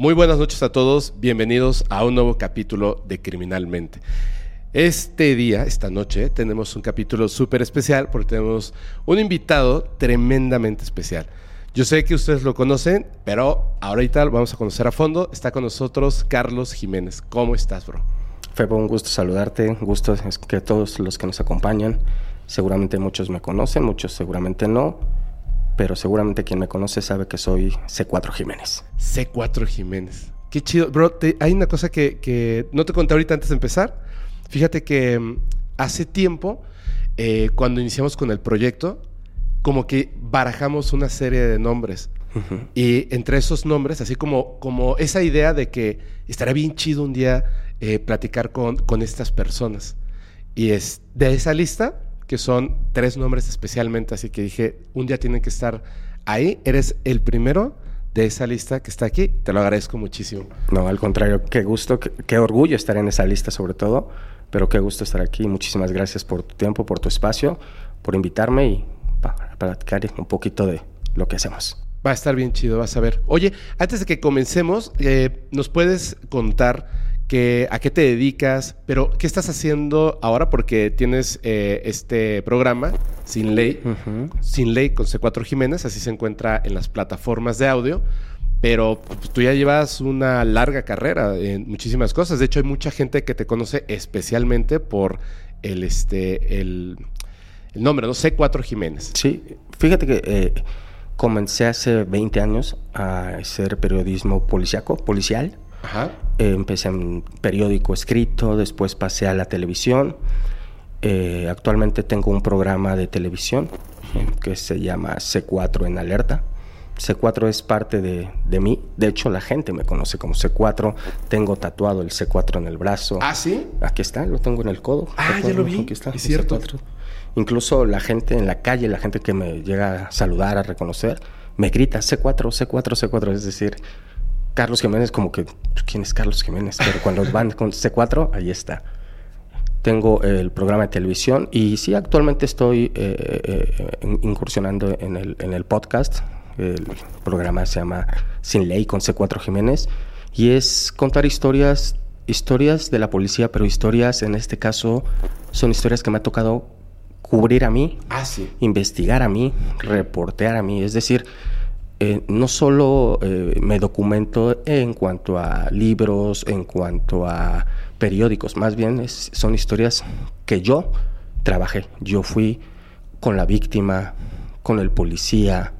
Muy buenas noches a todos, bienvenidos a un nuevo capítulo de Criminalmente. Este día, esta noche, tenemos un capítulo súper especial porque tenemos un invitado tremendamente especial. Yo sé que ustedes lo conocen, pero ahorita lo vamos a conocer a fondo. Está con nosotros Carlos Jiménez. ¿Cómo estás, bro? Febo, un gusto saludarte, un gusto que todos los que nos acompañan, seguramente muchos me conocen, muchos seguramente no, pero seguramente quien me conoce sabe que soy C4 Jiménez. C4 Jiménez. Qué chido. Bro, hay una cosa que, no te conté ahorita antes de empezar. Fíjate que mm, hace tiempo, eh, cuando iniciamos con el proyecto, como que barajamos una serie de nombres. Y entre esos nombres, así como, como esa idea de que estaría bien chido un día eh, platicar con, con estas personas. Y es de esa lista, que son tres nombres especialmente, así que dije, un día tienen que estar ahí. Eres el primero de esa lista que está aquí. Te lo agradezco muchísimo. No, al contrario, qué gusto, qué, orgullo estar en esa lista sobre todo, pero qué gusto estar aquí. Muchísimas gracias por tu tiempo, por tu espacio, por invitarme y para platicar un poquito de lo que hacemos. Va a estar bien chido, vas a ver. Oye, antes de que comencemos, eh, ¿nos puedes contar a qué te dedicas, pero qué estás haciendo ahora porque tienes eh, este programa, Sin Ley, Sin Ley con C4 Jiménez, así se encuentra en las plataformas de audio. Pero pues, tú ya llevas una larga carrera en muchísimas cosas. De hecho, hay mucha gente que te conoce especialmente por el, este, el, nombre, ¿no? C4 Jiménez. Sí, fíjate que eh, comencé hace 20 años a hacer periodismo policiaco, policial. Ajá. Eh, empecé en periódico escrito, después pasé a la televisión. Eh, actualmente tengo un programa de televisión que se llama C4 en alerta. C4 es parte de, de, mí. De hecho, la gente me conoce como C4. Tengo tatuado el C4 en el brazo. ¿Ah, sí? Aquí está, lo tengo en el codo. Ah, ya lo vi. Aquí está, es cierto. Incluso la gente en la calle, la gente que me llega a saludar, a reconocer, me grita C4, C4, C4. Es decir, Carlos Jiménez, como que, ¿quién es Carlos Jiménez? Pero cuando van con C4, ahí está. Tengo el programa de televisión y sí, actualmente estoy eh, eh, incursionando en el, en el podcast. El programa se llama Sin Ley con C4 Jiménez y es contar historias, historias de la policía, pero historias, en este caso, son historias que me ha tocado cubrir a mí, ah, sí. investigar a mí, reportear a mí. Es decir, eh, no solo eh, me documento en cuanto a libros, en cuanto a periódicos, más bien son historias que yo trabajé. Yo fui con la víctima, con el policía,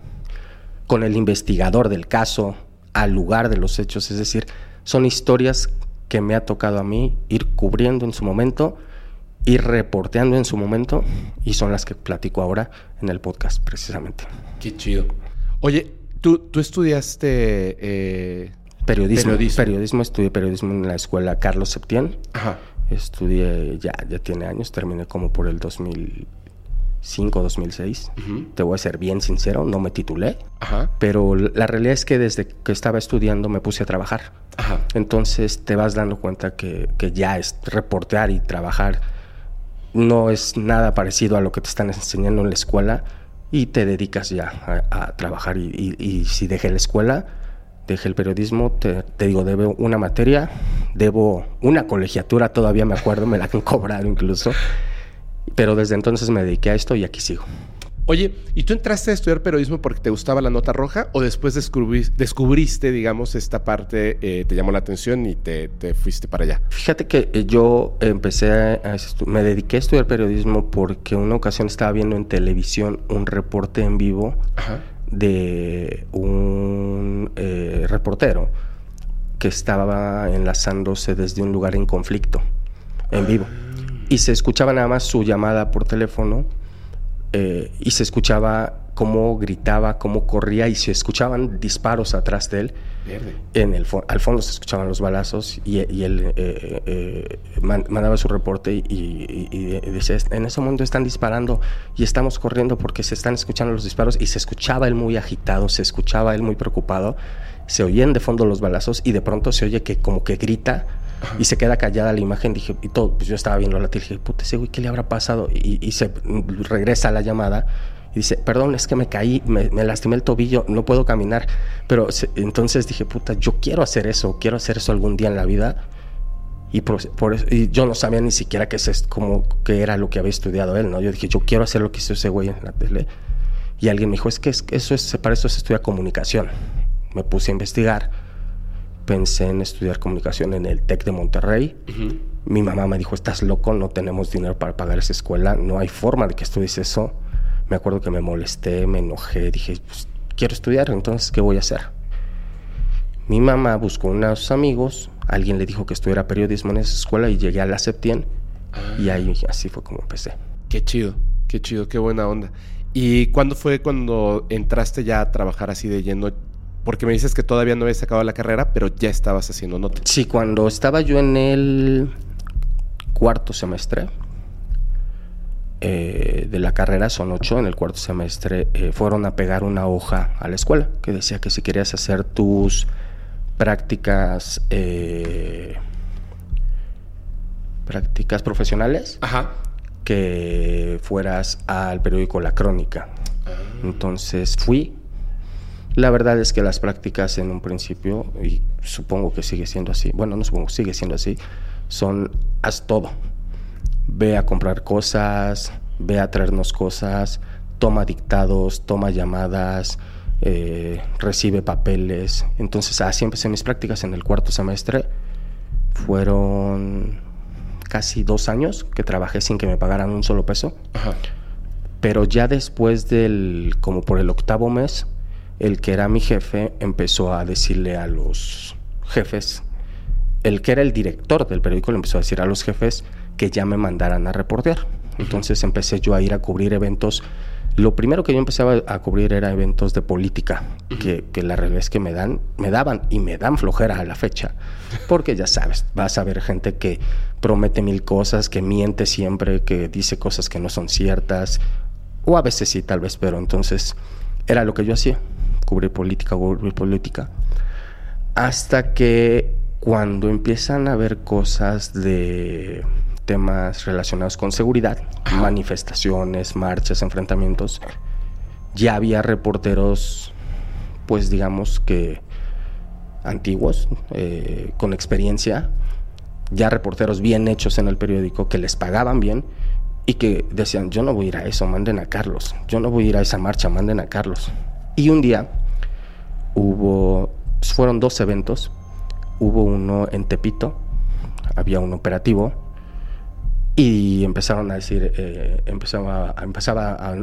con el investigador del caso, al lugar de los hechos. Es decir, son historias que me ha tocado a mí ir cubriendo en su momento, ir reporteando en su momento, y son las que platico ahora en el podcast precisamente. Qué chido. Oye, Tú, tú estudiaste eh, periodismo, periodismo. estudié periodismo en la escuela Carlos Septién. Ajá. Estudié, ya, ya tiene años, terminé como por el 2005, 2006. Te voy a ser bien sincero, no me titulé. Ajá. Pero la realidad es que desde que estaba estudiando me puse a trabajar. Ajá. Entonces te vas dando cuenta que, que ya es reportear y trabajar no es nada parecido a lo que te están enseñando en la escuela y te dedicas ya a, trabajar. Y, si dejé la escuela, dejé el periodismo, te, digo, debo una materia, debo una colegiatura, todavía me acuerdo, me la han cobrado incluso. Pero desde entonces me dediqué a esto y aquí sigo. Oye, ¿y tú entraste a estudiar periodismo porque te gustaba la nota roja o después descubriste, digamos, esta parte, eh, te llamó la atención y te, fuiste para allá? Fíjate que eh, yo empecé a, me dediqué a estudiar periodismo porque una ocasión estaba viendo en televisión un reporte en vivo de un eh, reportero que estaba enlazándose desde un lugar en conflicto, en vivo. Ah. Y se escuchaba nada más su llamada por teléfono eh, y se escuchaba cómo gritaba, cómo corría y se escuchaban disparos atrás de él. En el al fondo se escuchaban los balazos y, él eh, eh, mandaba su reporte y, y, decía, en ese momento están disparando y estamos corriendo porque se están escuchando los disparos y se escuchaba él muy agitado, se escuchaba él muy preocupado, se oían de fondo los balazos y de pronto se oye que como que grita y se queda callada la imagen. Dije, y todo, pues yo estaba viendo la tele, dije, puta, ese güey, ¿qué le habrá pasado? Y, se regresa la llamada Y dice, perdón, es que me caí, me, lastimé el tobillo, no puedo caminar. Pero entonces dije, puta, yo quiero hacer eso, quiero hacer eso algún día en la vida. Y, por, y yo no sabía ni siquiera que, es como, que era lo que había estudiado él, ¿no? Yo dije, yo quiero hacer lo que hizo ese güey en la tele. Y alguien me dijo, es que eso es, para eso se estudia comunicación. Me puse a investigar, pensé en estudiar comunicación en el TEC de Monterrey. Mi mamá me dijo, estás loco, no tenemos dinero para pagar esa escuela, no hay forma de que estudies eso. Me acuerdo que me molesté, me enojé, dije, pues, quiero estudiar, entonces, ¿qué voy a hacer? Mi mamá buscó unos amigos, alguien le dijo que estudiara periodismo en esa escuela y llegué a la Septien y ahí así fue como empecé. Qué chido, qué chido, qué buena onda. ¿Y cuándo fue cuando entraste ya a trabajar así de lleno porque me dices que todavía no habías acabado la carrera, pero ya estabas haciendo notas. Sí, cuando estaba yo en el cuarto semestre eh, de la carrera, son ocho, en el cuarto semestre eh, fueron a pegar una hoja a la escuela que decía que si querías hacer tus prácticas eh, prácticas profesionales, que fueras al periódico La Crónica. Ah. Entonces fui, la verdad es que las prácticas en un principio, y supongo que sigue siendo así, bueno, no supongo, sigue siendo así, son haz todo. Ve a comprar cosas, ve a traernos cosas, toma dictados, toma llamadas, eh, recibe papeles. Entonces así empecé mis prácticas en el cuarto semestre. Fueron casi dos años que trabajé sin que me pagaran un solo peso. Pero ya después del, como por el octavo mes, el que era mi jefe empezó a decirle a los jefes, el que era el director del periódico le empezó a decir a los jefes que ya me mandaran a reportear. Entonces empecé yo a ir a cubrir eventos. Lo primero que yo empezaba a cubrir era eventos de política, que, la realidad es que me dan, me daban y me dan flojera a la fecha, porque ya sabes, vas a ver gente que promete mil cosas, que miente siempre, que dice cosas que no son ciertas, o a veces sí, tal vez, pero entonces era lo que yo hacía cubrir política, cubrir política, hasta que cuando empiezan a haber cosas de temas relacionados con seguridad, manifestaciones, marchas, enfrentamientos, ya había reporteros, pues digamos que antiguos, eh, con experiencia, ya reporteros bien hechos en el periódico, que les pagaban bien y que decían, yo no voy a ir a eso, manden a Carlos, yo no voy a ir a esa marcha, manden a Carlos. Y un día hubo, fueron dos eventos, hubo uno en Tepito, había un operativo y empezaron a decir, eh, empezaba, empezaba a,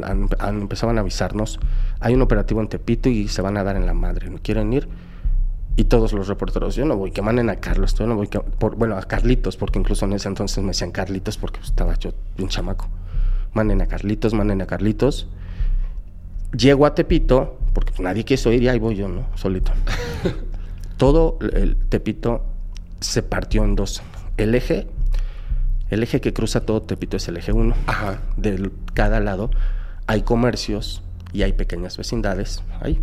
empezaban a avisarnos, hay un operativo en Tepito y se van a dar en la madre, ¿no quieren ir? Y todos los reporteros, yo no voy, que manden a Carlos, yo no voy, por, bueno, a Carlitos, porque incluso en ese entonces me decían Carlitos porque estaba yo un chamaco. Manden a Carlitos, manden a Carlitos. Llego a Tepito, porque nadie quiso ir y ahí voy yo, ¿no? Solito. Todo el Tepito se partió en dos. El eje, el eje que cruza todo Tepito es el eje 1. Ajá. De cada lado hay comercios y hay pequeñas vecindades. Ahí.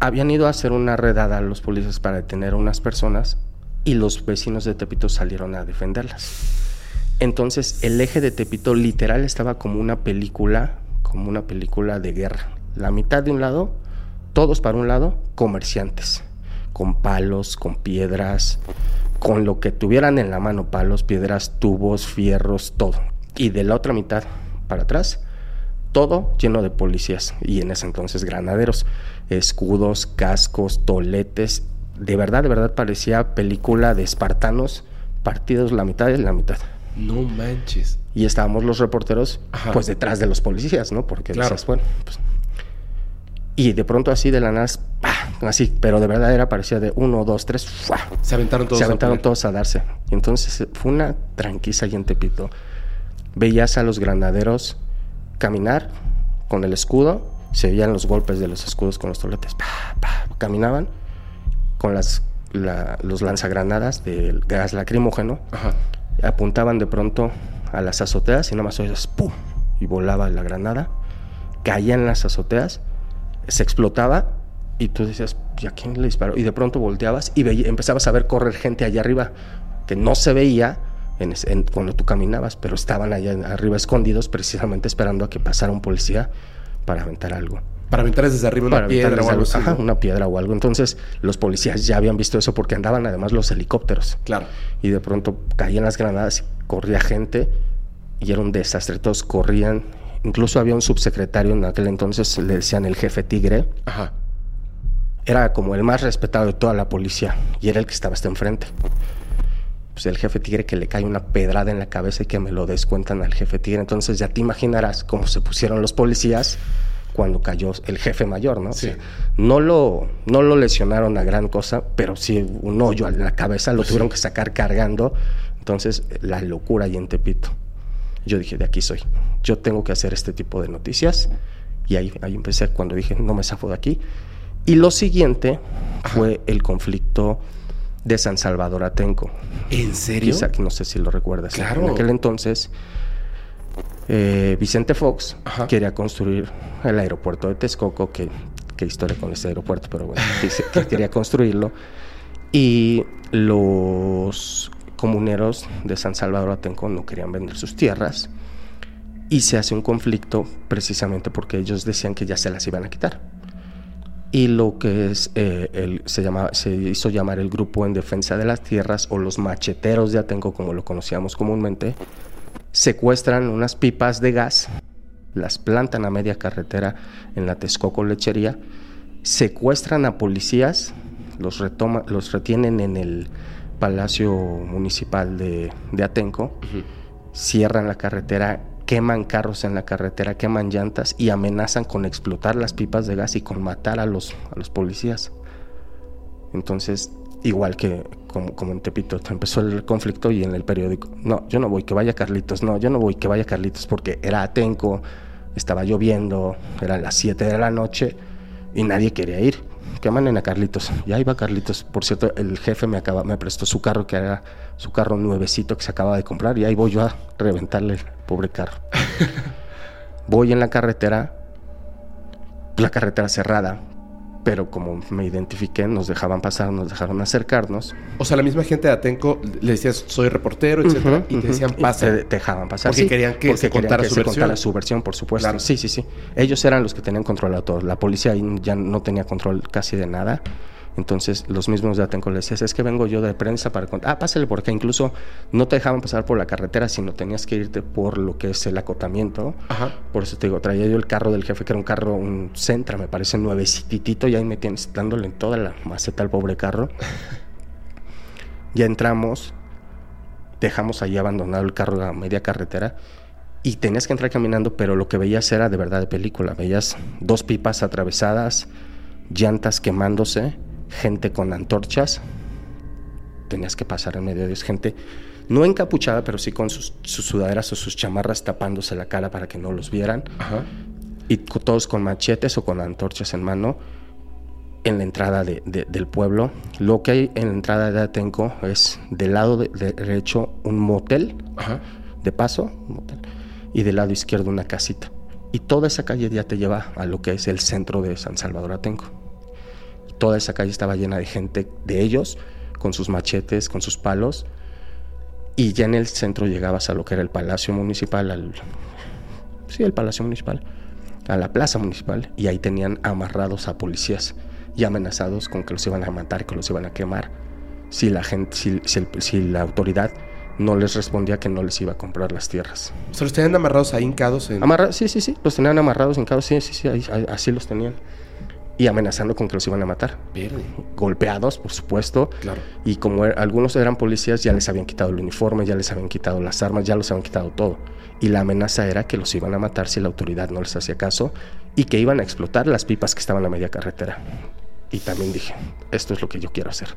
Habían ido a hacer una redada a los policías para detener a unas personas y los vecinos de Tepito salieron a defenderlas. Entonces el eje de Tepito literal estaba como una película como una película de guerra. La mitad de un lado, todos para un lado, comerciantes, con palos, con piedras, con lo que tuvieran en la mano, palos, piedras, tubos, fierros, todo. Y de la otra mitad para atrás, todo lleno de policías y en ese entonces granaderos, escudos, cascos, toletes. De verdad, de verdad parecía película de espartanos partidos la mitad y la mitad. No manches. Y estábamos los reporteros, pues detrás de los policías, ¿no? Porque claro. bueno, pues. Y de pronto así de la nada, así, pero de verdad era parecía de uno, dos, tres, se aventaron todos. Se aventaron a todos a darse. Y entonces fue una tranquila y en Tepito. Veías a los granaderos caminar con el escudo, se veían los golpes de los escudos con los toletes, caminaban con las los lanzagranadas del gas lacrimógeno. Ajá apuntaban de pronto a las azoteas y nada más oías ¡pum! y volaba la granada, caía en las azoteas, se explotaba y tú decías, ¿y a quién le disparó? Y de pronto volteabas y empezabas a ver correr gente allá arriba que no se veía, cuando tú caminabas, pero estaban allá arriba escondidos precisamente esperando a que pasara un policía para aventar algo. Para aventar desde arriba una piedra o algo así. Ajá, una piedra o algo. Entonces, los policías ya habían visto eso porque andaban además los helicópteros. Claro. Y de pronto caían las granadas corría gente y era un desastre. Todos corrían. Incluso había un subsecretario en aquel entonces, le decían el jefe tigre. Ajá. Era como el más respetado de toda la policía y era el que estaba hasta enfrente. Pues el jefe tigre que le cae una pedrada en la cabeza y que me lo descuentan al jefe tigre. Entonces ya te imaginarás cómo se pusieron los policías cuando cayó el jefe mayor, ¿no? Sí. no, lo, no lo lesionaron a gran cosa, pero sí un hoyo en la cabeza, lo tuvieron que sacar cargando. Entonces, la locura ahí en Tepito. Yo dije, de aquí soy. Yo tengo que hacer este tipo de noticias. Y ahí, ahí empecé cuando dije, no me zafo de aquí. Y lo siguiente fue el conflicto de San Salvador Atenco. ¿En serio? Quizá, no sé si lo recuerdas. Claro. En aquel entonces eh, Vicente Fox quería construir el aeropuerto de Texcoco, que, qué historia con ese aeropuerto, pero bueno, que, quería construirlo. Y los comuneros de San Salvador Atenco no querían vender sus tierras y se hace un conflicto precisamente porque ellos decían que ya se las iban a quitar. Y lo que es, eh, el, se, llama, se hizo llamar el Grupo en Defensa de las Tierras o los Macheteros de Atenco, como lo conocíamos comúnmente, secuestran unas pipas de gas, las plantan a media carretera en la Texcoco Lechería, secuestran a policías, los, retoma, los retienen en el Palacio Municipal de, Atenco, cierran la carretera, queman carros en la carretera, queman llantas y amenazan con explotar las pipas de gas y con matar a los, a los policías. Entonces, igual que como, en Tepito, empezó el conflicto y en el periódico, no, yo no voy, que vaya Carlitos, no, yo no voy, que vaya Carlitos, porque era Atenco, estaba lloviendo, eran las 7 de la noche y nadie quería ir. Que manden a Carlitos. Ya iba Carlitos. Por cierto, el jefe me, acaba, me prestó su carro, que era su carro nuevecito que se acaba de comprar, y ahí voy yo a reventarle el pobre carro. voy en la carretera, la carretera cerrada, pero como me identifiqué, nos dejaban pasar, nos dejaron acercarnos. O sea, la misma gente de Atenco le decías, soy reportero, etcétera, y te decían, pasa. Te dejaban pasar. Porque querían que, se, contara su versión. su versión, por supuesto. Sí, sí, sí. Ellos eran los que tenían control a todo. La policía ya no tenía control casi de nada. Entonces, los mismos de Atenco le decías, es que vengo yo de prensa para contar. Ah, pásale porque incluso no te dejaban pasar por la carretera, sino tenías que irte por lo que es el acotamiento. Ajá. Por eso te digo, traía yo el carro del jefe, que era un carro, un Centra, me parece nuevecitito, y ahí me tienes dándole en toda la maceta al pobre carro. ya entramos, dejamos ahí abandonado el carro a media carretera y tenías que entrar caminando, pero lo que veías era de verdad de película. Veías dos pipas atravesadas, llantas quemándose gente con antorchas. Tenías que pasar en medio de ellos, gente no encapuchada, pero sí con sus, sudaderas o sus chamarras tapándose la cara para que no los vieran. Y todos con machetes o con antorchas en mano en la entrada del pueblo. Lo que hay en la entrada de Atenco es del lado derecho un motel de paso, y del lado izquierdo una casita. Y toda esa calle ya te lleva a lo que es el centro de San Salvador Atenco toda esa calle estaba llena de gente, de ellos, con sus machetes, con sus palos. Y ya en el centro llegabas a lo que era el Palacio Municipal, al, sí, el Palacio Municipal, a la Plaza Municipal, y ahí tenían amarrados a policías y amenazados con que los iban a matar, que los iban a quemar, si la gente, si, si, la autoridad no les respondía que no les iba a comprar las tierras. ¿Se los tenían amarrados ahí hincados? En... sí, sí, sí, los tenían amarrados hincados, sí, sí, sí, así los tenían y amenazando con que los iban a matar. Golpeados, por supuesto. Claro. Y como er, algunos eran policías, ya les habían quitado el uniforme, ya les habían quitado las armas, ya los habían quitado todo. Y la amenaza era que los iban a matar si la autoridad no les hacía caso y que iban a explotar las pipas que estaban a media carretera. Y también dije, esto es lo que yo quiero hacer.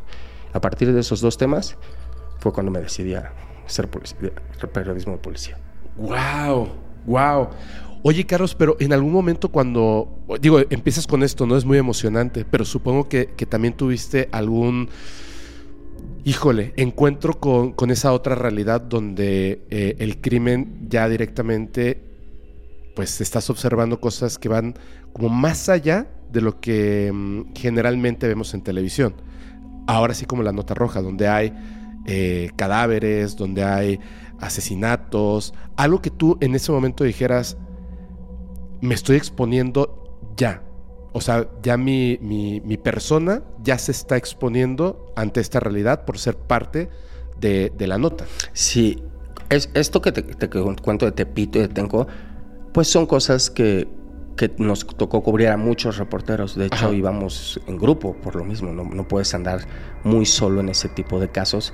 A partir de esos dos temas fue cuando me decidí a hacer periodismo de policía. ¡Wow! ¡Wow! Oye, Carlos, pero en algún momento cuando, digo, empiezas con esto, ¿no? Es muy emocionante, pero supongo que, también tuviste algún, híjole, encuentro con, esa otra realidad donde eh, el crimen ya directamente, pues estás observando cosas que van como más allá de lo que mm, generalmente vemos en televisión. Ahora sí como la nota roja, donde hay eh, cadáveres, donde hay asesinatos, algo que tú en ese momento dijeras, me estoy exponiendo ya. O sea, ya mi, mi, persona ya se está exponiendo ante esta realidad por ser parte de, la nota. Sí, es, esto que te, cuento de Tepito y de Tenco, pues son cosas que, que nos tocó cubrir a muchos reporteros. De hecho, íbamos en grupo por lo mismo. No, no puedes andar muy solo en ese tipo de casos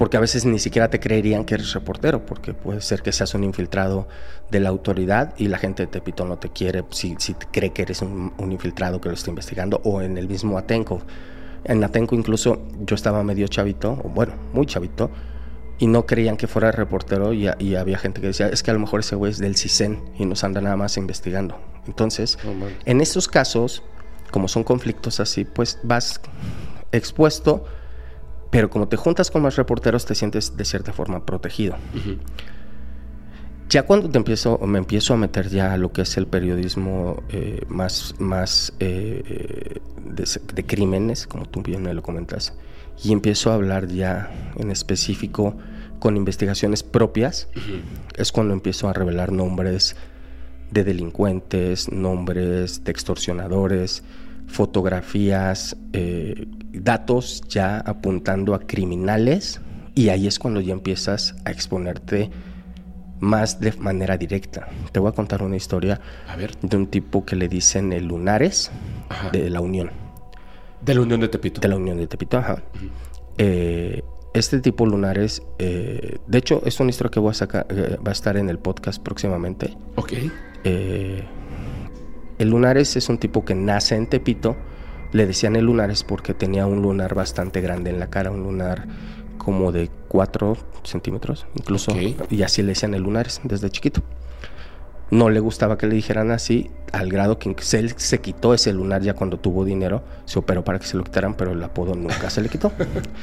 porque a veces ni siquiera te creerían que eres reportero, porque puede ser que seas un infiltrado de la autoridad y la gente de Tepito no te quiere si, si cree que eres un, infiltrado que lo está investigando, o en el mismo Atenco. En Atenco incluso yo estaba medio chavito, o bueno, muy chavito, y no creían que fuera reportero y, había gente que decía, es que a lo mejor ese güey es del CISEN y nos anda nada más investigando. Entonces, en estos casos, como son conflictos así, pues vas expuesto pero como te juntas con más reporteros, te sientes de cierta forma protegido. Ya cuando te empiezo, me empiezo a meter ya a lo que es el periodismo eh, más, más eh, de, crímenes, como tú bien me lo comentas, y empiezo a hablar ya en específico con investigaciones propias, es cuando empiezo a revelar nombres de delincuentes, nombres de extorsionadores, fotografías, eh, datos ya apuntando a criminales y ahí es cuando ya empiezas a exponerte más de manera directa. Te voy a contar una historia de un tipo que le dicen el Lunares de la Unión. De la Unión de Tepito. De la Unión de Tepito, ajá. Eh, este tipo Lunares, eh, de hecho, es una historia que voy a sacar, va a estar en el podcast próximamente. Ok. El Lunares es un tipo que nace en Tepito. Le decían el Lunares porque tenía un lunar bastante grande en la cara, un lunar como de 4 centímetros, incluso. Y así le decían el Lunares desde chiquito. No le gustaba que le dijeran así, al grado que él se quitó ese lunar ya cuando tuvo dinero, se operó para que se lo quitaran, pero el apodo nunca se le quitó.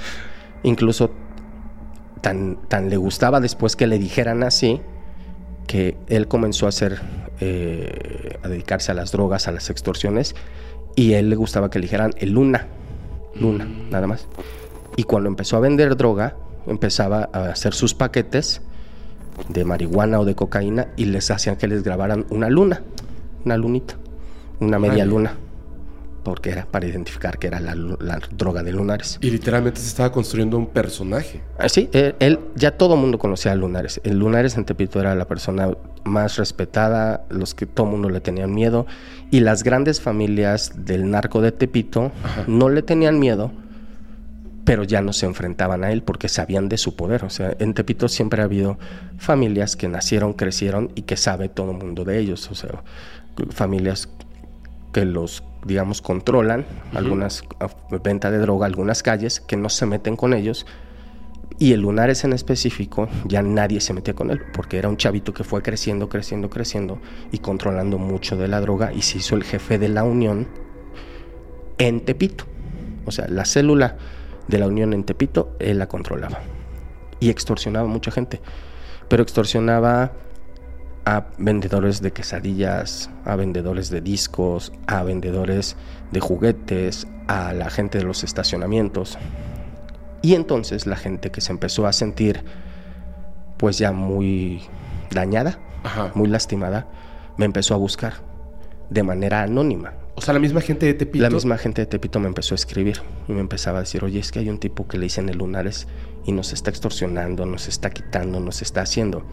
incluso tan, tan le gustaba después que le dijeran así, que él comenzó a hacer, eh, a dedicarse a las drogas, a las extorsiones, y a él le gustaba que le dijeran el Luna, Luna, mm. nada más. Y cuando empezó a vender droga, empezaba a hacer sus paquetes de marihuana o de cocaína y les hacían que les grabaran una luna, una lunita, una media luna porque era para identificar que era la, droga de Lunares. Y literalmente se estaba construyendo un personaje. Ah, sí, él, ya todo el mundo conocía a Lunares. El Lunares en Tepito era la persona más respetada, los que todo el mundo le tenían miedo. Y las grandes familias del narco de Tepito no le tenían miedo, pero ya no se enfrentaban a él porque sabían de su poder. O sea, en Tepito siempre ha habido familias que nacieron, crecieron y que sabe todo el mundo de ellos. O sea, familias que los digamos, controlan algunas venta de droga, algunas calles, que no se meten con ellos. Y el Lunares en específico, ya nadie se metía con él, porque era un chavito que fue creciendo, creciendo, creciendo y controlando mucho de la droga y se hizo el jefe de la Unión en Tepito. O sea, la célula de la Unión en Tepito, él la controlaba. Y extorsionaba a mucha gente. Pero extorsionaba a vendedores de quesadillas, a vendedores de discos, a vendedores de juguetes, a la gente de los estacionamientos. Y entonces la gente que se empezó a sentir pues ya muy dañada, muy lastimada, me empezó a buscar de manera anónima. O sea, la misma gente de Tepito. La misma gente de Tepito me empezó a escribir y me empezaba a decir, oye, es que hay un tipo que le dicen el lunares y nos está extorsionando, nos está quitando, nos está haciendo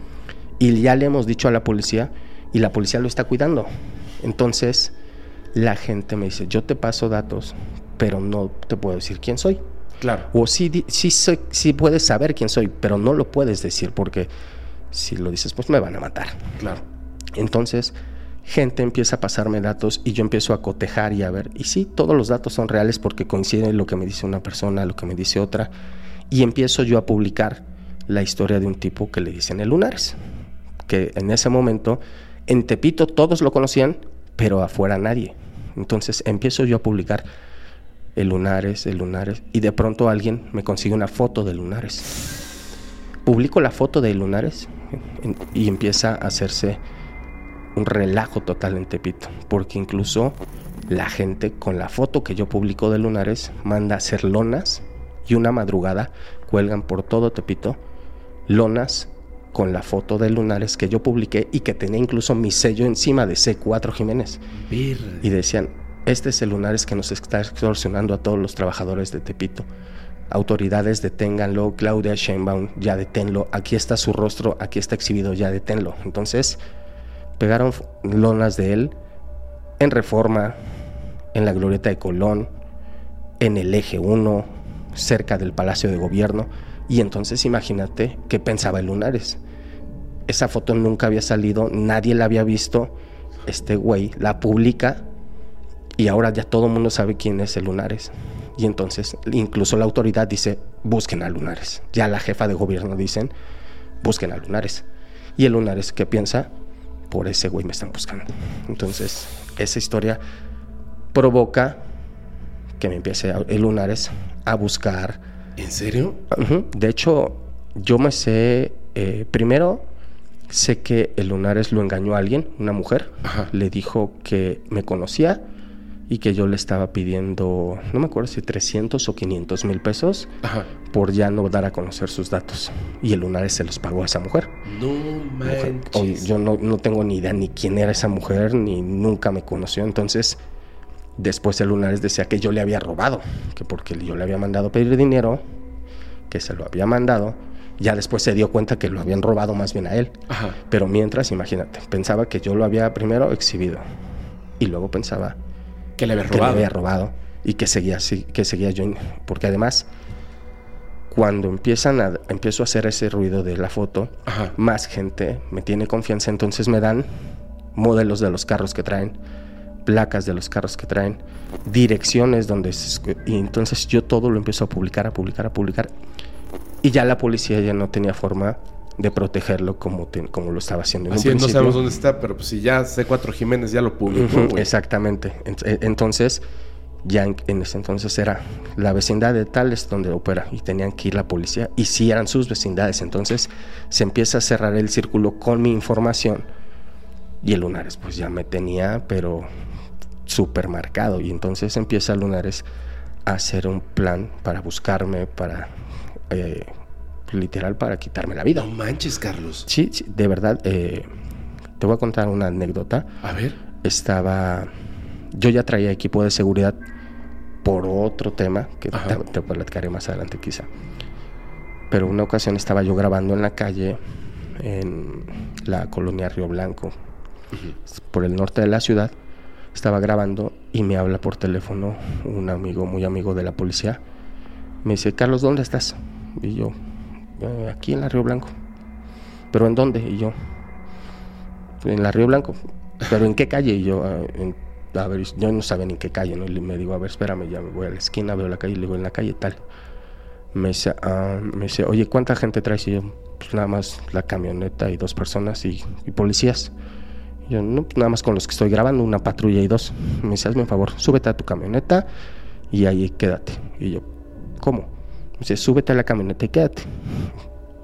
y ya le hemos dicho a la policía y la policía lo está cuidando. Entonces la gente me dice, yo te paso datos, pero no te puedo decir quién soy. Claro. O sí, sí, sí, puedes saber quién soy, pero no lo puedes decir porque si lo dices, pues me van a matar. Claro. Entonces, gente empieza a pasarme datos y yo empiezo a cotejar y a ver. Y sí, todos los datos son reales porque coinciden lo que me dice una persona, lo que me dice otra. Y empiezo yo a publicar la historia de un tipo que le dicen el lunares que en ese momento en Tepito todos lo conocían, pero afuera nadie. Entonces empiezo yo a publicar el Lunares, el Lunares, y de pronto alguien me consigue una foto de Lunares. Publico la foto de Lunares y empieza a hacerse un relajo total en Tepito, porque incluso la gente con la foto que yo publico de Lunares manda a hacer lonas y una madrugada cuelgan por todo Tepito lonas con la foto de Lunares que yo publiqué y que tenía incluso mi sello encima de C4 Jiménez. Y decían, este es el Lunares que nos está extorsionando a todos los trabajadores de Tepito. Autoridades, deténganlo. Claudia Sheinbaum, ya deténlo. Aquí está su rostro, aquí está exhibido, ya deténlo. Entonces, pegaron lonas de él en Reforma, en la Glorieta de Colón, en el Eje 1, cerca del Palacio de Gobierno. Y entonces imagínate qué pensaba el Lunares. Esa foto nunca había salido, nadie la había visto. Este güey la publica y ahora ya todo el mundo sabe quién es el Lunares. Y entonces incluso la autoridad dice, busquen a Lunares. Ya la jefa de gobierno dicen, busquen a Lunares. Y el Lunares, ¿qué piensa? Por ese güey me están buscando. Entonces, esa historia provoca que me empiece el Lunares a buscar. ¿En serio? De hecho, yo me sé, eh, primero, sé que el Lunares lo engañó a alguien, una mujer. Le dijo que me conocía y que yo le estaba pidiendo, no me acuerdo si 300 o 500 mil pesos por ya no dar a conocer sus datos. Y el Lunares se los pagó a esa mujer. No manches. yo no, no, tengo ni idea ni quién era esa mujer, ni nunca me conoció. Entonces, después el Lunares decía que yo le había robado, que porque yo le había mandado pedir dinero, que se lo había mandado. Ya después se dio cuenta que lo habían robado más bien a él. Pero mientras, imagínate, pensaba que yo lo había primero exhibido. Y luego pensaba que le había robado. había robado y que seguía así, que seguía yo. Porque además, cuando empiezan a, empiezo a hacer ese ruido de la foto, más gente me tiene confianza, entonces me dan modelos de los carros que traen, placas de los carros que traen, direcciones donde... y entonces yo todo lo empiezo a publicar, a publicar, a publicar. Y ya la policía ya no tenía forma de protegerlo como, como lo estaba haciendo. En Así no sabemos dónde está, pero pues si ya C4 Jiménez ya lo publicó. exactamente. Entonces, ya en, ese entonces era la vecindad de tales donde opera y tenían que ir la policía y si eran sus vecindades. Entonces se empieza a cerrar el círculo con mi información y el Lunares pues ya me tenía pero súper marcado y entonces empieza Lunares a hacer un plan para buscarme, para... Eh, literal para quitarme la vida. No manches, Carlos. Sí, de verdad. Eh, te voy a contar una anécdota. A ver. Estaba. Yo ya traía equipo de seguridad por otro tema que te, te, platicaré más adelante, quizá. Pero una ocasión estaba yo grabando en la calle en la colonia Río Blanco, por el norte de la ciudad. Estaba grabando y me habla por teléfono un amigo, muy amigo de la policía. Me dice, Carlos, ¿dónde estás? Y yo, eh, aquí en la Río Blanco. ¿Pero en dónde? Y yo, en la Río Blanco. ¿Pero en qué calle? Y yo, ah, a ver, yo no sabía ni en qué calle, ¿no? Y me digo, a ver, espérame, ya me voy a la esquina, veo la calle, y le digo, en la calle tal. Me dice, ah, me dice, oye, ¿cuánta gente traes? Y yo, pues nada más la camioneta y dos personas y, policías. Y yo, no, pues nada más con los que estoy grabando, una patrulla y dos. Me dice, hazme un favor, súbete a tu camioneta y ahí quédate. Y yo, ¿cómo? Me dice, súbete a la camioneta y quédate.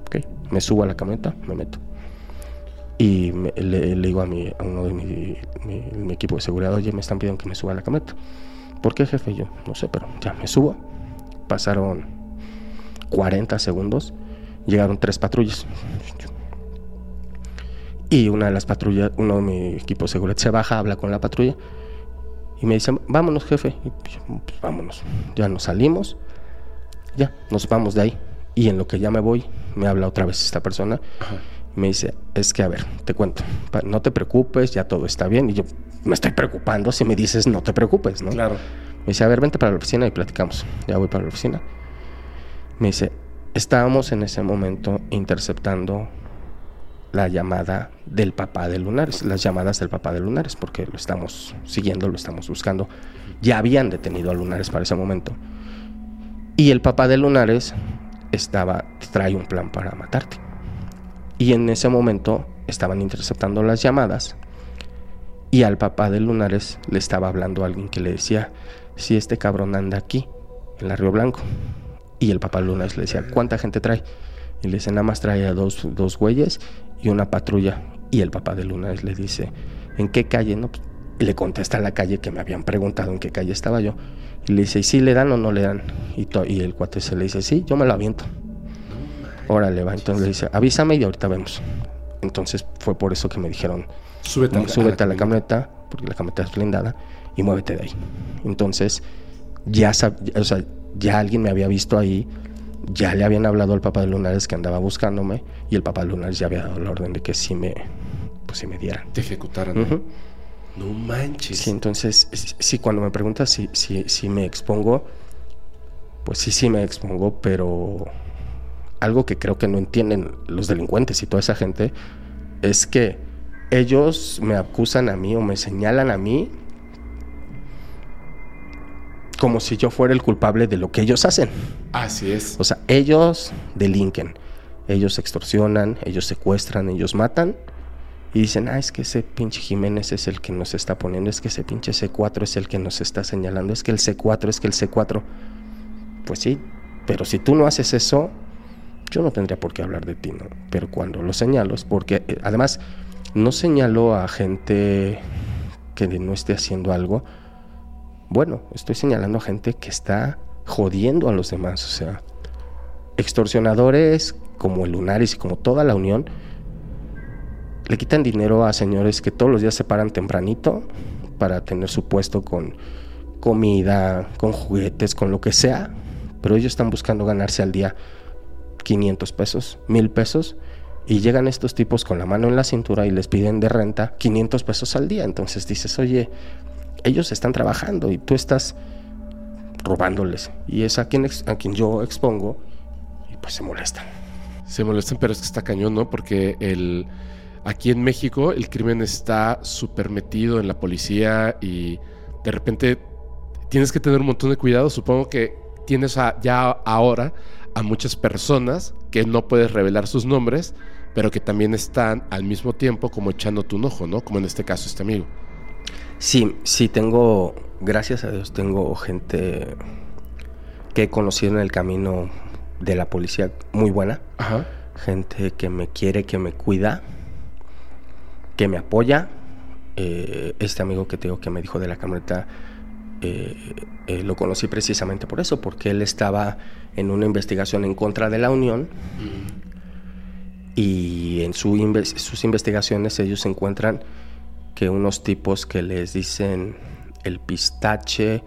Ok, me subo a la camioneta, me meto. Y le, digo a, mi, a uno de mi, equipo de seguridad, oye, me están pidiendo que me suba a la camioneta. ¿Por qué, jefe? Yo no sé, pero ya me subo. Pasaron 40 segundos, llegaron tres patrullas. Y una de las patrullas, uno de mi equipo de seguridad se baja, habla con la patrulla y me dice, vámonos, jefe. Pues, vámonos. Ya nos salimos ya, nos vamos de ahí. Y en lo que ya me voy, me habla otra vez esta persona. Me dice, es que a ver, te cuento, no te preocupes, ya todo está bien. Y yo me estoy preocupando si me dices, no te preocupes, ¿no? Claro. Me dice, a ver, vente para la oficina y platicamos. Ya voy para la oficina. Me dice, estábamos en ese momento interceptando la llamada del papá de Lunares, las llamadas del papá de Lunares, porque lo estamos siguiendo, lo estamos buscando. Ya habían detenido a Lunares para ese momento. Y el papá de Lunares estaba, trae un plan para matarte. Y en ese momento estaban interceptando las llamadas y al papá de Lunares le estaba hablando a alguien que le decía, si este cabrón anda aquí, en la Río Blanco. Y el papá de Lunares le decía, ¿cuánta gente trae? Y le dice, nada más trae dos, dos güeyes y una patrulla. Y el papá de Lunares le dice, ¿en qué calle? No, pues, Y le contesta la calle que me habían preguntado en qué calle estaba yo. Y le dice, ¿y si le dan o no le dan? Y, y el cuate se le dice, sí, yo me lo aviento. Órale, va. Entonces le dice, avísame y ahorita vemos. Entonces fue por eso que me dijeron, súbete, a, la, camioneta, porque la camioneta es blindada, y muévete de ahí. Entonces, ya, o sea, ya alguien me había visto ahí, ya le habían hablado al papá de Lunares que andaba buscándome, y el papá de Lunares ya había dado la orden de que sí me, pues sí me dieran. Te ejecutaran. No manches. Sí, entonces, sí, cuando me preguntas si, si, si me expongo, pues sí, sí me expongo, pero algo que creo que no entienden los delincuentes y toda esa gente es que ellos me acusan a mí o me señalan a mí como si yo fuera el culpable de lo que ellos hacen. Así es. O sea, ellos delinquen, ellos extorsionan, ellos secuestran, ellos matan y dicen, ah, es que ese pinche Jiménez es el que nos está poniendo, es que ese pinche C4 es el que nos está señalando, es que el C4 es que el C4. Pues sí, pero si tú no haces eso, yo no tendría por qué hablar de ti, ¿no? Pero cuando lo señalo es porque, eh, además, no señalo a gente que no esté haciendo algo. Bueno, estoy señalando a gente que está jodiendo a los demás, o sea, extorsionadores como el Lunaris y como toda la Unión le quitan dinero a señores que todos los días se paran tempranito para tener su puesto con comida, con juguetes, con lo que sea, pero ellos están buscando ganarse al día 500 pesos, 1000 pesos, y llegan estos tipos con la mano en la cintura y les piden de renta 500 pesos al día. Entonces dices, oye, ellos están trabajando y tú estás robándoles. Y es a quien, a quien yo expongo y pues se molestan. Se molestan, pero es que está cañón, ¿no? Porque el, aquí en México el crimen está súper metido en la policía y de repente tienes que tener un montón de cuidado. Supongo que tienes ya ahora a muchas personas que no puedes revelar sus nombres, pero que también están al mismo tiempo como echándote un ojo, ¿no? Como en este caso este amigo. Sí, sí, tengo, gracias a Dios, tengo gente que he conocido en el camino de la policía muy buena. Gente que me quiere, que me cuida, que me apoya. Eh, este amigo que tengo que me dijo de la camioneta eh, eh, lo conocí precisamente por eso, porque él estaba en una investigación en contra de la Unión y en sus investigaciones ellos encuentran que unos tipos que les dicen el pistache,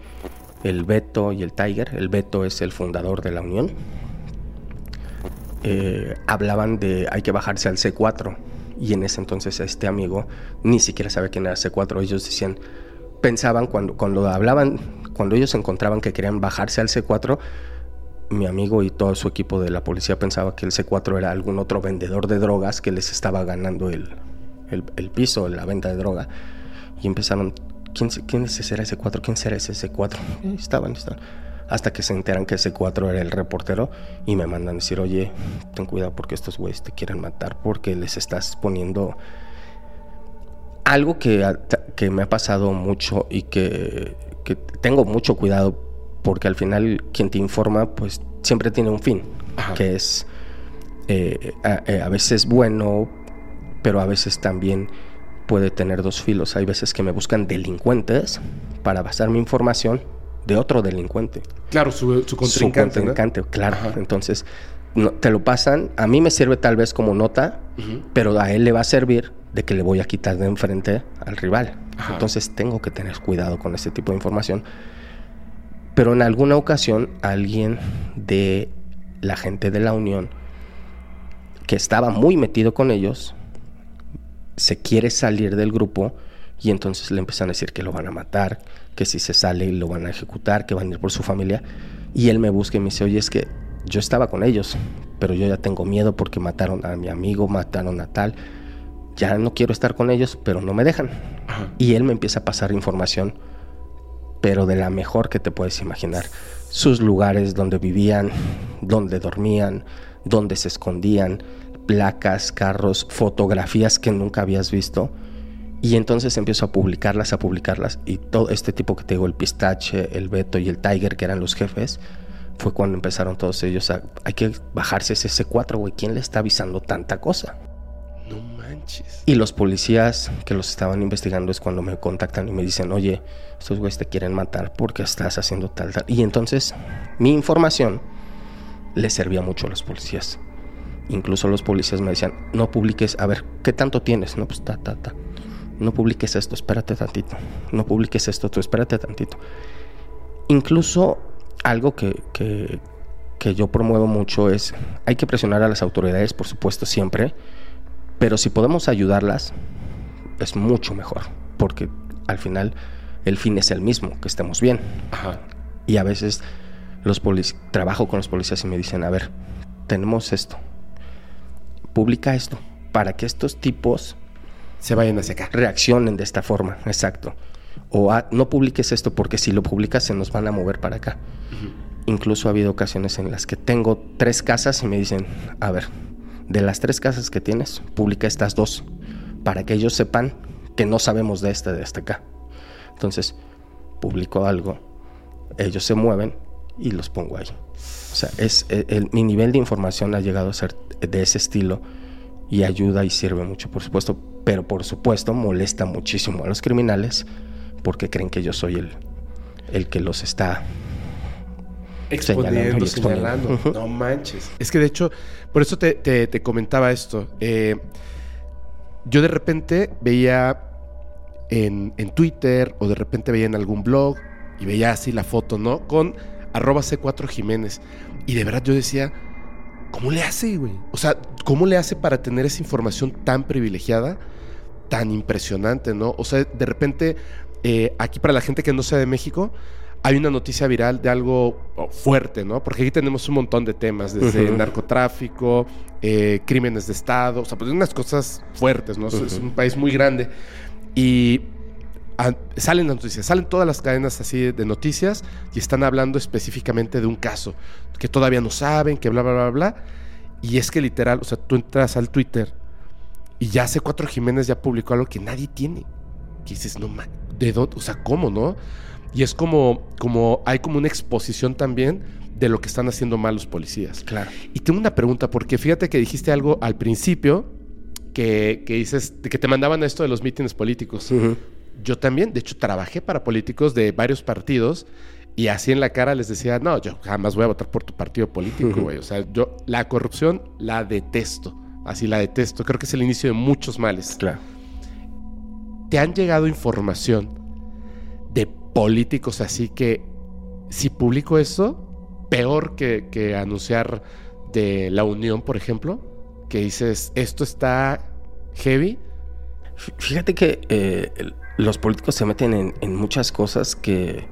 el Beto y el Tiger, el Beto es el fundador de la Unión, hablaban de hay que bajarse al C4 y en ese entonces este amigo ni siquiera sabe quién era C4, ellos decían pensaban cuando, cuando hablaban, cuando ellos encontraban que querían bajarse al C4, mi amigo y todo su equipo de la policía pensaba que el C4 era algún otro vendedor de drogas que les estaba ganando el, el, piso, la venta de droga. Y empezaron, ¿quién, quién será ese 4? ¿Quién será ese C4? estaban, estaban. Hasta que se enteran que ese 4 era el reportero y me mandan a decir, oye, ten cuidado porque estos güeyes te quieren matar porque les estás poniendo algo que, que me ha pasado mucho y que, que, tengo mucho cuidado porque al final quien te informa pues siempre tiene un fin, que es eh, eh, a, veces bueno, pero a veces también puede tener dos filos. Hay veces que me buscan delincuentes para basar mi información de otro delincuente. Claro, su, su contrincante. Su contrincante, claro. Entonces, no, te lo pasan. A mí me sirve tal vez como nota, pero a él le va a servir de que le voy a quitar de enfrente al rival. Entonces tengo que tener cuidado con este tipo de información. Pero en alguna ocasión alguien de la gente de la Unión que estaba muy metido con ellos se quiere salir del grupo y entonces le empiezan a decir que lo van a matar, que si se sale lo van a ejecutar, que van a ir por su familia. Y él me busca y me dice, oye, es que yo estaba con ellos, pero yo ya tengo miedo porque mataron a mi amigo, mataron a tal ya no quiero estar con ellos, pero no me dejan. Y él me empieza a pasar información, pero de la mejor que te puedes imaginar. Sus lugares donde vivían, donde dormían, donde se escondían, placas, carros, fotografías que nunca habías visto. Y entonces empiezo a publicarlas, a publicarlas. Y todo este tipo que te digo, el pistache, el Beto y el Tiger, que eran los jefes, fue cuando empezaron todos ellos a... Hay que bajarse ese C4, güey. ¿Quién le está avisando tanta cosa? No manches. Y los policías que los estaban investigando es cuando me contactan y me dicen, oye, estos güeyes te quieren matar porque estás haciendo tal, tal. Y entonces mi información les servía mucho a los policías. Incluso los policías me decían, no publiques, a ver, ¿qué tanto tienes? No, pues ta, ta, ta. No publiques esto, espérate tantito. No publiques esto, tú espérate tantito. Incluso algo que, que, que yo promuevo mucho es, hay que presionar a las autoridades, por supuesto, siempre, pero si podemos ayudarlas, es mucho mejor, porque al final el fin es el mismo, que estemos bien. Ajá. Y a veces los trabajo con los policías y me dicen, a ver, tenemos esto, publica esto, para que estos tipos se vayan hacia acá. Reaccionen de esta forma, exacto. O ah, no publiques esto porque si lo publicas se nos van a mover para acá. Incluso ha habido ocasiones en las que tengo tres casas y me dicen, a ver, de las tres casas que tienes, publica estas dos, para que ellos sepan que no sabemos de esta, de esta acá. Entonces, publico algo, ellos se mueven y los pongo ahí. O sea, es, el, mi nivel de información ha llegado a ser de ese estilo y ayuda y sirve mucho, por supuesto, pero por supuesto molesta muchísimo a los criminales porque creen que yo soy el, el que los está exponiendo, señalando. No manches. Es que de hecho, por eso te, comentaba esto. Eh, yo de repente veía en, en, Twitter o de repente veía en algún blog y veía así la foto, ¿no? Con arroba C4 Jiménez. Y de verdad yo decía, ¿cómo le hace, güey? O sea, ¿cómo le hace para tener esa información tan privilegiada, tan impresionante, ¿no? O sea, de repente, eh, aquí para la gente que no sea de México, hay una noticia viral de algo oh, fuerte, ¿no? Porque aquí tenemos un montón de temas, desde narcotráfico, eh, crímenes de Estado, o sea, pues unas cosas fuertes, ¿no? Es un país muy grande. Y salen las noticias, salen todas las cadenas así de noticias y están hablando específicamente de un caso que todavía no saben, que bla, bla, bla, bla. Y es que literal, o sea, tú entras al Twitter y ya hace cuatro Jiménez ya publicó algo que nadie tiene. Que dices, no, ¿de dónde? O sea, ¿cómo, no? Y es como, como, hay como una exposición también de lo que están haciendo mal los policías. Claro. Y tengo una pregunta, porque fíjate que dijiste algo al principio que, que dices, que te mandaban esto de los mítines políticos. Yo también, de hecho, trabajé para políticos de varios partidos y así en la cara les decía, no, yo jamás voy a votar por tu partido político, güey. O sea, yo la corrupción la detesto. Así la detesto. Creo que es el inicio de muchos males. Claro. ¿Te han llegado información de políticos así que si publico eso, peor que, anunciar de la unión, por ejemplo? Que dices, esto está heavy. Fíjate que eh, los políticos se meten en, muchas cosas que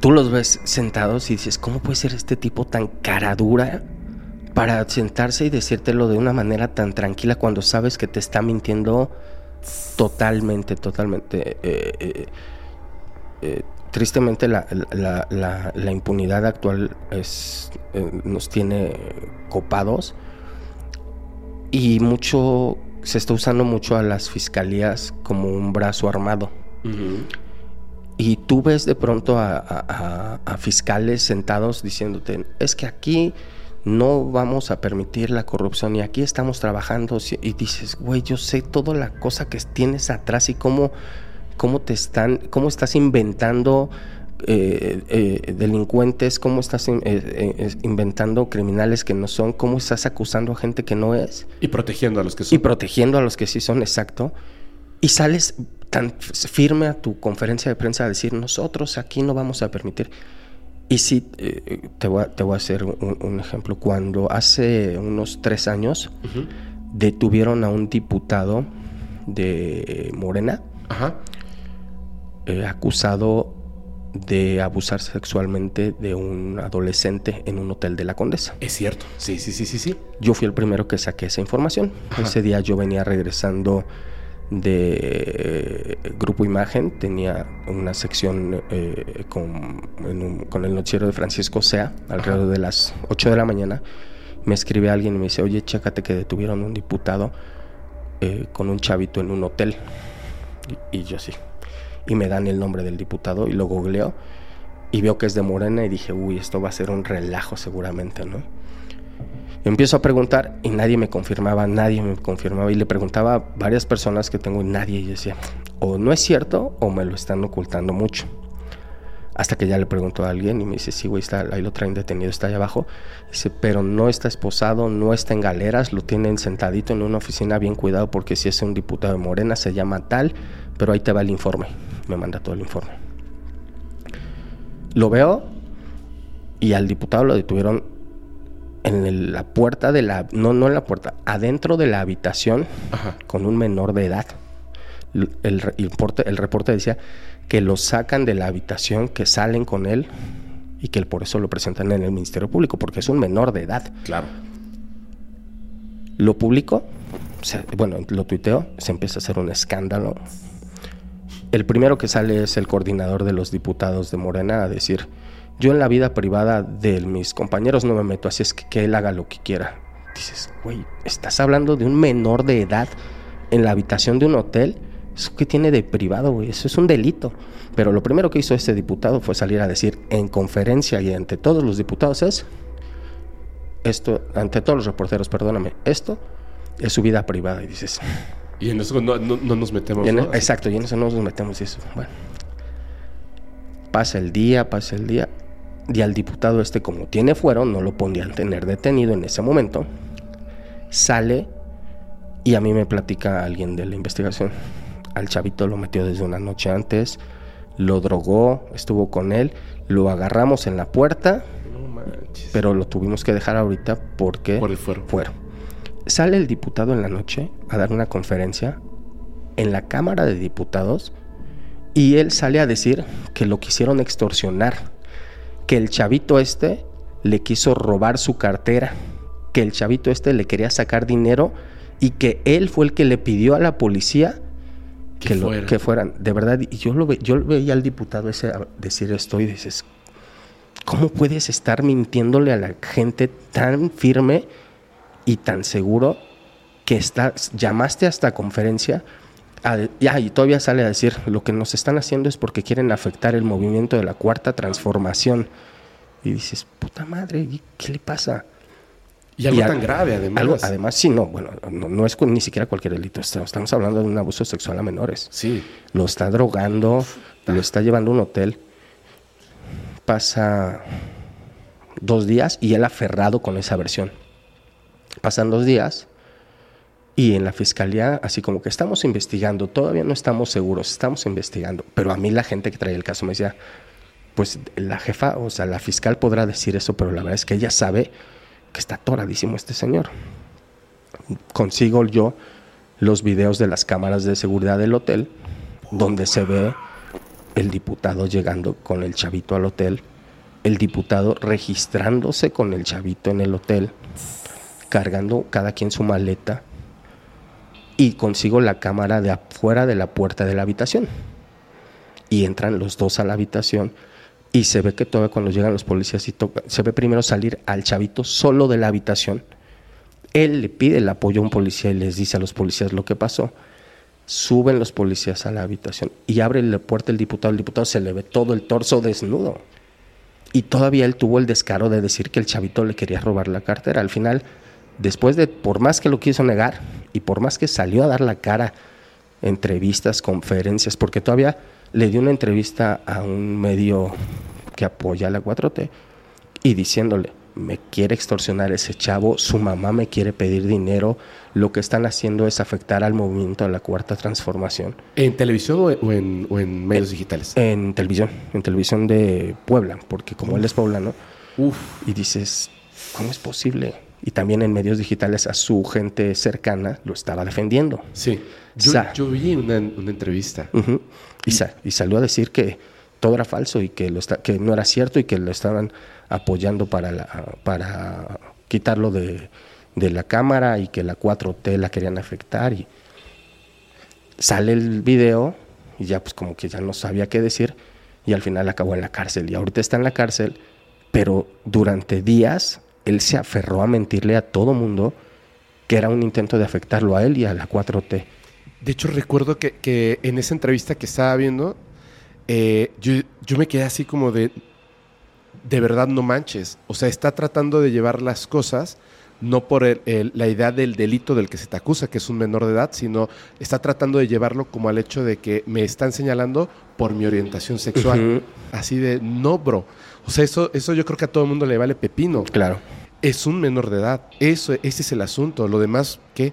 tú los ves sentados y dices, ¿cómo puede ser este tipo tan cara dura para sentarse y decírtelo de una manera tan tranquila cuando sabes que te está mintiendo totalmente, totalmente? Eh, eh, eh, tristemente la, impunidad actual es, nos tiene copados y mucho se está usando mucho a las fiscalías como un brazo armado. Y tú ves de pronto a, fiscales sentados diciéndote, es que aquí no vamos a permitir la corrupción y aquí estamos trabajando. Y dices, güey, yo sé toda la cosa que tienes atrás y cómo, cómo te están, cómo estás inventando eh, eh, delincuentes, cómo estás eh, inventando criminales que no son, cómo estás acusando a gente que no es. Y protegiendo a los que son. Y protegiendo a los que sí son, exacto. Y sales tan firme a tu conferencia de prensa a decir, nosotros aquí no vamos a permitir. Y sí, te, voy a, te, voy a, hacer un, ejemplo. Cuando hace unos tres años detuvieron a un diputado de Morena, acusado de abusar sexualmente de un adolescente en un hotel de la Condesa. Es cierto, sí, sí, sí, sí, sí. Yo fui el primero que saqué esa información. Ese día yo venía regresando de Grupo Imagen, tenía una sección eh, con, el noticiero de Francisco Sea, alrededor de las 8 de la mañana. Me escribe alguien y me dice, oye, chécate que detuvieron un diputado eh, con un chavito en un hotel. y yo sí, y me dan el nombre del diputado y lo googleo y veo que es de Morena y dije, uy, esto va a ser un relajo seguramente, ¿no? Empiezo a preguntar y nadie me confirmaba, nadie me confirmaba. Y le preguntaba a varias personas que tengo y nadie. Y decía, o no es cierto o me lo están ocultando mucho. Hasta que ya le pregunto a alguien y me dice, sí, güey, está, ahí lo traen detenido, está ahí abajo. Dice, pero no está esposado, no está en galeras, lo tienen sentadito en una oficina bien cuidado porque si es un diputado de Morena se llama tal, pero ahí te va el informe. Me manda todo el informe. Lo veo y al diputado lo detuvieron en la puerta de la, no, no en la puerta, adentro de la habitación con un menor de edad. El, el, el reporte decía que lo sacan de la habitación, que salen con él y que por eso lo presentan en el Ministerio Público, porque es un menor de edad. Claro. Lo publico, bueno, lo tuiteo, se empieza a hacer un escándalo. El primero que sale es el coordinador de los diputados de Morena a decir, yo en la vida privada de mis compañeros no me meto, así es que, que él haga lo que quiera. Dices, güey, estás hablando de un menor de edad en la habitación de un hotel ¿Eso qué tiene de privado, güey? Eso es un delito. Pero lo primero que hizo este diputado fue salir a decir en conferencia y ante todos los diputados es, esto, ante todos los reporteros, perdóname, esto es su vida privada. Y dices... Y en eso no, nos metemos. Exacto, y en eso no nos metemos. Y eso, bueno. Pasa el día, pasa el día. Y al diputado este, como tiene fuero, no lo podían tener detenido en ese momento. Sale y a mí me platica alguien de la investigación al chavito lo metió desde una noche antes, lo drogó, estuvo con él, lo agarramos en la puerta, pero lo tuvimos que dejar ahorita porque Por el fuero. Sale el diputado en la noche a dar una conferencia en la Cámara de Diputados y él sale a decir que lo quisieron extorsionar, que el chavito este le quiso robar su cartera, que el chavito este le quería sacar dinero y que él fue el que le pidió a la policía que, fueran. De verdad, y yo lo, ve, yo veía al diputado ese decir esto y dices, ¿cómo puedes estar mintiéndole a la gente tan firme y tan seguro que estás, llamaste a esta conferencia? Ya, y todavía sale a decir, lo que nos están haciendo es porque quieren afectar el movimiento de la cuarta transformación. Y dices, puta madre, ¿qué le pasa? Y algo tan grave, además. además, sí, no, bueno, no, es ni siquiera cualquier delito. Estamos hablando de un abuso sexual a menores. Sí. Lo está drogando, lo está llevando a un hotel. Pasa dos días y él aferrado con esa versión. Pasan dos días y en la fiscalía, así como que estamos investigando, todavía no estamos seguros, estamos investigando. Pero a mí la gente que traía el caso me decía, pues la jefa, o sea, la fiscal podrá decir eso, pero la verdad es que ella sabe que está atoradísimo este señor. Consigo yo los videos de las cámaras de seguridad del hotel, donde se ve el diputado llegando con el chavito al hotel, el diputado registrándose con el chavito en el hotel, cargando cada quien su maleta, y consigo la cámara de afuera de la puerta de la habitación. Y entran los dos a la habitación y se ve que todavía cuando llegan los policías y se ve primero salir al chavito solo de la habitación. Él le pide el apoyo a un policía y les dice a los policías lo que pasó. Suben los policías a la habitación y abre la puerta el diputado. El diputado se le ve todo el torso desnudo. Y todavía él tuvo el descaro de decir que el chavito le quería robar la cartera. Al final, después de, por más que lo quiso negar y por más que salió a dar la cara, entrevistas, conferencias, porque todavía le dio una entrevista a un medio que apoya a la 4T y diciéndole, me quiere extorsionar ese chavo, su mamá me quiere pedir dinero, lo que están haciendo es afectar al movimiento de la cuarta transformación. ¿En televisión o en, medios digitales? En televisión, en televisión de Puebla, porque como él es poblano, Uf. y dices, ¿cómo es posible? Y también en medios digitales a su gente cercana lo estaba defendiendo. Sí, yo, vi una, una entrevista. Y, salió a decir que todo era falso y que, lo que no era cierto y que lo estaban apoyando para, para quitarlo de, la cámara y que la 4T la querían afectar. Y sale el video y ya pues como que ya no sabía qué decir y al final acabó en la cárcel. Y ahorita está en la cárcel, pero durante días él se aferró a mentirle a todo mundo que era un intento de afectarlo a él y a la 4T. De hecho, recuerdo que, en esa entrevista que estaba viendo, eh, yo, me quedé así como de, de verdad no manches. O sea, está tratando de llevar las cosas no por la idea del delito del que se te acusa, que es un menor de edad, sino está tratando de llevarlo como al hecho de que me están señalando por mi orientación sexual. Así de, no, bro. O sea, eso, eso yo creo que a todo el mundo le vale pepino. Claro. Es un menor de edad. Eso, ese es el asunto. Lo demás, ¿qué?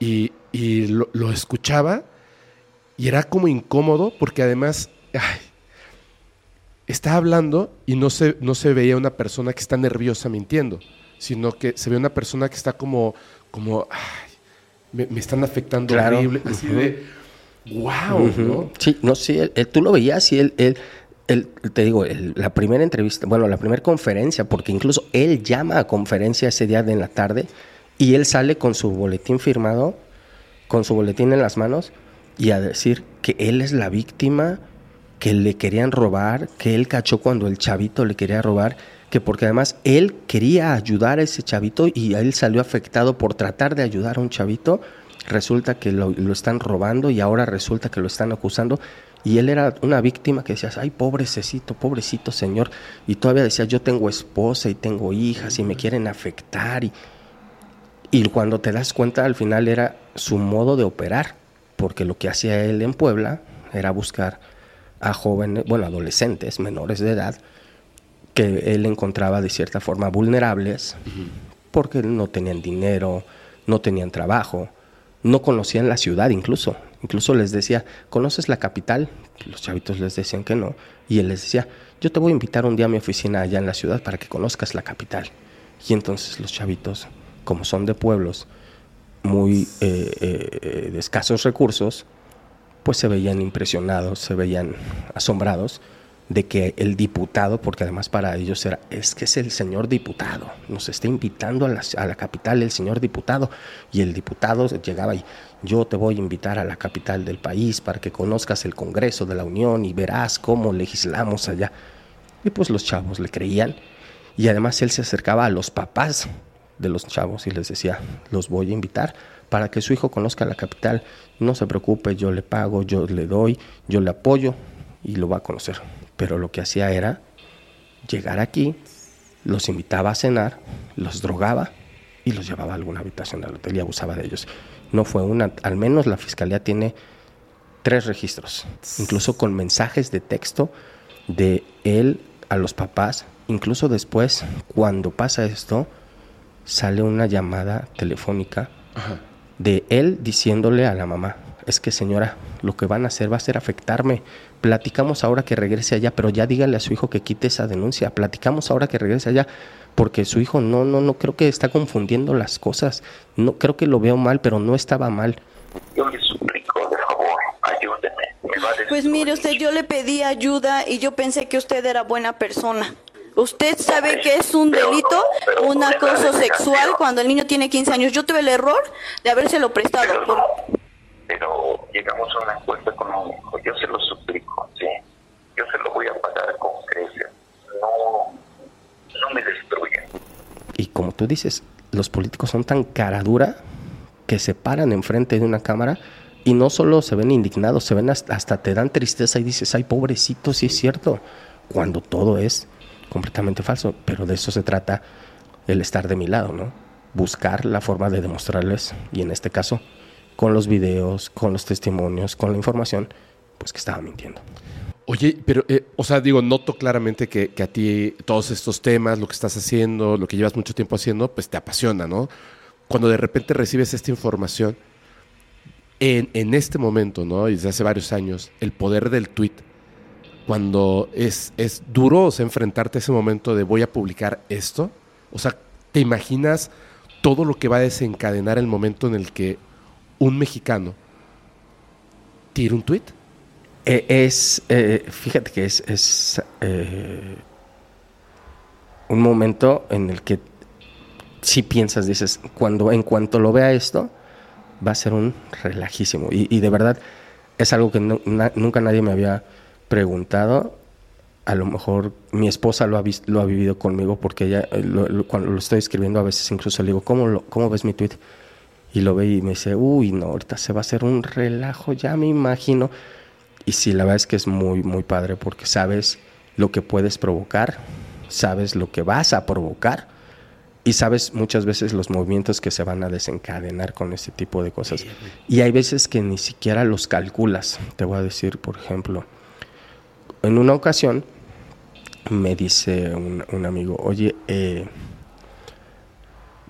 Y, lo, escuchaba y era como incómodo porque además está hablando y no se, no se veía una persona que está nerviosa mintiendo, sino que se ve una persona que está como, como me, están afectando horrible, así de, wow, ¿no? Sí, no, sí, tú lo veías y él, él, él te digo, la primera entrevista, bueno, la primera conferencia, porque incluso él llama a conferencia ese día de en la tarde y él sale con su boletín firmado, con su boletín en las manos y a decir que él es la víctima que le querían robar, que él cachó cuando el chavito le quería robar, que porque además él quería ayudar a ese chavito y él salió afectado por tratar de ayudar a un chavito, resulta que lo, están robando y ahora resulta que lo están acusando y él era una víctima que decías, ay, pobrecito, pobrecito señor, y todavía decía, yo tengo esposa y tengo hijas y me quieren afectar y, y cuando te das cuenta al final era su modo de operar, porque lo que hacía él en Puebla era buscar a jóvenes, bueno, adolescentes menores de edad, que él encontraba de cierta forma vulnerables porque no tenían dinero, no tenían trabajo, no conocían la ciudad incluso. Incluso les decía, ¿conoces la capital? Los chavitos les decían que no. Y él les decía, yo te voy a invitar un día a mi oficina allá en la ciudad para que conozcas la capital. Y entonces los chavitos, como son de pueblos muy eh, eh, de escasos recursos, pues se veían impresionados, se veían asombrados de que el diputado, porque además para ellos era, es que es el señor diputado, nos está invitando a la, a la, capital el señor diputado, y el diputado llegaba y yo te voy a invitar a la capital del país para que conozcas el Congreso de la Unión y verás cómo legislamos allá. Y pues los chavos le creían, y además él se acercaba a los papás de los chavos y les decía, los voy a invitar para que su hijo conozca la capital. No se preocupe, yo le pago, yo le doy, yo le apoyo y lo va a conocer. Pero lo que hacía era llegar aquí, los invitaba a cenar, los drogaba y los llevaba a alguna habitación del hotel y abusaba de ellos. No fue una, al menos la fiscalía tiene tres registros, incluso con mensajes de texto de él a los papás. Incluso después, cuando pasa esto, sale una llamada telefónica de él diciéndole a la mamá, es que señora, lo que van a hacer va a ser afectarme. Platicamos ahora que regrese allá, pero ya dígale a su hijo que quite esa denuncia. Platicamos ahora que regrese allá, porque su hijo no, no, no creo que está confundiendo las cosas. No creo que lo veo mal, pero no estaba mal. Yo le suplico, de favor, ayúdeme. pues mire usted, yo le pedí ayuda y yo pensé que usted era buena persona. ¿Usted sabe que es un delito, un acoso sexual cuando el niño tiene 15 años? Yo tuve el error de habérselo prestado. Pero, llegamos a un acuerdo económico. Yo se lo suplico, ¿sí? Yo se lo voy a pagar con creces. No, no me destruyen. Y como tú dices, los políticos son tan cara dura que se paran enfrente de una cámara y no solo se ven indignados, se ven hasta, hasta te dan tristeza y dices, ay, pobrecito, sí es cierto, cuando todo es completamente falso, pero de eso se trata el estar de mi lado, ¿no? Buscar la forma de demostrarles, y en este caso, con los videos, con los testimonios, con la información, pues que estaba mintiendo. Oye, pero, eh, o sea, digo, noto claramente que, que, a ti todos estos temas, lo que estás haciendo, lo que llevas mucho tiempo haciendo, pues te apasiona, ¿no? Cuando de repente recibes esta información, en, en este momento, ¿no? Y desde hace varios años, el poder del tweet cuando es, es duro enfrentarte a ese momento de voy a publicar esto? O sea, ¿te imaginas todo lo que va a desencadenar el momento en el que un mexicano tira un tweet? Eh, es, eh, fíjate que es, eh, un momento en el que si piensas, dices, cuando en cuanto lo vea esto, va a ser un relajísimo. Y, de verdad es algo que nunca nadie me había preguntado, a lo mejor mi esposa lo ha, visto, lo ha vivido conmigo porque ella, eh, cuando lo estoy escribiendo a veces incluso le digo, ¿cómo, ¿cómo ves mi tweet? Y lo ve y me dice, uy, no, ahorita se va a hacer un relajo, ya me imagino. Y sí, la verdad es que es muy, muy padre porque sabes lo que puedes provocar, sabes lo que vas a provocar y sabes muchas veces los movimientos que se van a desencadenar con este tipo de cosas. Y hay veces que ni siquiera los calculas. Te voy a decir, por ejemplo, en una ocasión me dice un, amigo, oye, eh,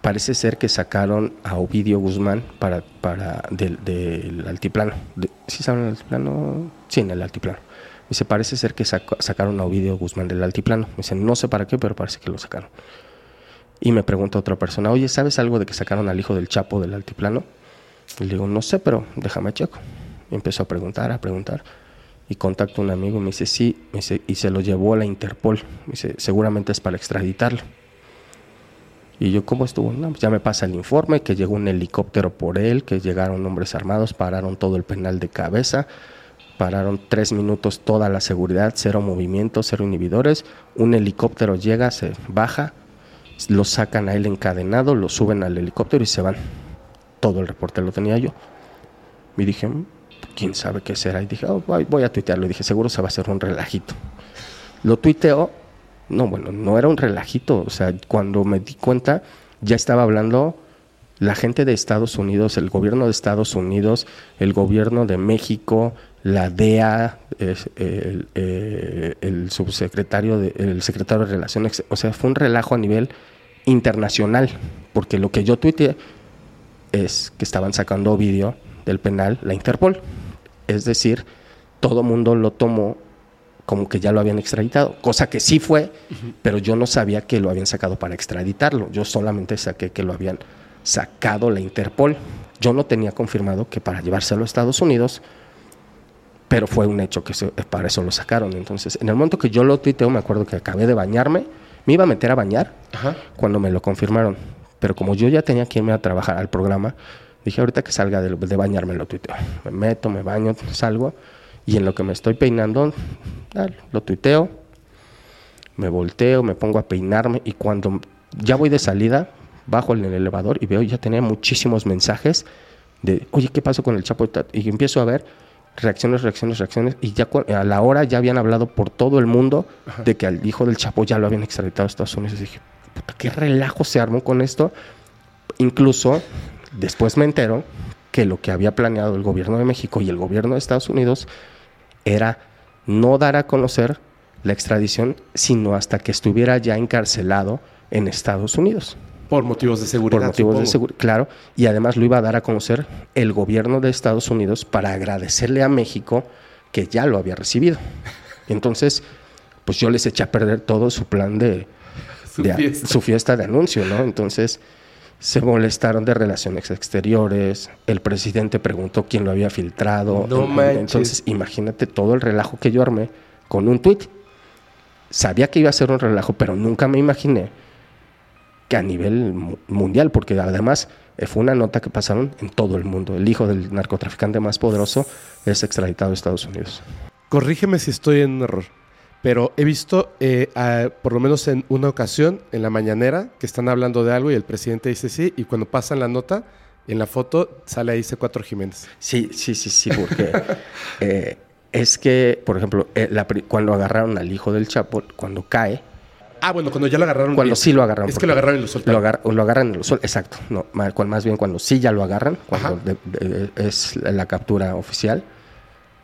parece ser que sacaron a Ovidio Guzmán para, para del, altiplano. ¿Sí saben el altiplano? Sí, en el altiplano. Dice, parece ser que sacaron a Ovidio Guzmán del altiplano. Dice, no sé para qué, pero parece que lo sacaron. Y me pregunta otra persona, oye, ¿sabes algo de que sacaron al hijo del Chapo del altiplano? Y le digo, no sé, pero déjame checo. Y empezó a preguntar, a preguntar. Y contacto a un amigo y me dice, sí, y se lo llevó a la Interpol. Me dice, seguramente es para extraditarlo. Y yo, ¿cómo estuvo? No, pues ya me pasa el informe, que llegó un helicóptero por él, que llegaron hombres armados, pararon todo el penal de cabeza, pararon tres minutos toda la seguridad, cero movimientos, cero inhibidores. Un helicóptero llega, se baja, lo sacan a él encadenado, lo suben al helicóptero y se van. Todo el reporte lo tenía yo. Y dije, mm, quién sabe qué será. Y dije, oh, voy a tuitearlo. Y dije, seguro se va a hacer un relajito. Lo tuiteó. No, bueno, no era un relajito. O sea, cuando me di cuenta, ya estaba hablando la gente de Estados Unidos, el gobierno de Estados Unidos, el gobierno de México, la DEA, el, eh, el, subsecretario, de, el secretario de Relaciones, o sea, fue un relajo a nivel internacional, porque lo que yo tuiteé es que estaban sacando vídeo del penal la Interpol. Es decir, todo mundo lo tomó como que ya lo habían extraditado, cosa que sí fue, pero yo no sabía que lo habían sacado para extraditarlo, yo solamente saqué que lo habían sacado la Interpol. Yo no tenía confirmado que para llevárselo a Estados Unidos, pero fue un hecho que para eso lo sacaron. Entonces, en el momento que yo lo tuiteo, me acuerdo que acabé de bañarme, me iba a meter a bañar cuando me lo confirmaron. Pero como yo ya tenía que irme a trabajar al programa, dije ahorita que salga de, de bañarme lo tuiteo. Me meto, me baño, salgo y en lo que me estoy peinando, lo tuiteo, me volteo, me pongo a peinarme y cuando ya voy de salida, bajo en el elevador y veo ya tenía muchísimos mensajes de, oye, ¿qué pasó con el Chapo? Y empiezo a ver reacciones, reacciones, reacciones, y ya a la hora ya habían hablado por todo el mundo de que al hijo del Chapo ya lo habían extraditado a Estados Unidos. Y dije, puta, qué relajo se armó con esto. Incluso después me entero que lo que había planeado el gobierno de México y el gobierno de Estados Unidos era no dar a conocer la extradición, sino hasta que estuviera ya encarcelado en Estados Unidos. Por motivos de seguridad. Por motivos de seguridad, claro. Y además lo iba a dar a conocer el gobierno de Estados Unidos para agradecerle a México que ya lo había recibido. Entonces, pues yo les eché a perder todo su plan de, su, fiesta. su fiesta de anuncio, ¿no? Entonces se molestaron de relaciones exteriores, el presidente preguntó quién lo había filtrado. No Entonces, imagínate todo el relajo que yo armé con un tuit. Sabía que iba a ser un relajo, pero nunca me imaginé a nivel mundial, porque además eh, fue una nota que pasaron en todo el mundo. El hijo del narcotraficante más poderoso es extraditado a Estados Unidos. Corrígeme si estoy en error, pero he visto, eh, por lo menos en una ocasión, en la mañanera, que están hablando de algo y el presidente dice sí, y cuando pasan la nota, en la foto sale ahí C4 Jiménez. Sí, sí, sí, sí, porque eh, es que, por ejemplo, cuando agarraron al hijo del Chapo, cuando cae, Ah, bueno, cuando ya lo agarraron. Cuando sí lo agarraron. Es que lo agarraron y lo soltaron. Lo, agarran y lo sueltan. Exacto. No, más bien cuando sí ya lo agarran, cuando es la captura oficial,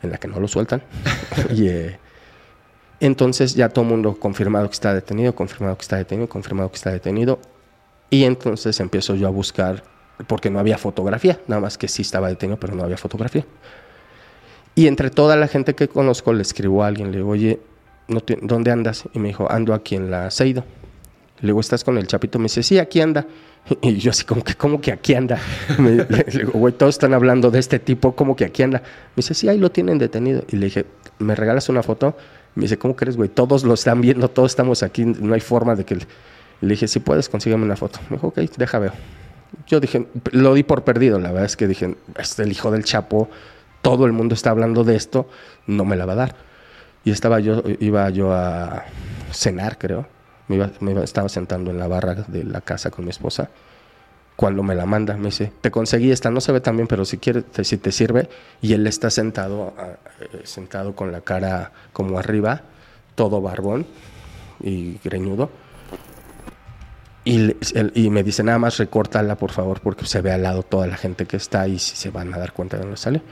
en la que no lo sueltan. y eh, entonces ya todo el mundo confirmado que está detenido, confirmado que está detenido, confirmado que está detenido. Y entonces empiezo yo a buscar, porque no había fotografía, nada más que sí estaba detenido, pero no había fotografía. Y entre toda la gente que conozco le escribo a alguien, le digo, oye, ¿dónde andas? Y me dijo, ando aquí en la Seido. Le digo, ¿estás con el chapito? Me dice, sí, aquí anda. Y yo así como que, ¿cómo que aquí anda? le, digo, güey, todos están hablando de este tipo, ¿cómo que aquí anda? Me dice, sí, ahí lo tienen detenido. Y le dije, ¿me regalas una foto? Me dice, ¿cómo crees, güey? Todos lo están viendo, todos estamos aquí, no hay forma de que... Le dije, si puedes, consígueme una foto. Me dijo, ok, deja ver. Yo dije, lo di por perdido, la verdad es que dije, este el hijo del Chapo, todo el mundo está hablando de esto, no me la va a dar. Y estaba yo, iba yo a cenar, creo. Me, iba, me estaba sentando en la barra de la casa con mi esposa. Cuando me la manda, me dice, te conseguí esta, no se ve tan bien, pero si quieres, si te sirve. Y él está sentado, eh, sentado con la cara como arriba, todo barbón y greñudo. Y, y, me dice, nada más recórtala, por favor, porque se ve al lado toda la gente que está y si se van a dar cuenta de dónde sale.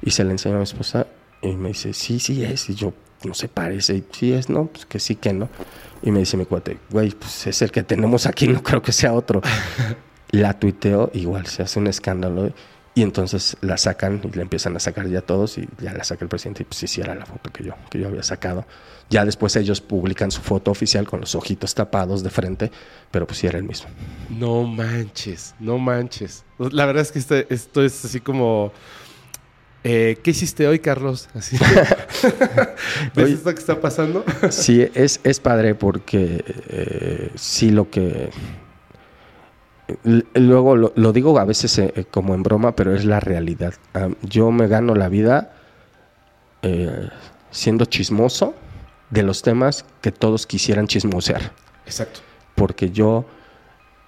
Y se le enseñó a mi esposa y me dice, sí, sí es. Y yo, no se parece. Y sí es, no, pues que sí, que no. Y me dice mi cuate, güey, pues es el que tenemos aquí, no creo que sea otro. la tuiteo, igual se hace un escándalo. Y entonces la sacan y le empiezan a sacar ya todos y ya la saca el presidente y pues sí, sí era la foto que yo, que yo había sacado. Ya después ellos publican su foto oficial con los ojitos tapados de frente, pero pues sí era el mismo. No manches, no manches. La verdad es que este, esto es así como... Eh, ¿Qué hiciste hoy, Carlos? Así. ¿Ves esto que está pasando? sí, es, es padre porque eh, sí lo que Luego lo, digo a veces eh, eh, como en broma, pero es la realidad. Yo me gano la vida eh, siendo chismoso de los temas que todos quisieran chismosear. Exacto. Porque yo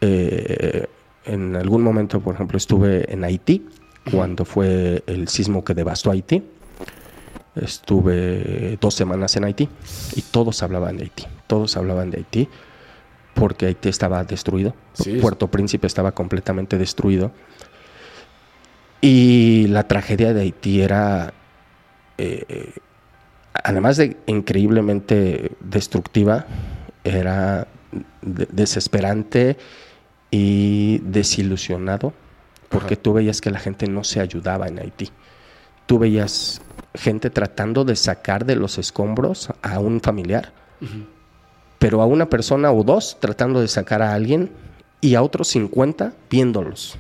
en algún momento, por ejemplo, estuve en Haití cuando fue el sismo que devastó Haití. Estuve dos semanas en Haití y todos hablaban de Haití. Todos hablaban de Haití porque Haití estaba destruido. Puerto Príncipe estaba completamente destruido. Y la tragedia de Haití era, eh, además de increíblemente destructiva, era desesperante y desilusionado, porque tú veías que la gente no se ayudaba en Haití. Tú veías gente tratando de sacar de los escombros a un familiar pero a una persona o dos tratando de sacar a alguien y a otros 50 viéndolos.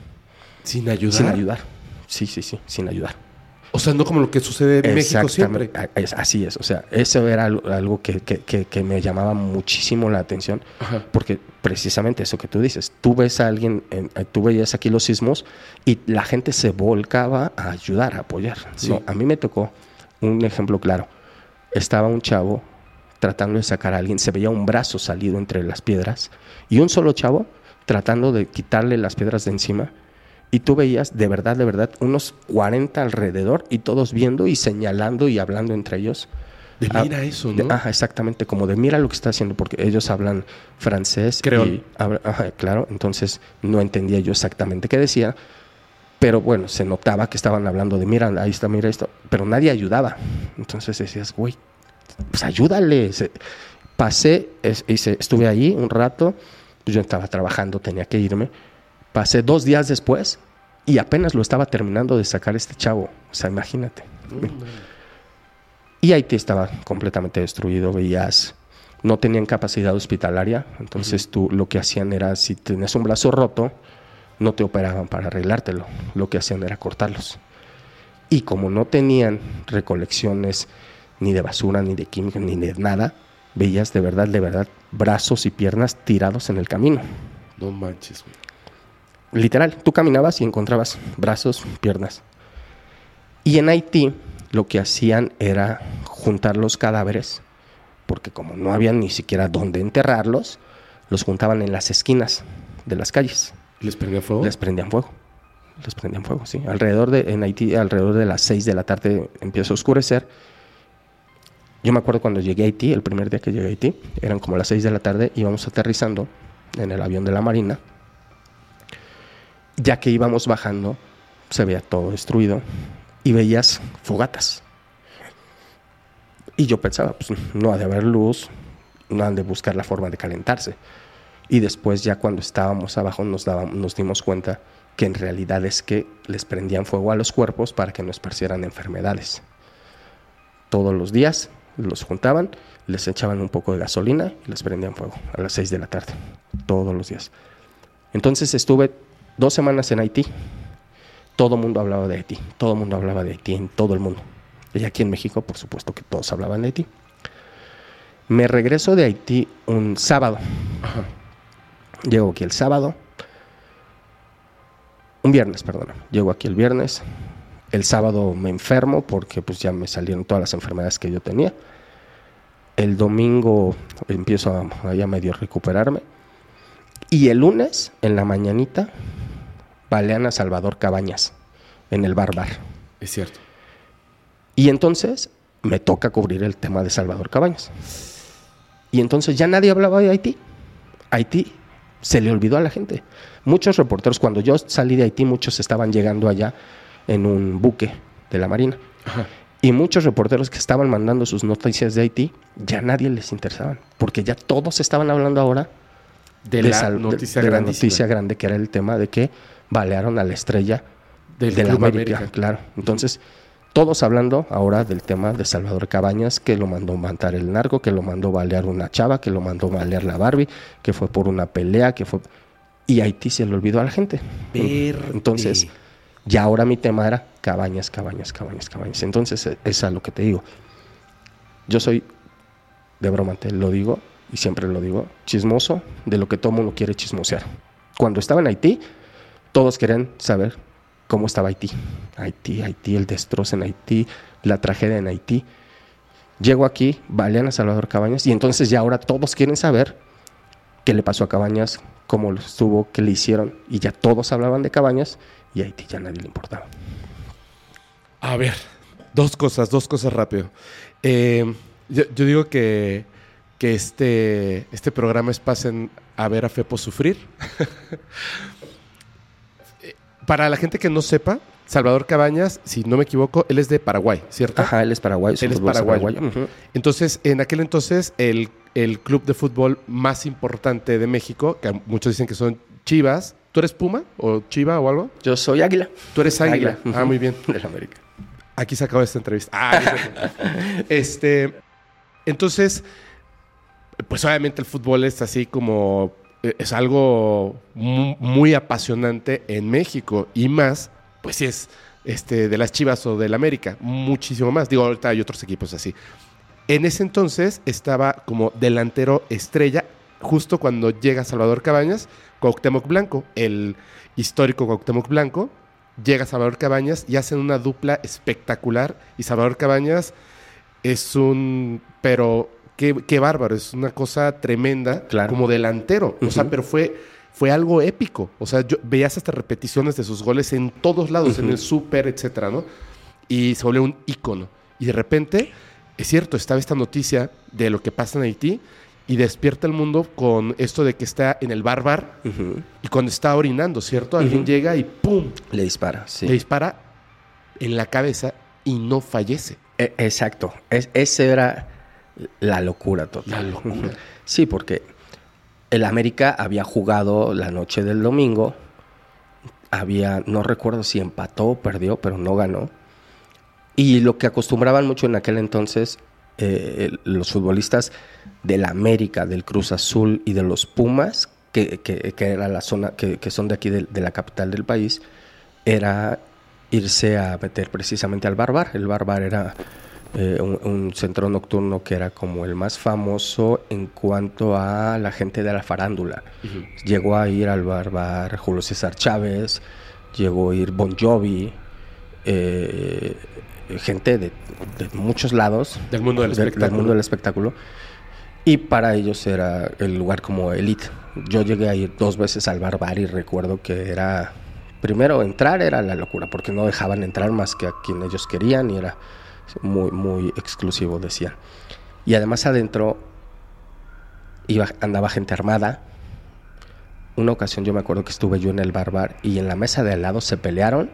Sin ayudar. Sin ayudar. Sí, sí, sí, sin ayudar. O sea, no como lo que sucede en México siempre. Así es, o sea, eso era algo que, que, me llamaba muchísimo la atención, porque precisamente eso que tú dices, tú ves a alguien, tú veías aquí los sismos y la gente se volcaba a ayudar, a apoyar. a mí me tocó un ejemplo claro. Estaba un chavo tratando de sacar a alguien, se veía un brazo salido entre las piedras y un solo chavo tratando de quitarle las piedras de encima. Y tú veías de verdad, de verdad, unos 40 alrededor y todos viendo y señalando y hablando entre ellos. De mira eso, ¿no? ajá, exactamente, como de mira lo que está haciendo, porque ellos hablan francés. Creo. claro, entonces no entendía yo exactamente qué decía, pero bueno, se notaba que estaban hablando de mira, ahí está, mira esto, pero nadie ayudaba. Entonces decías, güey, pues ayúdale. Pasé, estuve allí un rato, yo estaba trabajando, tenía que irme. Pasé dos días después y apenas lo estaba terminando de sacar este chavo. O sea, imagínate. Y Haití estaba completamente destruido, veías, no tenían capacidad hospitalaria, entonces tú lo que hacían era, si tenías un brazo roto, no te operaban para arreglártelo, lo que hacían era cortarlos. Y como no tenían recolecciones ni de basura, ni de química, ni de nada, veías de verdad, de verdad, brazos y piernas tirados en el camino. No manches. Literal, tú caminabas y encontrabas brazos, piernas. Y en Haití lo que hacían era juntar los cadáveres, porque como no había ni siquiera dónde enterrarlos, los juntaban en las esquinas de las calles. ¿Les prendían fuego? Les prendían fuego. Les prendían fuego, sí. Alrededor de, en Haití, alrededor de las 6 de la tarde empieza a oscurecer yo me acuerdo cuando llegué a Haití, el primer día que llegué a Haití, eran como las 6 de la tarde, íbamos aterrizando en el avión de la Marina. Ya que íbamos bajando, se veía todo destruido y veías fogatas. Y yo pensaba, pues no ha de haber luz, no han de buscar la forma de calentarse. Y después ya cuando estábamos abajo nos, nos dimos cuenta que en realidad es que les prendían fuego a los cuerpos para que no esparcieran enfermedades. Todos los días los juntaban, les echaban un poco de gasolina y les prendían fuego a las 6 de la tarde, todos los días. Entonces estuve dos semanas en Haití. Todo el mundo hablaba de Haití, todo el mundo hablaba de Haití en todo el mundo. Y aquí en México, por supuesto que todos hablaban de Haití. Me regreso de Haití un sábado. Llego aquí el sábado. Un viernes, perdón. Llego aquí el viernes. El sábado me enfermo porque pues ya me salieron todas las enfermedades que yo tenía. El domingo empiezo a, ya medio recuperarme. Y el lunes, en la mañanita, balean a Salvador Cabañas en el bar bar. Es cierto. Y entonces me toca cubrir el tema de Salvador Cabañas. Y entonces ya nadie hablaba de Haití. Haití Se le olvidó a la gente. Muchos reporteros, cuando yo salí de Haití, muchos estaban llegando allá en un buque de la Marina. Y muchos reporteros que estaban mandando sus noticias de Haití, ya nadie les interesaban, porque ya todos estaban hablando ahora de, la, noticia, de, la noticia grande, que era el tema de que balearon a la estrella de la América, Claro. Entonces, todos hablando ahora del tema de Salvador Cabañas, que lo mandó matar el narco, que lo mandó balear una chava, que lo mandó balear la Barbie, que fue por una pelea, que fue... Y Haití se le olvidó a la gente. Entonces, ya ahora mi tema era Cabañas, Cabañas, Cabañas, Cabañas. Entonces, e, es a lo que te digo. Yo soy, de broma te lo digo, y siempre lo digo, chismoso de lo que todo mundo quiere chismosear. Cuando estaba en Haití, todos querían saber cómo estaba Haití. Haití, Haití, el destrozo en Haití, la tragedia en Haití. Llego aquí, balean a Salvador Cabañas y entonces ya ahora todos quieren saber qué le pasó a Cabañas, cómo estuvo, qué le hicieron y ya todos hablaban de Cabañas y a Haití ya nadie le importaba. A ver, dos cosas, dos cosas rápido. Eh, yo, digo que, que este, este programa es pasen a ver a Fepo sufrir. Para la gente que no sepa, Salvador Cabañas, si no me equivoco, él es de Paraguay, ¿cierto? Ajá, él es paraguayo. Él es paraguayo. Entonces, en aquel entonces, el, el, club de fútbol más importante de México, que muchos dicen que son Chivas. ¿Tú eres Puma o Chiva o algo? Yo soy Águila. Tú eres Águila. Ah, muy bien. De América. Aquí se acabó esta entrevista. Ah, este, entonces, pues obviamente el fútbol es así como eh, es algo muy, apasionante en México y más, pues si es este, de las Chivas o del América, muchísimo más. Digo, ahorita hay otros equipos así. En ese entonces estaba como delantero estrella, justo cuando llega Salvador Cabañas, Cuauhtémoc Blanco, el histórico Cuauhtémoc Blanco, llega Salvador Cabañas y hacen una dupla espectacular y Salvador Cabañas es un, pero qué, bárbaro, es una cosa tremenda como delantero. O sea, pero fue, fue algo épico. O sea, yo veías hasta repeticiones de sus goles en todos lados, en el súper, etcétera, ¿no? Y se volvió un ícono. Y de repente, es cierto, estaba esta noticia de lo que pasa en Haití y despierta el mundo con esto de que está en el bar y cuando está orinando, ¿cierto? Alguien llega y ¡pum! Le dispara, sí. Le dispara en la cabeza y no fallece. E, exacto. Es, ese era la locura total. Sí, porque el América había jugado la noche del domingo, había, no recuerdo si empató o perdió, pero no ganó. Y lo que acostumbraban mucho en aquel entonces eh, los futbolistas del América, del Cruz Azul y de los Pumas, que, que, era la zona, que, son de aquí de, de, la capital del país, era irse a meter precisamente al Barbar. El Barbar era eh, un, centro nocturno que era como el más famoso en cuanto a la gente de la farándula. Llegó a ir al bar, Julio César Chávez, llegó a ir Bon Jovi, eh, gente de, muchos lados. Del mundo del, espectáculo. mundo del espectáculo. Y para ellos era el lugar como elite. Yo llegué a ir dos veces al bar y recuerdo que era primero entrar era la locura porque no dejaban entrar más que a quien ellos querían y era muy, muy exclusivo, decía. Y además adentro iba, andaba gente armada. Una ocasión yo me acuerdo que estuve yo en el barbar y en la mesa de al lado se pelearon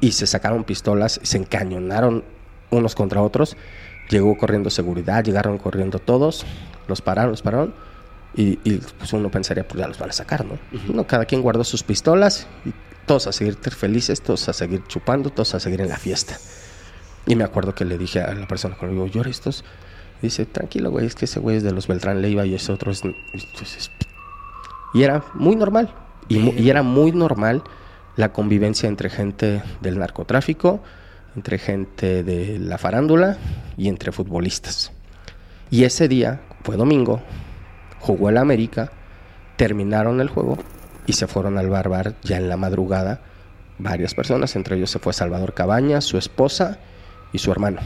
y se sacaron pistolas, se encañonaron unos contra otros. Llegó corriendo seguridad, llegaron corriendo todos, los pararon, los pararon. Y, pues uno pensaría, pues ya los van a sacar, ¿no? no cada quien guardó sus pistolas y todos a seguir felices, todos a seguir chupando, todos a seguir en la fiesta. Y me acuerdo que le dije a la persona conmigo, yo estos. dice, tranquilo, güey, es que ese güey es de los Beltrán Leiva y ese otro es. Y era muy normal. Y, era muy normal la convivencia entre gente del narcotráfico, entre gente de la farándula y entre futbolistas. Y ese día, fue domingo, jugó el América, terminaron el juego y se fueron al barbar ya en la madrugada varias personas, entre ellos se fue Salvador Cabañas, su esposa y su hermano.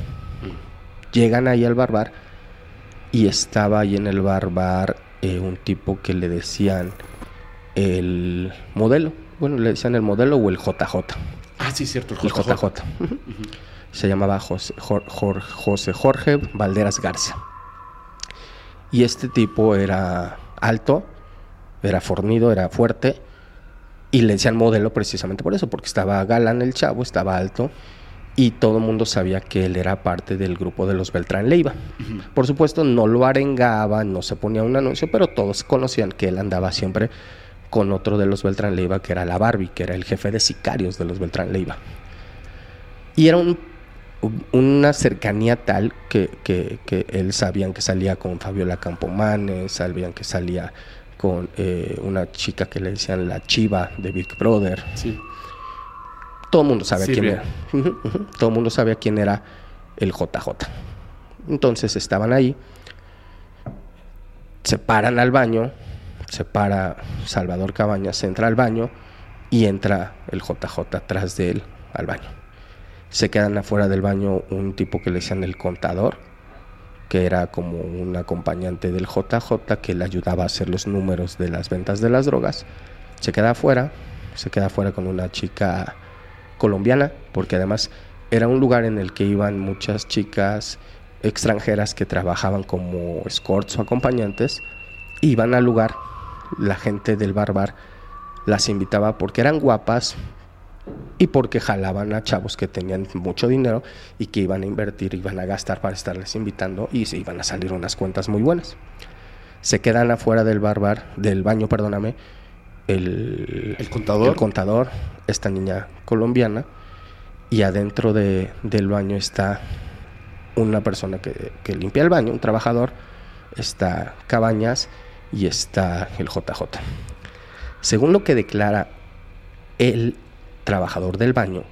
Llegan ahí al barbar y estaba ahí en el barbar eh, un tipo que le decían el modelo. Bueno, le decían el modelo o el JJ. Ah, sí, cierto, el JJ. Se llamaba José Jorge, Valderas Garza. Y este tipo era alto, era fornido, era fuerte. Y le decían modelo precisamente por eso, porque estaba galán el chavo, estaba alto y todo el mundo sabía que él era parte del grupo de los Beltrán Leiva. Por supuesto, no lo arengaba, no se ponía un anuncio, pero todos conocían que él andaba siempre con otro de los Beltrán Leiva, que era la Barbie, que era el jefe de sicarios de los Beltrán Leiva. Y era una cercanía tal que, que, él sabían que salía con Fabiola Campomanes, sabían que salía con eh, una chica que le decían la chiva de Big Brother. Sí. Todo el mundo sabe quién era. Todo el mundo sabía quién era el JJ. Entonces estaban ahí, se paran al baño, se para Salvador Cabañas, entra al baño y entra el JJ atrás de él al baño. Se quedan afuera del baño un tipo que le decían el contador, que era como un acompañante del JJ que le ayudaba a hacer los números de las ventas de las drogas. Se queda afuera, se queda afuera con una chica colombiana, porque además era un lugar en el que iban muchas chicas extranjeras que trabajaban como escorts o acompañantes, iban al lugar, la gente del barbar las invitaba porque eran guapas, y porque jalaban a chavos que tenían mucho dinero y que iban a invertir, iban a gastar para estarles invitando y se iban a salir unas cuentas muy buenas. Se quedan afuera del barbar, del baño, perdóname, el, contador. el contador, esta niña colombiana, y adentro de, del baño está una persona que, que limpia el baño, un trabajador, está Cabañas y está el JJ. Según lo que declara el trabajador del baño,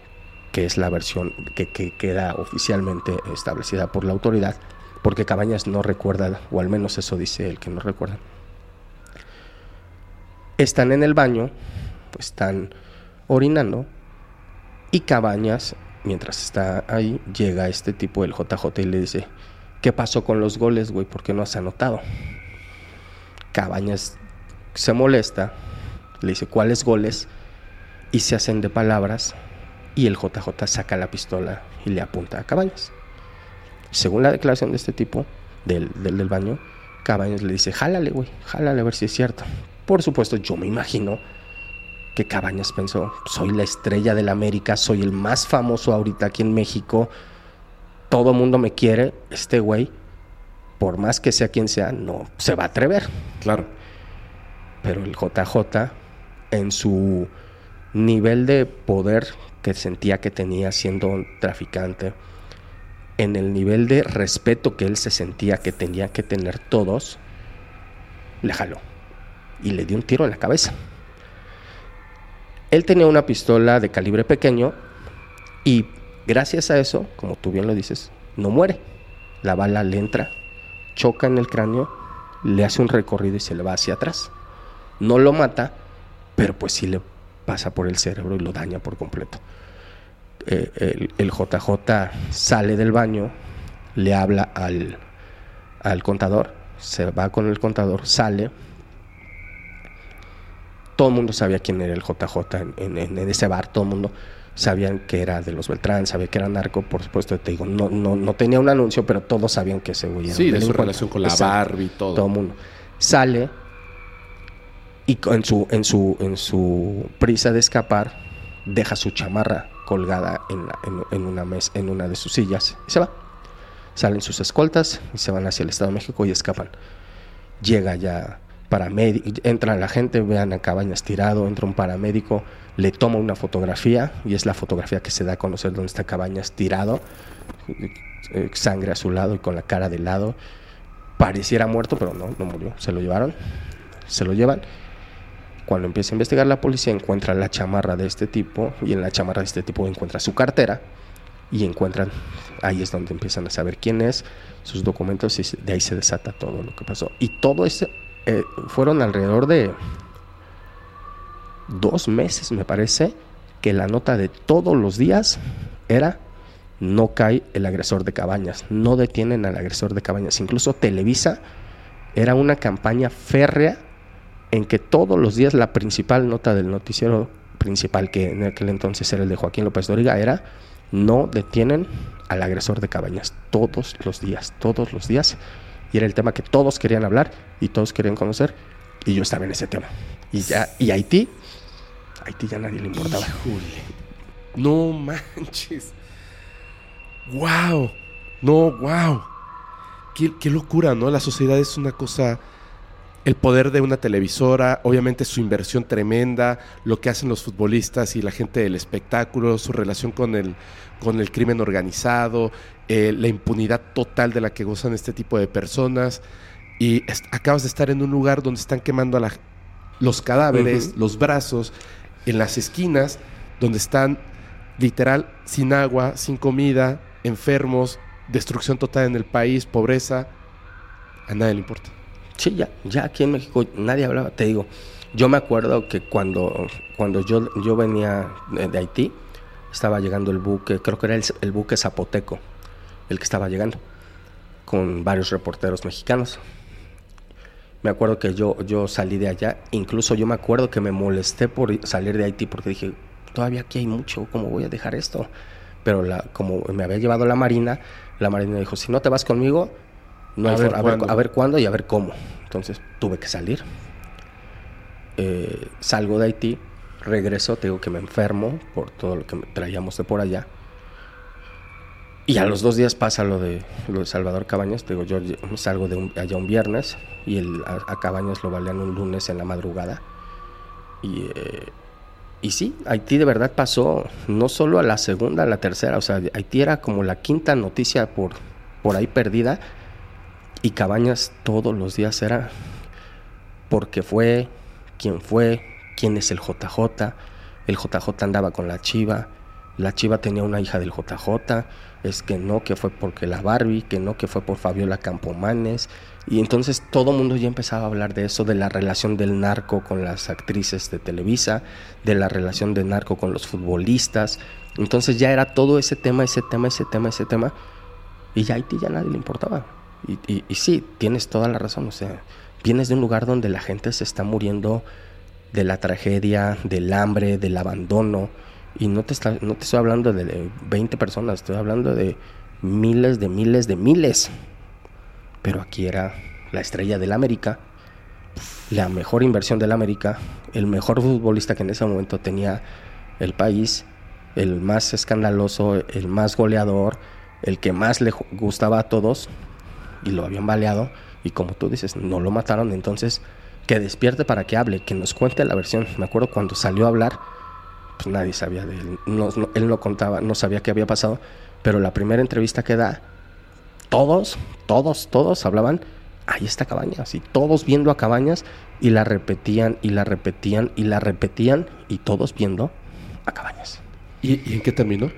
que es la versión que, queda oficialmente establecida por la autoridad, porque Cabañas no recuerda, o al menos eso dice él que no recuerda. Están en el baño, pues están orinando, y Cabañas, mientras está ahí, llega este tipo, el JJ, y le dice, ¿qué pasó con los goles, güey? ¿Por qué no has anotado? Cabañas se molesta, le dice, ¿cuáles goles? y se hacen de palabras y el JJ saca la pistola y le apunta a Cabañas. Según la declaración de este tipo, del, del, baño, Cabañas le dice, jálale, güey, jálale a ver si es cierto. Por supuesto, yo me imagino que Cabañas pensó, soy la estrella de la América, soy el más famoso ahorita aquí en México, todo mundo me quiere, este güey, por más que sea quien sea, no se va a atrever. Claro. Pero el JJ, en su nivel de poder que sentía que tenía siendo un traficante, en el nivel de respeto que él se sentía que tenía que tener todos, le jaló y le dio un tiro en la cabeza. Él tenía una pistola de calibre pequeño y gracias a eso, como tú bien lo dices, no muere. La bala le entra, choca en el cráneo, le hace un recorrido y se le va hacia atrás. No lo mata, pero pues sí le pasa por el cerebro y lo daña por completo. Eh, el, JJ sale del baño, le habla al, al contador, se va con el contador, sale. Todo el mundo sabía quién era el JJ en, en, ese bar, todo el mundo sabían que era de los Beltrán, sabía que era narco, por supuesto, te digo, no, no, no tenía un anuncio, pero todos sabían que ese güey era Sí, de su relación con la Barbie, todo. Todo el mundo. Sale, y en su, en su, en su prisa de escapar deja su chamarra colgada en, en, una mes, en una de sus sillas y se va. Salen sus escoltas y se van hacia el Estado de México y escapan. Llega ya paramédico, entra la gente, vean a Cabañas tirado, entra un paramédico, le toma una fotografía y es la fotografía que se da a conocer donde está Cabañas tirado, eh, sangre a su lado y con la cara de lado. Pareciera muerto, pero no, no murió. Se lo llevaron, se lo llevan cuando empieza a investigar la policía encuentra la chamarra de este tipo y en la chamarra de este tipo encuentra su cartera y encuentran, ahí es donde empiezan a saber quién es, sus documentos y de ahí se desata todo lo que pasó. Y todo eso eh, fueron alrededor de dos meses, me parece, que la nota de todos los días era no cae el agresor de Cabañas, no detienen al agresor de Cabañas. Incluso Televisa era una campaña férrea en que todos los días la principal nota del noticiero principal, que en aquel entonces era el de Joaquín López Doriga, era no detienen al agresor de Cabañas. Todos los días, todos los días. Y era el tema que todos querían hablar y todos querían conocer Y yo estaba en ese tema. Y ya, y Haití, Haití ya nadie le importaba. No manches. Wow. No, wow. Qué, qué locura, ¿no? La sociedad es una cosa el poder de una televisora, obviamente su inversión tremenda, lo que hacen los futbolistas y la gente del espectáculo, su relación con el, con el crimen organizado, eh, la impunidad total de la que gozan este tipo de personas. Y acabas de estar en un lugar donde están quemando a la, los cadáveres, los brazos, en las esquinas, donde están literal sin agua, sin comida, enfermos, destrucción total en el país, pobreza. A nadie le importa. Sí, ya, ya aquí en México nadie hablaba, te digo. Yo me acuerdo que cuando, cuando yo, yo venía de, Haití, estaba llegando el buque, creo que era el, buque Zapoteco, el que estaba llegando, con varios reporteros mexicanos. Me acuerdo que yo, yo salí de allá, incluso yo me acuerdo que me molesté por salir de Haití porque dije, todavía aquí hay mucho, ¿cómo voy a dejar esto? Pero la, como me había llevado la Marina, la Marina dijo, si no te vas conmigo, no a, ver, a, ver, cuándo y a ver cómo. Entonces tuve que salir. Eh, salgo de Haití, regreso, te digo que me enfermo por todo lo que traíamos de por allá. Y a los dos días pasa lo de, lo de Salvador Cabañas. Te digo, yo salgo de allá un viernes y el, a, Cabañas lo balean un lunes en la madrugada. Y, eh, y sí, Haití de verdad pasó no solo a la segunda, a la tercera. O sea, Haití era como la quinta noticia por, por ahí perdida y Cabañas todos los días era porque fue, quién fue, quién es el JJ. El JJ andaba con la chiva, la chiva tenía una hija del JJ, es que no, que fue porque la Barbie, que no, que fue por Fabiola Campomanes. Y entonces todo mundo ya empezaba a hablar de eso, de la relación del narco con las actrices de Televisa, de la relación del narco con los futbolistas. Entonces ya era todo ese tema, ese tema, ese tema, ese tema. Y ya a Haití ya nadie le importaba. Y, y, sí, tienes toda la razón. O sea, vienes de un lugar donde la gente se está muriendo de la tragedia, del hambre, del abandono. Y no te, está, no te estoy hablando de 20 personas, estoy hablando de miles, de miles, de miles. Pero aquí era la estrella del América, la mejor inversión del América, el mejor futbolista que en ese momento tenía el país, el más escandaloso, el más goleador, el que más le gustaba a todos, y lo habían baleado y como tú dices, no lo mataron, entonces que despierte para que hable, que nos cuente la versión. Me acuerdo cuando salió a hablar, pues nadie sabía de él, él no contaba, no sabía qué había pasado, pero la primera entrevista que da, todos, todos, todos hablaban, ahí está Cabañas, y todos viendo a Cabañas y la repetían y la repetían y la repetían y todos viendo a Cabañas. ¿Y, en qué terminó?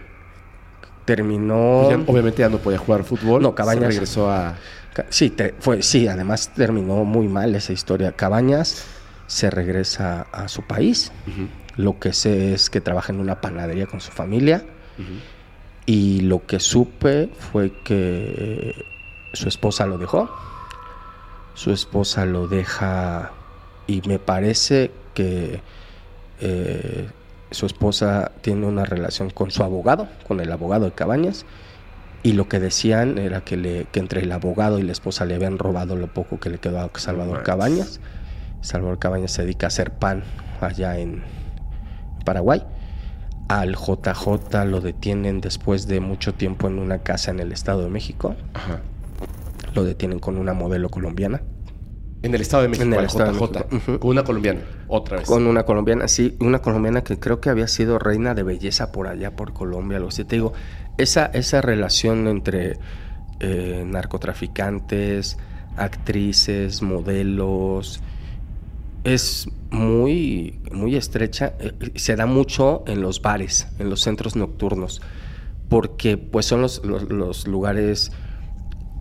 terminó. Pues obviamente ya no podía jugar fútbol. No, Cabañas. regresó a. Sí, fue, sí, además terminó muy mal esa historia. Cabañas se regresa a su país. Lo que sé es que trabaja en una panadería con su familia. Y lo que supe fue que su esposa lo dejó. Su esposa lo deja y me parece que eh, su esposa tiene una relación con su abogado, con el abogado de Cabañas, y lo que decían era que, le, que entre el abogado y la esposa le habían robado lo poco que le quedó a Salvador Cabañas. Salvador Cabañas se dedica a hacer pan allá en Paraguay. Al JJ lo detienen después de mucho tiempo en una casa en el Estado de México. Lo detienen con una modelo colombiana. En el Estado de México, en el JJ, con una colombiana, otra vez. Con una colombiana, sí, una colombiana que creo que había sido reina de belleza por allá, por Colombia, lo que te digo. Esa, esa relación entre eh, narcotraficantes, actrices, modelos, es muy, muy estrecha. Eh, se da mucho en los bares, en los centros nocturnos, porque pues son los, los lugares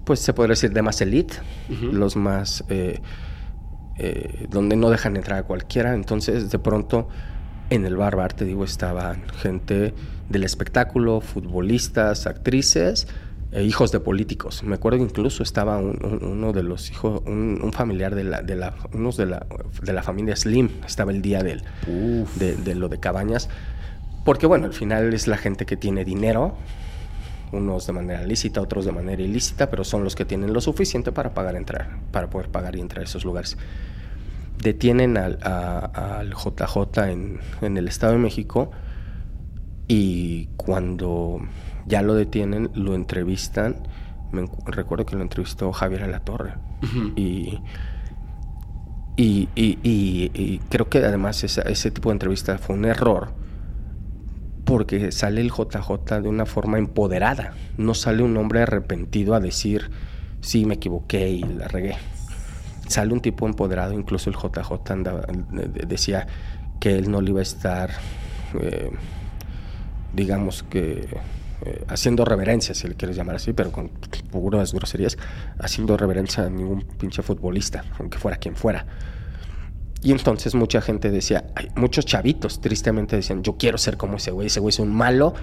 pues se podría decir de más elite, los más eh, eh, donde no dejan entrar a cualquiera. Entonces, de pronto, en el bar, bar te digo, estaban gente del espectáculo, futbolistas, actrices, e hijos de políticos. Me acuerdo que incluso estaba uno de los hijos, un, familiar de la, de la, unos de la, de la familia Slim, estaba el día del, de, de lo de Cabañas. Porque bueno, al final es la gente que tiene dinero, unos de manera lícita, otros de manera ilícita, pero son los que tienen lo suficiente para pagar entrar, para poder pagar y entrar a esos lugares. detienen al, al JJ en, en, el Estado de México y cuando ya lo detienen, lo entrevistan. Me recuerdo que lo entrevistó Javier Alatorre. y, y, y, y, creo que además ese tipo de entrevista fue un error porque sale el JJ de una forma empoderada. No sale un hombre arrepentido a decir, sí, me equivoqué y la regué sale un tipo empoderado, incluso el JJ decía que él no le iba a estar, eh, digamos que, eh, haciendo reverencia, si le quieres llamar así, pero con puras groserías, haciendo reverencia a ningún pinche futbolista, aunque fuera quien fuera. Y entonces mucha gente decía, hay muchos chavitos tristemente decían, yo quiero ser como ese güey, ese güey es un malo,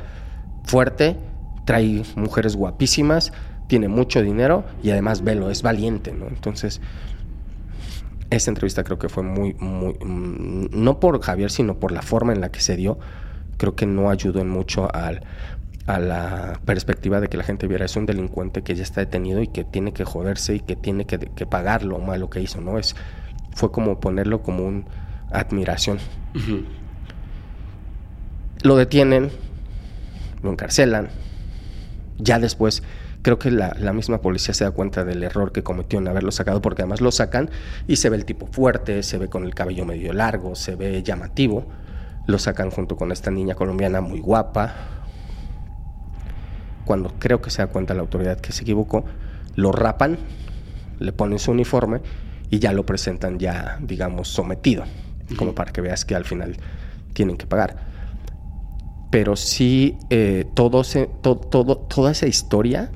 fuerte, trae mujeres guapísimas, tiene mucho dinero y además velo, es valiente, ¿no? Entonces, esta entrevista creo que fue muy, muy, mm, no por Javier, sino por la forma en la que se dio, creo que no ayudó en mucho al, a la perspectiva de que la gente viera es un delincuente que ya está detenido y que tiene que joderse y que tiene que, pagar lo malo que hizo, ¿no? Es, fue como ponerlo como un admiración. Lo detienen, lo encarcelan, ya después creo que la, misma policía se da cuenta del error que cometió en haberlo sacado, porque además lo sacan y se ve el tipo fuerte, se ve con el cabello medio largo, se ve llamativo. Lo sacan junto con esta niña colombiana muy guapa. Cuando creo que se da cuenta la autoridad que se equivocó, lo rapan, le ponen su uniforme y ya lo presentan ya, digamos, sometido, como para que veas que al final tienen que pagar. Pero sí, eh, todo, todo, toda esa historia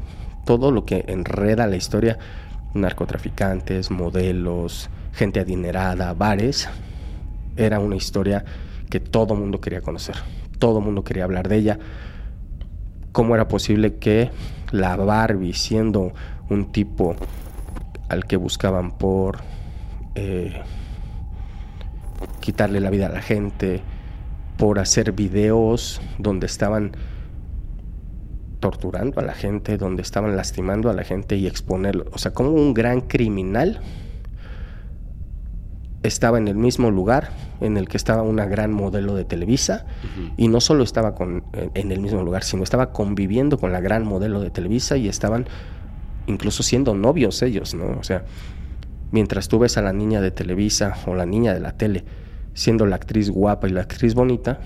todo lo que enreda la historia, narcotraficantes, modelos, gente adinerada, bares, era una historia que todo mundo quería conocer, todo mundo quería hablar de ella. ¿Cómo era posible que la Barbie, siendo un tipo al que buscaban por eh, quitarle la vida a la gente, por hacer videos donde estaban torturando a la gente, donde estaban lastimando a la gente y exponerlo. O sea, como un gran criminal estaba en el mismo lugar en el que estaba una gran modelo de Televisa y no solo estaba con, en el mismo lugar, sino estaba conviviendo con la gran modelo de Televisa y estaban incluso siendo novios ellos, ¿no? O sea, mientras tú ves a la niña de Televisa o la niña de la tele siendo la actriz guapa y la actriz bonita,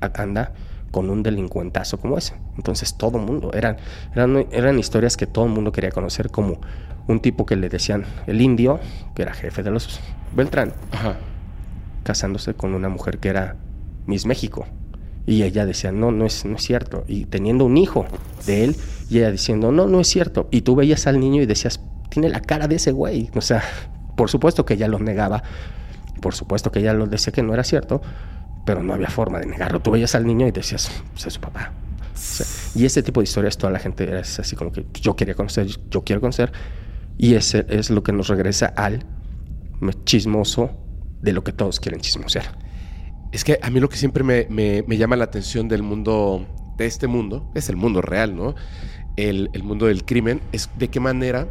anda con un delincuentazo como ese. Entonces todo el mundo, eran, eran, eran historias que todo el mundo quería conocer, como un tipo que le decían el indio, que era jefe de los Beltrán, casándose con una mujer que era Miss México. Y ella decía, no, no es, no es cierto. Y teniendo un hijo de él, y ella diciendo, no, no es cierto. Y tú veías al niño y decías, tiene la cara de ese güey. O sea, por supuesto que ella lo negaba, por supuesto que ella lo decía que no era cierto, pero no había forma de negarlo. Tú veías al niño y decías, pues es su papá. y ese tipo de historias toda la gente era así como que yo quería conocer, yo quiero conocer. Y ese es lo que nos regresa al chismoso de lo que todos quieren chismosear. Es que a mí lo que siempre me, me, llama la atención del mundo, de este mundo, es el mundo real, ¿no? El, el mundo del crimen, es de qué manera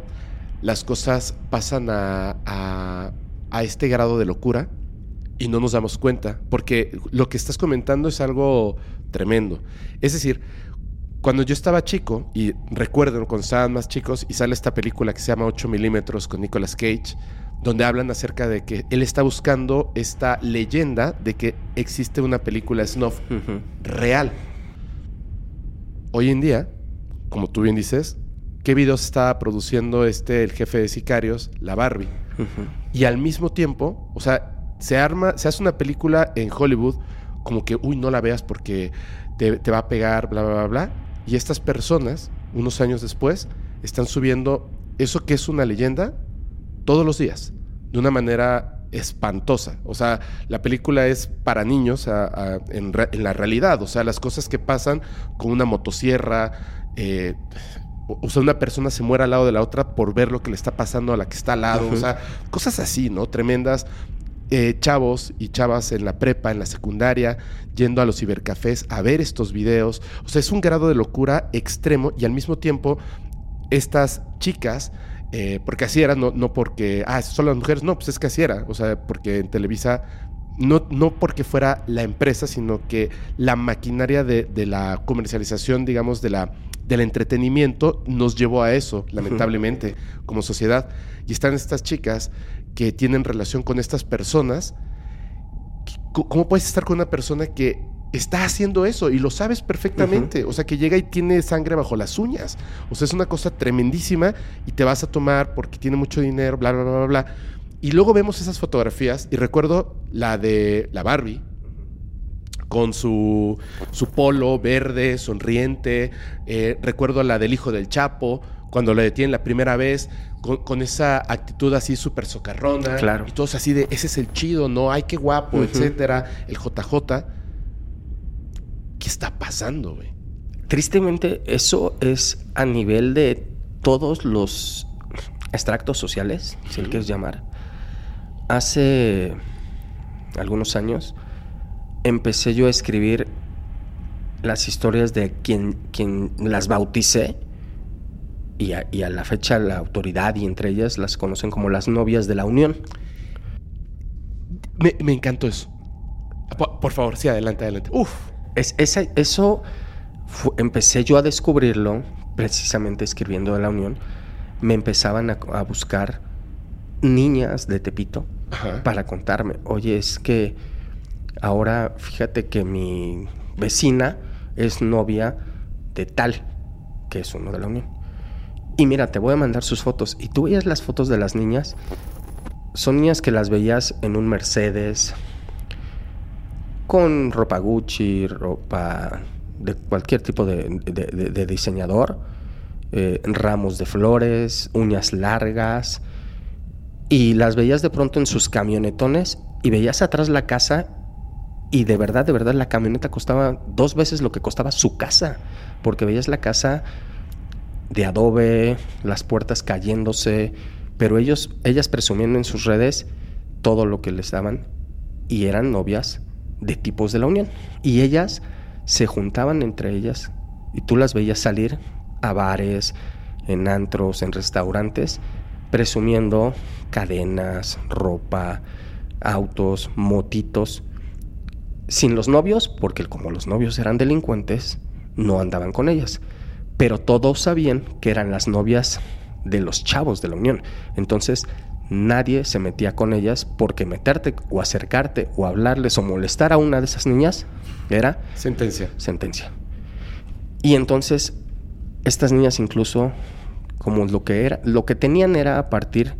las cosas pasan a, a, a este grado de locura y no nos damos cuenta, porque lo que estás comentando es algo tremendo. Es decir, cuando yo estaba chico, y recuerdo cuando estaban más chicos, y sale esta película que se llama 8 milímetros con Nicolas Cage, donde hablan acerca de que él está buscando esta leyenda de que existe una película snuff real. Hoy en día, como tú bien dices, ¿qué videos está produciendo este, el jefe de sicarios, la Barbie? Y al mismo tiempo, o sea, se arma, se hace una película en Hollywood como que, uy, no la veas porque te, va a pegar, bla, bla, bla, bla. Y estas personas, unos años después, están subiendo eso que es una leyenda todos los días, de una manera espantosa. O sea, la película es para niños en, la realidad. O sea, las cosas que pasan con una motosierra. Eh, o sea, una persona se muere al lado de la otra por ver lo que le está pasando a la que está al lado. O sea, cosas así, ¿no? Tremendas. Eh, chavos y chavas en la prepa, en la secundaria, yendo a los cibercafés a ver estos videos. O sea, es un grado de locura extremo y al mismo tiempo estas chicas eh, porque así era, no, no porque, ah, son las mujeres, no, pues es que así era, o sea, porque en Televisa, no, no porque fuera la empresa, sino que la maquinaria de, de la comercialización, digamos, de la, del entretenimiento nos llevó a eso, lamentablemente, como sociedad. Y están estas chicas que tienen relación con estas personas. ¿Cómo puedes estar con una persona que está haciendo eso y lo sabes perfectamente. O sea, que llega y tiene sangre bajo las uñas. O sea, es una cosa tremendísima y te vas a tomar porque tiene mucho dinero, bla, bla, bla, bla, bla. Y luego vemos esas fotografías y recuerdo la de la Barbie con su, su polo verde, sonriente. Eh, recuerdo la del hijo del Chapo, cuando lo detienen la primera vez, con, esa actitud así súper socarrona. Claro. Y todos así de, ese es el chido, ¿no? Ay, qué guapo, etcétera. El JJ. ¿Qué está pasando, güey? Tristemente, eso es a nivel de todos los extractos sociales, si le quieres llamar. Hace algunos años empecé yo a escribir las historias de quien, quien las bauticé y a, la fecha la autoridad y entre ellas las conocen como las novias de la Unión. Me, encantó eso. Por, favor, sí, adelante, adelante. Uf. Es, eso empecé yo a descubrirlo precisamente escribiendo de la Unión. Me empezaban a, buscar niñas de Tepito para contarme, oye, es que ahora fíjate que mi vecina es novia de tal, que es uno de la Unión. Y mira, te voy a mandar sus fotos. Y tú veías las fotos de las niñas. Son niñas que las veías en un Mercedes, con ropa Gucci, ropa de cualquier tipo de, diseñador, eh, ramos de flores, uñas largas, y las veías de pronto en sus camionetones y veías atrás la casa y de verdad, de verdad la camioneta costaba dos veces lo que costaba su casa, porque veías la casa de adobe, las puertas cayéndose, pero ellos, ellas presumiendo en sus redes todo lo que les daban y eran novias de tipos de la Unión. Y ellas se juntaban entre ellas y tú las veías salir a bares, en antros, en restaurantes, presumiendo cadenas, ropa, autos, motitos, sin los novios, porque como los novios eran delincuentes, no andaban con ellas. Pero todos sabían que eran las novias de los chavos de la Unión. Entonces nadie se metía con ellas porque meterte o acercarte o hablarles o molestar a una de esas niñas era sentencia. Sentencia. Y entonces estas niñas incluso como lo que era, lo que tenían era a partir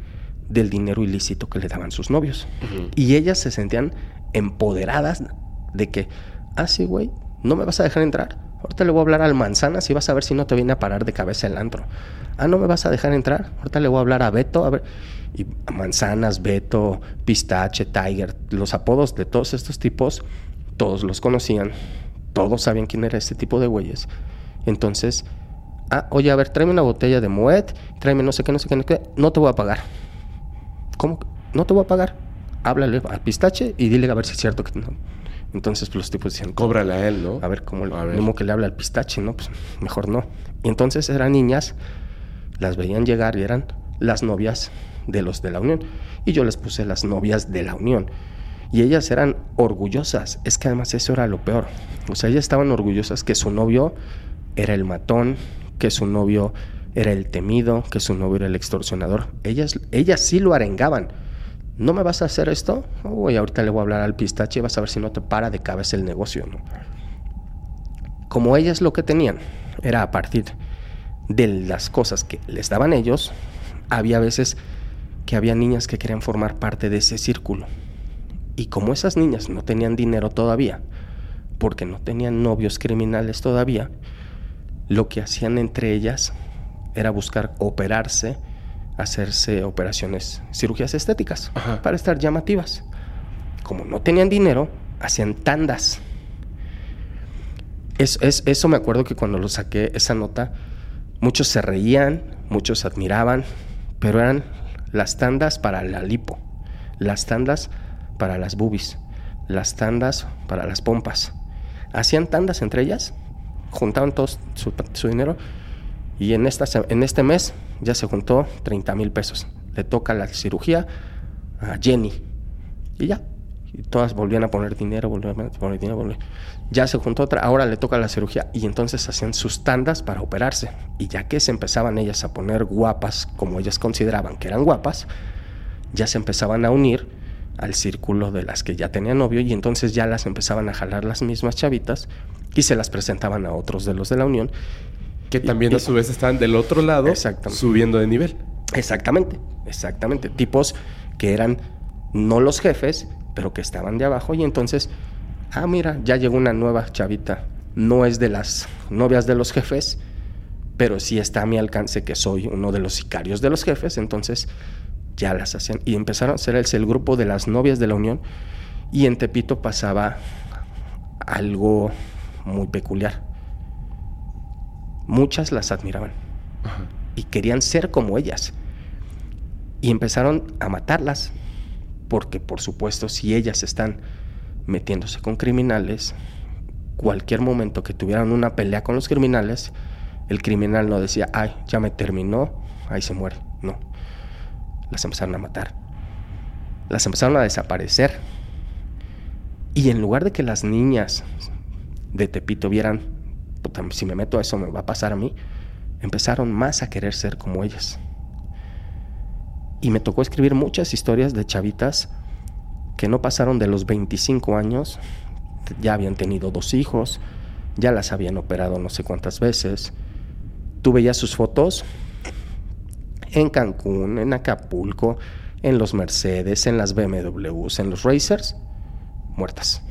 del dinero ilícito que le daban sus novios. Y ellas se sentían empoderadas de que, ah, sí, güey, no me vas a dejar entrar. Ahorita le voy a hablar al manzanas y vas a ver si no te viene a parar de cabeza el antro. Ah, no me vas a dejar entrar. Ahorita le voy a hablar a Beto, a ver y manzanas, Beto, Pistache, Tiger, los apodos de todos estos tipos, todos los conocían, todos sabían quién era este tipo de güeyes. Entonces, ah, oye, a ver, tráeme una botella de Moet, tráeme no sé qué, no sé qué, no, sé qué, no te voy a pagar. ¿Cómo? No te voy a pagar. Háblale al Pistache y dile a ver si es cierto que no. Entonces, pues los tipos decían, cóbrale a él, ¿no? A ver cómo, a ver. que le habla al Pistache, ¿no? Pues mejor no. Y entonces eran niñas, las veían llegar y eran las novias de los de la Unión. Y yo les puse las novias de la Unión. Y ellas eran orgullosas. Es que además eso era lo peor. O sea, ellas estaban orgullosas que su novio era el matón, que su novio era el temido, que su novio era el extorsionador. Ellas, ellas sí lo arengaban. ¿No me vas a hacer esto? Uy, ahorita le voy a hablar al pistache y vas a ver si no te para de cabeza el negocio. Como ellas lo que tenían era a partir de las cosas que les daban ellos, había veces que había niñas que querían formar parte de ese círculo. Y como esas niñas no tenían dinero todavía, porque no tenían novios criminales todavía, lo que hacían entre ellas era buscar operarse, hacerse operaciones, cirugías estéticas, para estar llamativas. Como no tenían dinero, hacían tandas. Es, eso me acuerdo que cuando lo saqué, esa nota, muchos se reían, muchos admiraban, pero eran las tandas para la lipo, las tandas para las boobies, las tandas para las pompas. Hacían tandas entre ellas, juntaban todo su, dinero y en, esta, en este mes ya se juntó 30 mil pesos. Le toca la cirugía a Jenny. Y ya. Y todas volvían a poner dinero, volvían a poner dinero. Volvían. Ya se juntó otra, ahora le toca la cirugía. Y entonces hacían sus tandas para operarse. Y ya que se empezaban ellas a poner guapas, como ellas consideraban que eran guapas, ya se empezaban a unir al círculo de las que ya tenían novio y entonces ya las empezaban a jalar las mismas chavitas y se las presentaban a otros de los de la unión. Que también a su vez estaban del otro lado subiendo de nivel. Exactamente, exactamente. Tipos que eran no los jefes, pero que estaban de abajo y entonces, ah, mira, ya llegó una nueva chavita. No es de las novias de los jefes, pero sí está a mi alcance que soy uno de los sicarios de los jefes, entonces ya las hacían. Y empezaron a ser el, el grupo de las novias de la Unión y en Tepito pasaba algo muy peculiar. Muchas las admiraban y querían ser como ellas. Y empezaron a matarlas, porque por supuesto si ellas están metiéndose con criminales, cualquier momento que tuvieran una pelea con los criminales, el criminal no decía, ay, ya me terminó, ahí se muere. No. Las empezaron a matar. Las empezaron a desaparecer. Y en lugar de que las niñas de Tepito vieran, si me meto a eso me va a pasar a mí, empezaron más a querer ser como ellas. Y me tocó escribir muchas historias de chavitas que no pasaron de los 25 años, ya habían tenido dos hijos, ya las habían operado no sé cuántas veces. Tuve ya sus fotos en Cancún, en Acapulco, en los Mercedes, en las BMWs, en los Racers, muertas.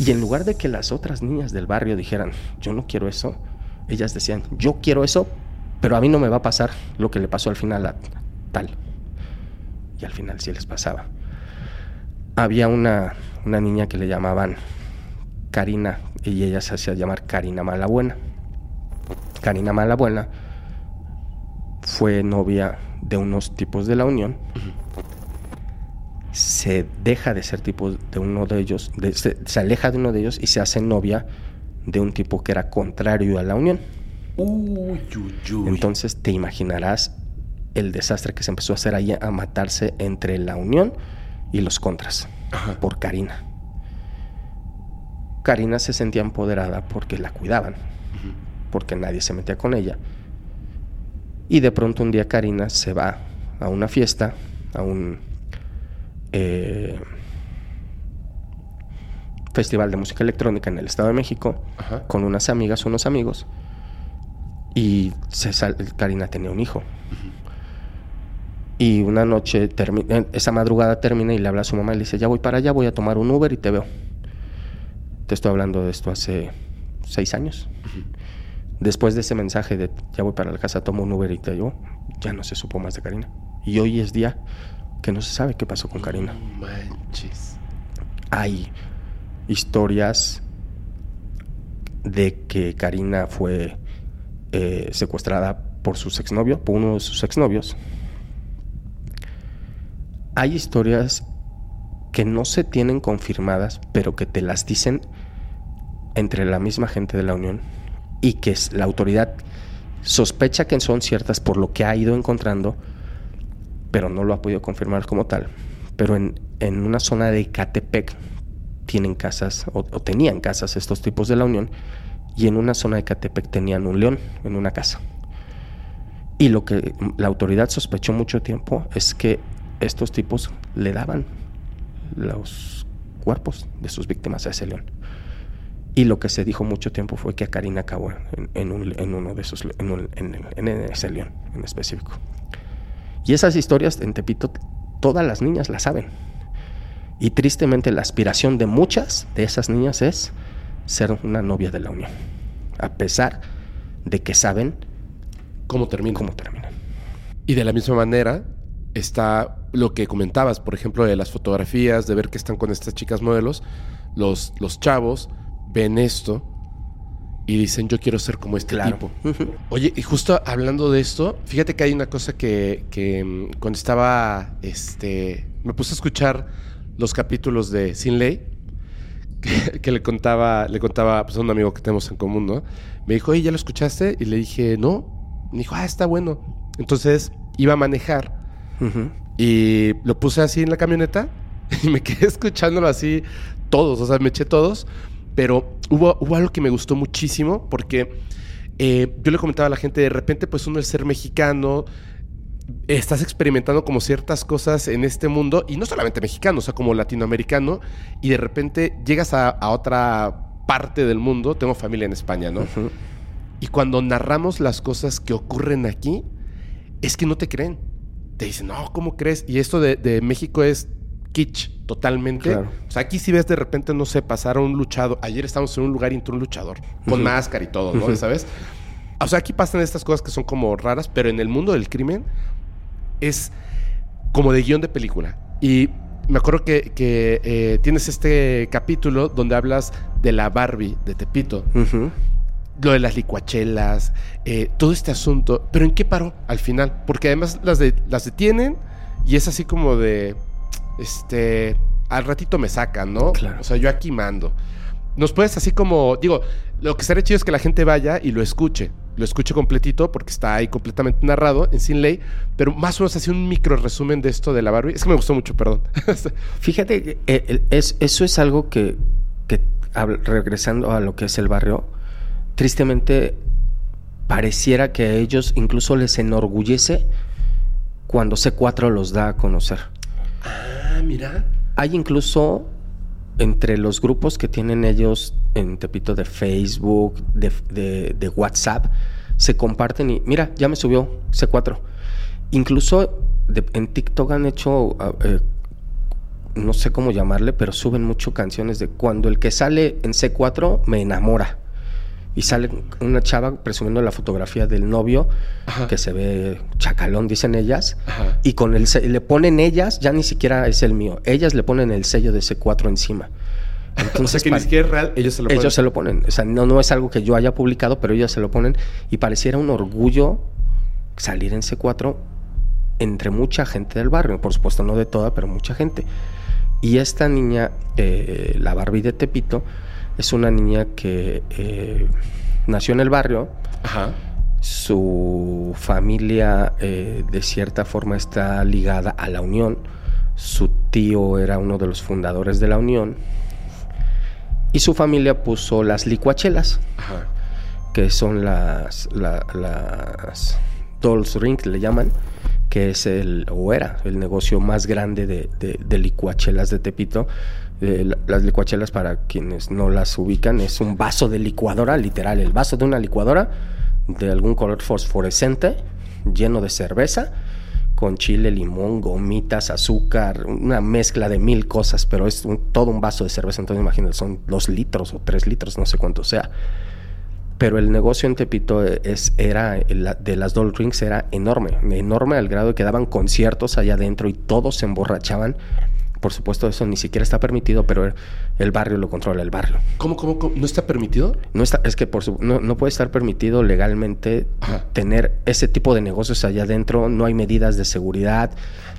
Y en lugar de que las otras niñas del barrio dijeran, yo no quiero eso, ellas decían, yo quiero eso, pero a mí no me va a pasar lo que le pasó al final a tal. Y al final sí les pasaba. Había una, una niña que le llamaban Karina y ella se hacía llamar Karina Malabuena. Karina Malabuena fue novia de unos tipos de la Unión se deja de ser tipo de uno de ellos, se, aleja de uno de ellos y se hace novia de un tipo que era contrario a la unión. Entonces te imaginarás el desastre que se empezó a hacer ahí a matarse entre la unión y los contras por Karina. Karina se sentía empoderada porque la cuidaban, porque nadie se metía con ella. Y de pronto un día Karina se va a una fiesta, a un eh, festival de música electrónica en el Estado de México con unas amigas, unos amigos. Y se Karina tenía un hijo. Y una noche, eh, esa madrugada termina y le habla a su mamá y le dice, ya voy para allá, voy a tomar un Uber y te veo. Te estoy hablando de esto hace seis años. Después de ese mensaje de ya voy para la casa, tomo un Uber y te veo, ya no se supo más de Karina. Y hoy es día que no se sabe qué pasó con Karina. manches. Hay historias de que Karina fue eh, secuestrada por su exnovio, por uno de sus exnovios. Hay historias que no se tienen confirmadas, pero que te las dicen entre la misma gente de la Unión y que la autoridad sospecha que son ciertas por lo que ha ido encontrando pero no lo ha podido confirmar como tal. Pero en, una zona de Catepec tienen casas, o, tenían casas estos tipos de la Unión, y en una zona de Catepec tenían un león en una casa. Y lo que la autoridad sospechó mucho tiempo es que estos tipos le daban los cuerpos de sus víctimas a ese león. Y lo que se dijo mucho tiempo fue que a Karina acabó en, uno de esos, en, en ese león en específico. Y esas historias en Tepito todas las niñas las saben. Y tristemente la aspiración de muchas de esas niñas es ser una novia de la unión. A pesar de que saben cómo termina. Cómo terminan. Y de la misma manera está lo que comentabas, por ejemplo, de las fotografías, de ver que están con estas chicas modelos. Los, los chavos ven esto y dicen yo quiero ser como este tipo. Oye, y justo hablando de esto, fíjate que hay una cosa que, que mm, cuando estaba, este, me puse a escuchar los capítulos de Sin Ley, que, le contaba, le contaba pues, a un amigo que tenemos en común, ¿no? Me dijo, oye, ¿ya lo escuchaste? Y le dije, no. Me dijo, ah, está bueno. Entonces iba a manejar y lo puse así en la camioneta y me quedé escuchándolo así todos, o sea, me eché todos. Pero hubo, hubo algo que me gustó muchísimo porque eh, yo le comentaba a la gente, de repente, pues uno el ser mexicano, estás experimentando como ciertas cosas en este mundo, y no solamente mexicano, o sea, como latinoamericano, y de repente llegas a, otra parte del mundo, tengo familia en España, ¿no? Y cuando narramos las cosas que ocurren aquí, es que no te creen. Te dicen, no, ¿cómo crees? Y esto de, México es kitsch totalmente. O sea, aquí si ves de repente, no sé, pasar a un luchador. Ayer estábamos en un lugar y entró un luchador con máscara y todo, ¿no? ¿Sabes? O sea, aquí pasan estas cosas que son como raras, pero en el mundo del crimen es como de guion de película. Y me acuerdo que, eh, tienes este capítulo donde hablas de la Barbie de Tepito. Lo de las licuachelas, eh, todo este asunto. Pero ¿en qué paró al final? Porque además las, de, las detienen y es así como de. Este. Al ratito me sacan, ¿no? O sea, yo aquí mando. Nos puedes así como. Digo, lo que sería chido es que la gente vaya y lo escuche lo escucho completito porque está ahí completamente narrado en Sin Ley, pero más o menos así un micro resumen de esto de la Barbie. Es que me gustó mucho, perdón. Fíjate, eh, es, eso es algo que, que, regresando a lo que es el barrio, tristemente pareciera que a ellos incluso les enorgullece cuando C4 los da a conocer. Ah, mira. Hay incluso entre los grupos que tienen ellos en Tepito de Facebook, de, WhatsApp, se comparten y mira, ya me subió C4. Incluso en TikTok han hecho, ah, eh, no sé cómo llamarle, pero suben mucho canciones de cuando el que sale en C4 me enamora y sale una chava presumiendo la fotografía del novio que se ve chacalón dicen ellas y con el le ponen ellas ya ni siquiera es el mío ellas le ponen el sello de ese cuatro encima. Entonces que ni siquiera es real ellos se lo ponen. ellos se lo ponen o sea no, no es algo que yo haya publicado pero ellos se lo ponen y pareciera un orgullo salir en C4 entre mucha gente del barrio por supuesto no de toda pero mucha gente. Y esta niña eh, la Barbie de Tepito es una niña que eh, nació en el barrio. Su familia eh, de cierta forma está ligada a la Unión. Su tío era uno de los fundadores de la Unión. Y su familia puso las licuachelas, que son las, las Dolls Ring, le llaman, que es el, o era el negocio más grande de, de licuachelas de Tepito las licuachelas, para quienes no las ubican, es un vaso de licuadora, literal, el vaso de una licuadora de algún color fosforescente, lleno de cerveza, con chile, limón, gomitas, azúcar, una mezcla de mil cosas, pero es todo un vaso de cerveza, entonces imagínate, son dos litros o tres litros, no sé cuánto sea. Pero el negocio en Tepito es, era, de las Doll Rings era enorme, enorme al grado que daban conciertos allá adentro y todos se emborrachaban por supuesto, eso ni siquiera está permitido, pero el barrio lo controla el barrio. ¿Cómo, cómo, cómo? ¿No está permitido? No está, es que por no, puede estar permitido legalmente tener ese tipo de negocios allá adentro. No hay medidas de seguridad.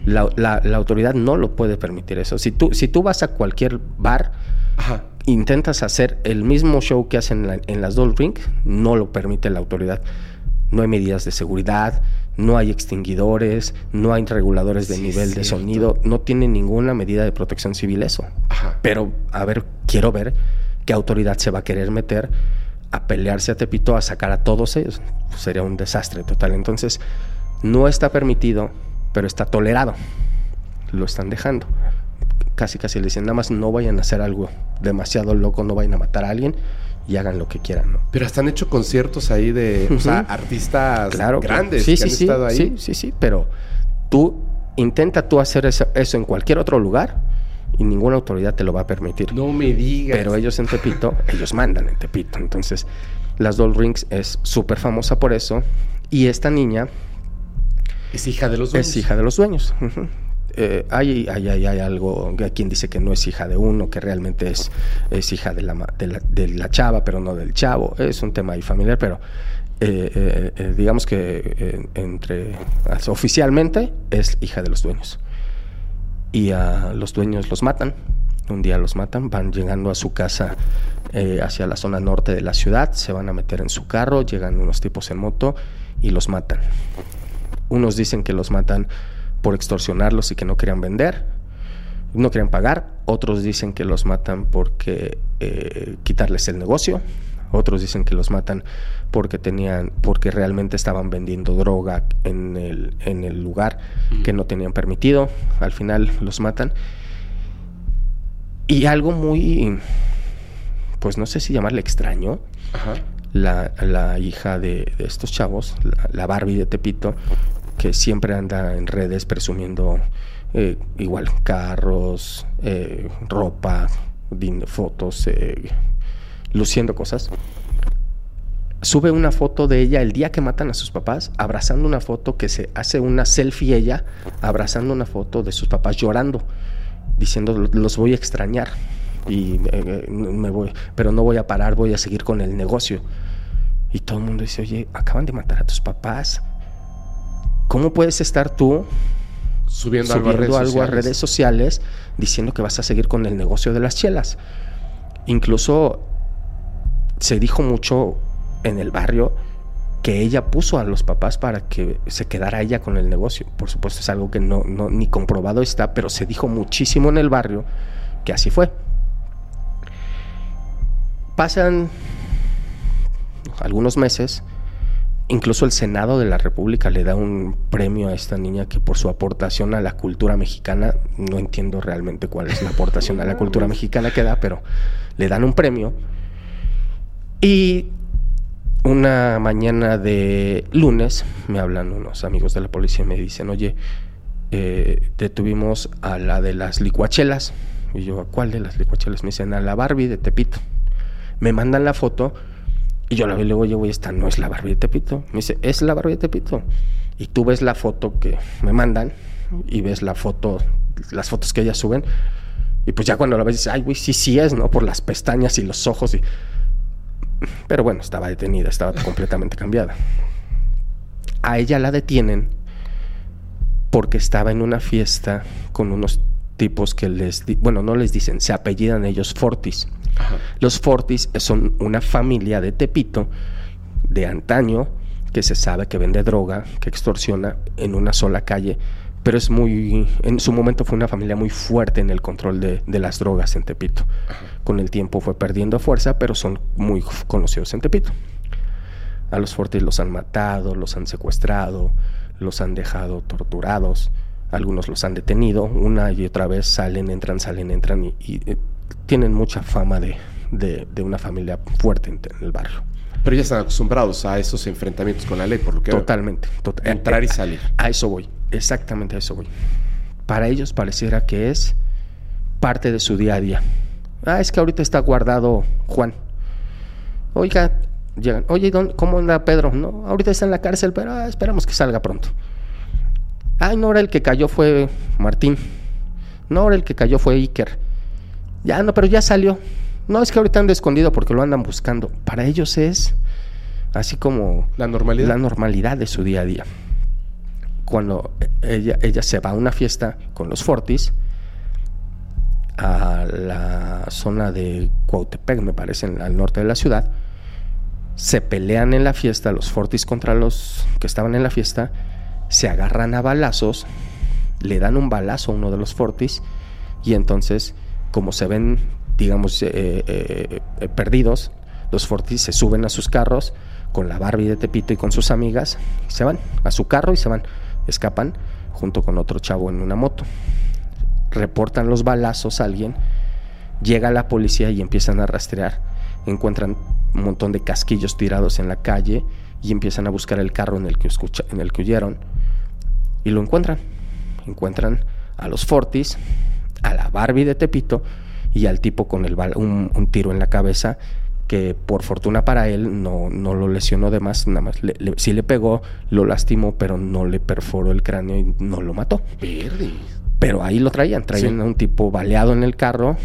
La, autoridad no lo puede permitir eso. Si tú, si tú vas a cualquier bar, intentas hacer el mismo show que hacen en, las Doll Ring, no lo permite la autoridad. No hay medidas de seguridad, no hay extinguidores, no hay reguladores de nivel de sonido, no tiene ninguna medida de protección civil eso. Pero, a ver, quiero ver qué autoridad se va a querer meter a pelearse a Tepito, a sacar a todos ellos. sería un desastre total. Entonces, no está permitido, pero está tolerado. Lo están dejando. Casi, casi le dicen, nada más no vayan a hacer algo demasiado loco, no vayan a matar a alguien y hagan lo que quieran, ¿no? Pero hasta han hecho conciertos ahí de artistas grandes sí, que sí, han sí, estado ahí. Sí, sí, sí, pero tú intenta tú hacer eso, en cualquier otro lugar y ninguna autoridad te lo va a permitir. No me digas. Pero ellos en Tepito, ellos mandan en Tepito. Entonces, las Doll Rings es súper famosa por eso. Y esta niña... Es hija de los dueños. Es hija de los dueños. Eh, hay, hay, hay, hay, algo, hay quien dice que no es hija de uno, que realmente es, es hija de la, de la, chava, pero no del chavo. Es un tema ahí familiar, pero eh, eh, digamos que entre oficialmente es hija de los dueños. Y a los dueños los matan. Un día los matan, van llegando a su casa hacia la zona norte de la ciudad, se van a meter en su carro, llegan unos tipos en moto y los matan. Unos dicen que los matan por extorsionarlos y que no querían vender, no querían pagar. Otros dicen que los matan porque eh, quitarles el negocio. Otros dicen que los matan porque tenían, porque realmente estaban vendiendo droga en el, en el lugar que no tenían permitido. Al final los matan. Y algo muy, pues no sé si llamarle extraño. La, hija de, estos chavos, la Barbie de Tepito, que siempre anda en redes presumiendo eh, igual carros, eh, ropa, fotos, eh, luciendo cosas. Sube una foto de ella el día que matan a sus papás, abrazando una foto que se hace una selfie ella, abrazando una foto de sus papás llorando, diciendo los voy a extrañar y me voy, pero no voy a parar, voy a seguir con el negocio. Y todo el mundo dice, oye, acaban de matar a tus papás. ¿Cómo puedes estar tú subiendo, algo, a redes, sociales diciendo que vas a seguir con el negocio de las chelas. Incluso se dijo mucho en el barrio que ella puso a los papás para que se quedara ella con el negocio. Por supuesto es algo que no, no ni comprobado está, pero se dijo muchísimo en el barrio que así fue. Pasan algunos meses Incluso el Senado de la República le da un premio a esta niña que por su aportación a la cultura mexicana, no entiendo realmente cuál es la aportación a la cultura mexicana que da, pero le dan un premio. Y una mañana de lunes me hablan unos amigos de la policía y me dicen, oye, eh, detuvimos a la de las licuachelas. Y yo, ¿a cuál de las licuachelas? Me dicen, a la Barbie de Tepito. Me mandan la foto y yo la veo y le digo, oye, güey, esta no es la Barbie de Tepito. Me dice, es la Barbie de Tepito. Y tú ves la foto que me mandan y ves la foto, las fotos que ellas suben. Y pues ya cuando la ves dices, ay, güey, sí, sí es, ¿no? Por las pestañas y los ojos. Y... Pero bueno, estaba detenida, estaba completamente cambiada. A ella la detienen porque estaba en una fiesta con unos tipos que les, bueno, no les dicen, se apellidan ellos Fortis. Los Fortis son una familia de Tepito de antaño que se sabe que vende droga, que extorsiona en una sola calle, pero es muy, en su momento fue una familia muy fuerte en el control de, las drogas en Tepito. Con el tiempo fue perdiendo fuerza, pero son muy conocidos en Tepito. A los Fortis los han matado, los han secuestrado, los han dejado torturados, algunos los han detenido, una y otra vez salen, entran, salen, entran y, y tienen mucha fama de, de, una familia fuerte en, el barrio. Pero ya están acostumbrados a esos enfrentamientos con la ley, por lo que... Totalmente. entrar y eh, salir. A eso voy, exactamente a eso voy. Para ellos pareciera que es parte de su día a día. Ah, es que ahorita está guardado Juan. Oiga, llegan. Oye, ¿cómo anda Pedro? No, ahorita está en la cárcel, pero ah, esperamos que salga pronto. Ay, no, ahora el que cayó fue Martín. No, ahora el que cayó fue Iker. Ya, no, pero ya salió. No, es que ahorita anda escondido porque lo andan buscando. Para ellos es así como la normalidad. La normalidad de su día a día. Cuando ella, ella se va a una fiesta con los Fortis a la zona de Cuautepec, me parece, al norte de la ciudad, se pelean en la fiesta los Fortis contra los que estaban en la fiesta, se agarran a balazos, le dan un balazo a uno de los Fortis y entonces como se ven, digamos, eh, eh, eh, perdidos, los Fortis se suben a sus carros con la Barbie de Tepito y con sus amigas, se van a su carro y se van, escapan junto con otro chavo en una moto. Reportan los balazos a alguien, llega la policía y empiezan a rastrear, encuentran un montón de casquillos tirados en la calle y empiezan a buscar el carro en el que, escucha, en el que huyeron y lo encuentran. Encuentran a los Fortis, a la Barbie de Tepito y al tipo con el un, tiro en la cabeza que por fortuna para él no, no lo lesionó de más, nada más le, sí le pegó, lo lastimó, pero no le perforó el cráneo y no lo mató. Pero ahí lo traían, traían a un tipo baleado en el carro,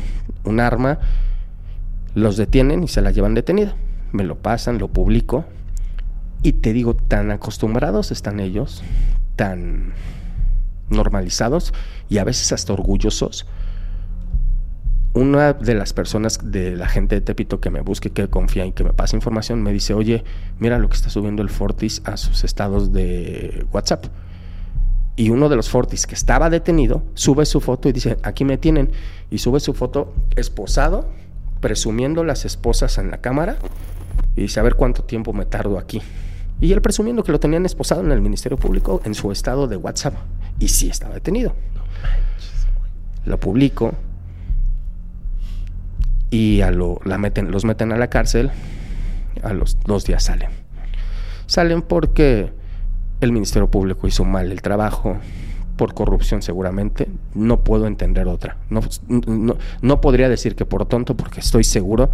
un arma, los detienen y se la llevan detenida. Me lo pasan, lo publico y te digo, tan acostumbrados están ellos, tan normalizados y a veces hasta orgullosos. una de las personas de la gente de Tepito que me busque, que confía y que me pasa información, me dice, oye, mira lo que está subiendo el Fortis a sus estados de WhatsApp. Y uno de los Fortis que estaba detenido sube su foto y dice, aquí me tienen. Y sube su foto esposado, presumiendo las esposas en la cámara. Y dice, a ver cuánto tiempo me tardo aquí. Y él presumiendo que lo tenían esposado en el Ministerio Público en su estado de WhatsApp. Y sí estaba detenido. Lo publico, y a lo, la meten, los meten a la cárcel, a los dos días salen. Salen porque el Ministerio Público hizo mal el trabajo, por corrupción seguramente, no puedo entender otra. No, no, no, podría decir que por tonto, porque estoy seguro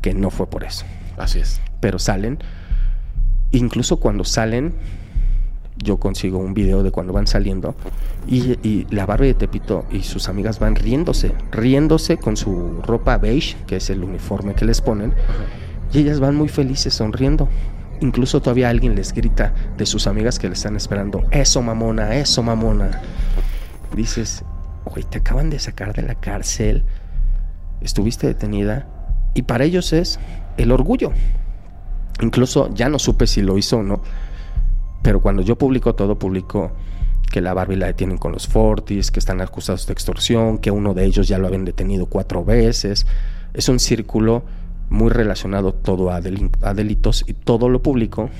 que no fue por eso. Así es. Pero salen, incluso cuando salen, yo consigo un video de cuando van saliendo y, la Barbie de Tepito y sus amigas van riéndose, riéndose con su ropa beige, que es el uniforme que les ponen, y ellas van muy felices sonriendo. Incluso todavía alguien les grita de sus amigas que le están esperando, eso mamona, eso mamona. Dices, oye, te acaban de sacar de la cárcel, estuviste detenida, y para ellos es el orgullo. Incluso ya no supe si lo hizo o no pero cuando yo publico todo, publico que la Barbie la detienen con los Fortis, que están acusados de extorsión, que uno de ellos ya lo habían detenido cuatro veces. Es un círculo muy relacionado todo a, delitos y todo lo publico.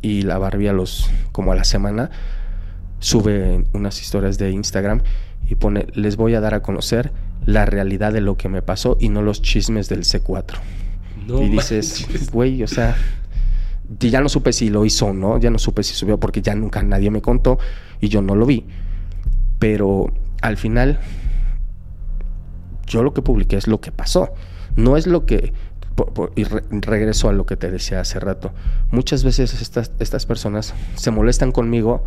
Y la Barbie a los, como a la semana, sube unas historias de Instagram y pone, les voy a dar a conocer la realidad de lo que me pasó y no los chismes del C4. y dices, güey, o sea, ya no supe si lo hizo o no, ya no supe si subió porque ya nunca nadie me contó y yo no lo vi. Pero al final, yo lo que publiqué es lo que pasó, no es lo que... y regreso a lo que te decía hace rato. Muchas veces estas, estas personas se molestan conmigo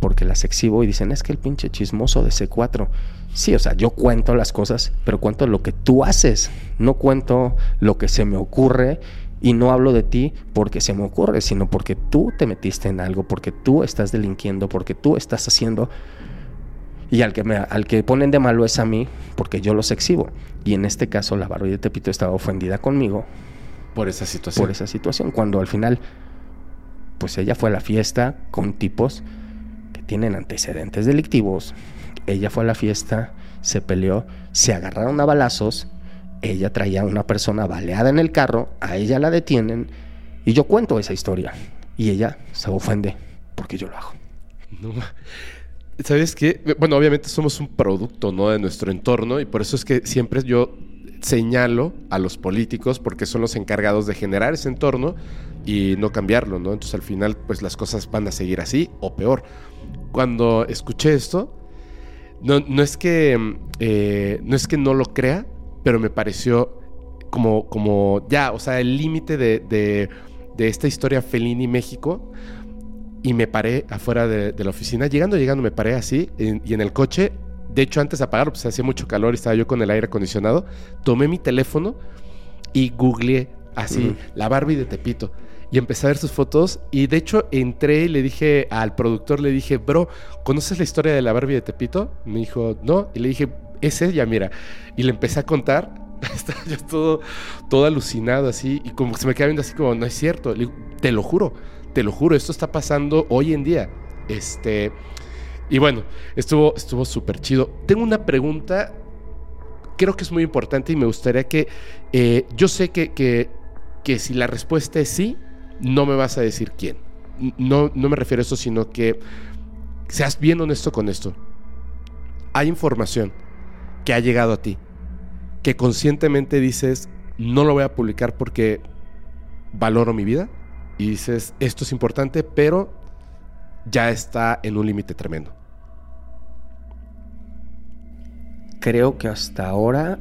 porque las exhibo y dicen, es que el pinche chismoso de C4. Sí, o sea, yo cuento las cosas, pero cuento lo que tú haces, no cuento lo que se me ocurre y no hablo de ti porque se me ocurre, sino porque tú te metiste en algo, porque tú estás delinquiendo, porque tú estás haciendo. Y al que, me, al que ponen de malo es a mí, porque yo los exhibo. Y en este caso, la Barbie de Tepito estaba ofendida conmigo. Por esa situación. Por esa situación. Cuando al final, pues ella fue a la fiesta con tipos que tienen antecedentes delictivos. Ella fue a la fiesta, se peleó, se agarraron a balazos ella traía a una persona baleada en el carro, a ella la detienen y yo cuento esa historia. Y ella se ofende porque yo lo hago. ¿Sabes qué? Bueno, obviamente somos un producto, ¿no? De nuestro entorno y por eso es que siempre yo señalo a los políticos porque son los encargados de generar ese entorno y no cambiarlo, ¿no? Entonces al final pues las cosas van a seguir así o peor. Cuando escuché esto, no, no es que eh, no es que no lo crea, pero me pareció como, como ya, o sea, el límite de, de, esta historia Felini México. Y me paré afuera de, la oficina. Llegando, llegando, me paré así. y en el coche, de hecho, antes de apagarlo, pues hacía mucho calor y estaba yo con el aire acondicionado. Tomé mi teléfono y googleé así, la Barbie de Tepito. Y empecé a ver sus fotos. Y de hecho, entré y le dije al productor, le dije, bro, ¿conoces la historia de la Barbie de Tepito? Me dijo, no. Y le dije, es ella, mira. Y le empecé a contar, estaba yo todo, todo alucinado así, y como se me queda viendo así como, no es cierto, te lo juro, te lo juro, esto está pasando hoy en día. Este, y bueno, estuvo estuvo súper chido. Tengo una pregunta, creo que es muy importante y me gustaría que, eh, yo sé que, que, que si la respuesta es sí, no me vas a decir quién. No, no me refiero a eso, sino que seas bien honesto con esto. Hay información que ha llegado a ti, que conscientemente dices, no lo voy a publicar porque valoro mi vida, y dices, esto es importante, pero ya está en un límite tremendo. Creo que hasta ahora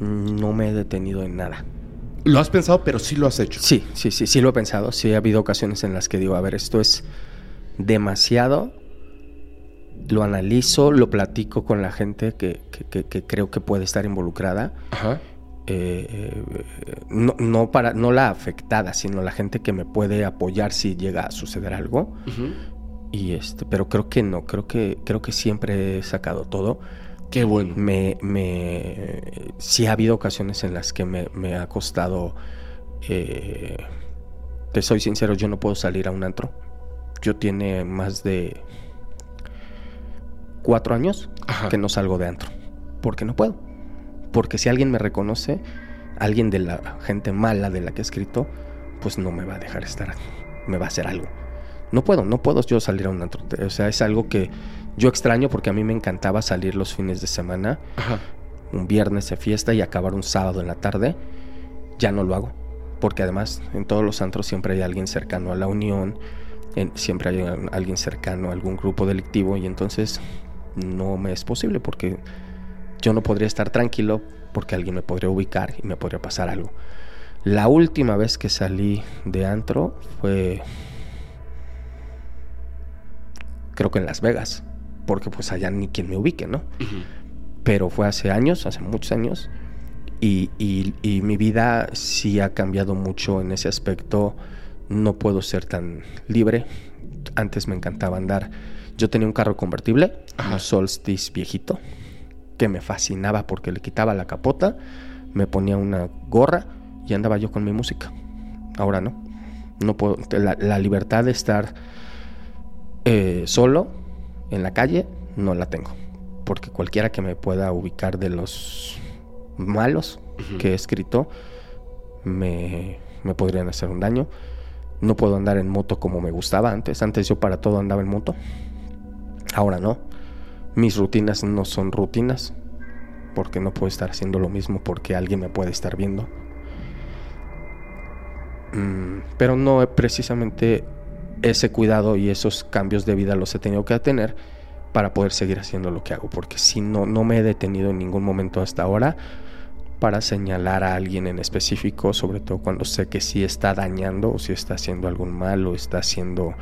no me he detenido en nada. Lo has pensado, pero sí lo has hecho. Sí, sí, sí, sí lo he pensado. Sí ha habido ocasiones en las que digo, a ver, esto es demasiado lo analizo, lo platico con la gente que, creo que puede estar involucrada. Eh, eh, no, para, no la afectada, sino la gente que me puede apoyar si llega a suceder algo. Y este, pero creo que no, creo que, creo que siempre he sacado todo. Qué bueno. Me, me, sí ha habido ocasiones en las que me, ha costado, eh, te soy sincero, yo no puedo salir a un antro. Yo tiene más de cuatro años que no salgo de antro. Porque no puedo. Porque si alguien me reconoce, alguien de la gente mala de la que he escrito, pues no me va a dejar estar, me va a hacer algo. No puedo, no puedo yo salir a un antro. O sea, es algo que yo extraño porque a mí me encantaba salir los fines de semana, un viernes de fiesta y acabar un sábado en la tarde. Ya no lo hago. Porque además en todos los antros siempre hay alguien cercano a la unión, siempre hay alguien cercano a algún grupo delictivo y entonces no me es posible porque yo no podría estar tranquilo porque alguien me podría ubicar y me podría pasar algo. La última vez que salí de antro fue creo que en Las Vegas, porque pues allá ni quien me ubique, ¿no? Pero fue hace años, hace muchos años, y, y, mi vida sí ha cambiado mucho en ese aspecto. No puedo ser tan libre. Antes me encantaba andar. Yo tenía un carro convertible, un Solstice viejito, que me fascinaba porque le quitaba la capota, me ponía una gorra y andaba yo con mi música. Ahora no. No puedo. La, libertad de estar eh, solo en la calle no la tengo. Porque cualquiera que me pueda ubicar de los malos que he escrito me, me podrían hacer un daño. No puedo andar en moto como me gustaba antes. Antes yo para todo andaba en moto. Ahora no. Mis rutinas no son rutinas. Porque no puedo estar haciendo lo mismo porque alguien me puede estar viendo. Mm, pero no precisamente ese cuidado y esos cambios de vida los he tenido que tener para poder seguir haciendo lo que hago, porque si no, no me he detenido en ningún momento hasta ahora para señalar a alguien en específico, sobre todo cuando sé que sí está dañando o si está haciendo algún mal o está haciendo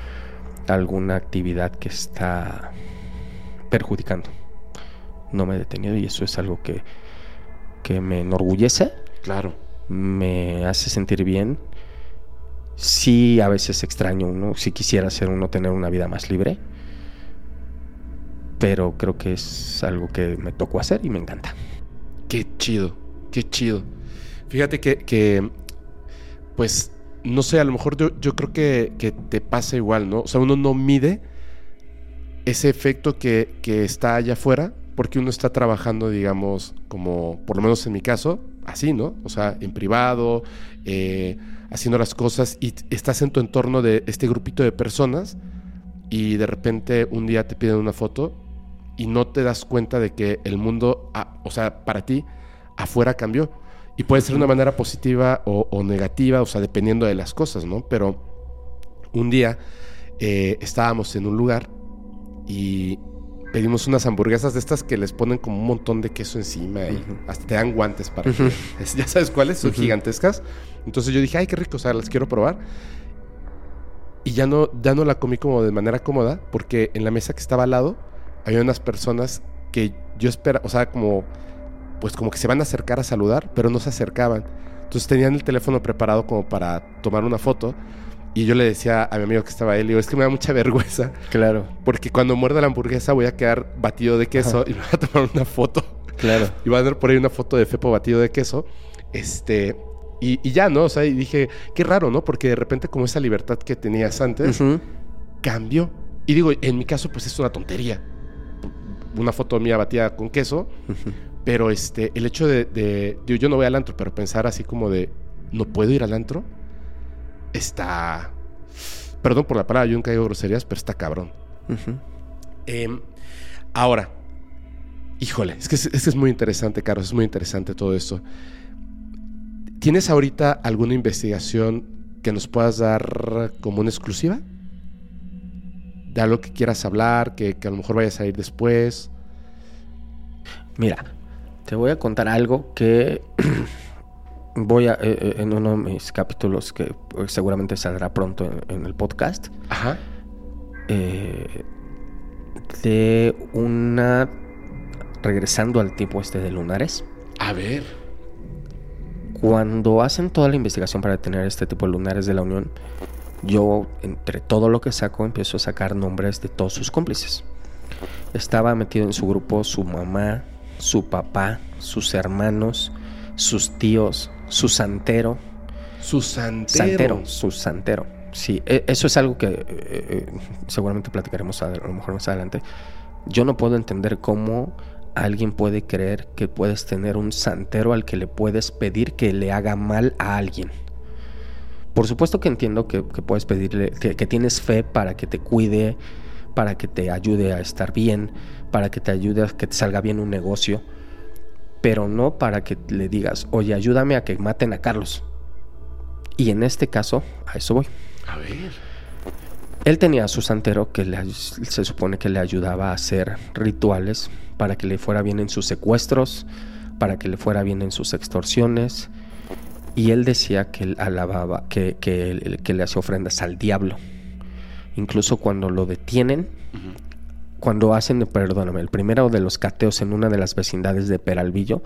alguna actividad que está perjudicando. No me he detenido y eso es algo que, que me enorgullece. Claro. Me hace sentir bien sí a veces extraño uno, si quisiera ser uno tener una vida más libre, pero creo que es algo que me tocó hacer y me encanta. Qué chido, qué chido. Fíjate que, pues, no sé, a lo mejor yo, yo creo que, que, te pasa igual, ¿no? O sea, uno no mide ese efecto que, que está allá afuera, porque uno está trabajando, digamos, como, por lo menos en mi caso, así, ¿no? O sea, en privado, eh, haciendo las cosas y estás en tu entorno de este grupito de personas y de repente un día te piden una foto y no te das cuenta de que el mundo, o sea, para ti, afuera cambió. Y puede ser de una manera positiva o, negativa, o sea, dependiendo de las cosas, ¿no? Pero un día eh, estábamos en un lugar y pedimos unas hamburguesas de estas que les ponen como un montón de queso encima y hasta te dan guantes para que, ya sabes cuáles, son gigantescas. Entonces yo dije, ay, qué rico, o sea, las quiero probar. Y ya no, ya no la comí como de manera cómoda, porque en la mesa que estaba al lado había unas personas que yo esperaba, o sea, como, pues como que se van a acercar a saludar, pero no se acercaban. Entonces tenían el teléfono preparado como para tomar una foto. Y yo le decía a mi amigo que estaba le digo, es que me da mucha vergüenza. Claro. Porque cuando muerda la hamburguesa voy a quedar batido de queso y me voy a tomar una foto. Claro. Y voy a ver por ahí una foto de Fepo batido de queso. Este. Y, ya, ¿no? O sea, y dije, qué raro, ¿no? Porque de repente como esa libertad que tenías antes cambió. Y digo, en mi caso, pues es una tontería. Una foto mía batida con queso. Pero este, el hecho de, de, yo no voy al antro, pero pensar así como de, no puedo ir al antro está. Perdón por la palabra, yo nunca digo groserías, pero está cabrón. Em, ahora, híjole, es que es, es, muy interesante, Carlos, es muy interesante todo esto. ¿Tienes ahorita alguna investigación que nos puedas dar como una exclusiva? De algo que quieras hablar, que, que a lo mejor vayas a ir después. Mira, te voy a contar algo que voy a, eh, eh, en uno de mis capítulos que pues, seguramente saldrá pronto en, el podcast, Ajá. Eh, de una, regresando al tipo este de lunares. A ver. Cuando hacen toda la investigación para tener este tipo de lunares de la Unión, yo entre todo lo que saco empiezo a sacar nombres de todos sus cómplices. Estaba metido en su grupo su mamá, su papá, sus hermanos, sus tíos, su santero. Su santero. Santero, su santero. Sí, e, eso es algo que eh, eh, seguramente platicaremos a, a lo mejor más adelante. Yo no puedo entender cómo alguien puede creer que puedes tener un santero al que le puedes pedir que le haga mal a alguien. Por supuesto que entiendo que, puedes pedirle, que, tienes fe para que te cuide, para que te ayude a estar bien, para que te ayude a que te salga bien un negocio, pero no para que le digas, oye, ayúdame a que maten a Carlos. Y en este caso, a eso voy. A ver. Él tenía a su santero que se supone que le ayudaba a hacer rituales para que le fuera bien en sus secuestros, para que le fuera bien en sus extorsiones. Y él decía que él alababa, que, que, le hacía ofrendas al diablo. Incluso cuando lo detienen, cuando hacen, perdóname, el primero de los cateos en una de las vecindades de Peralvillo,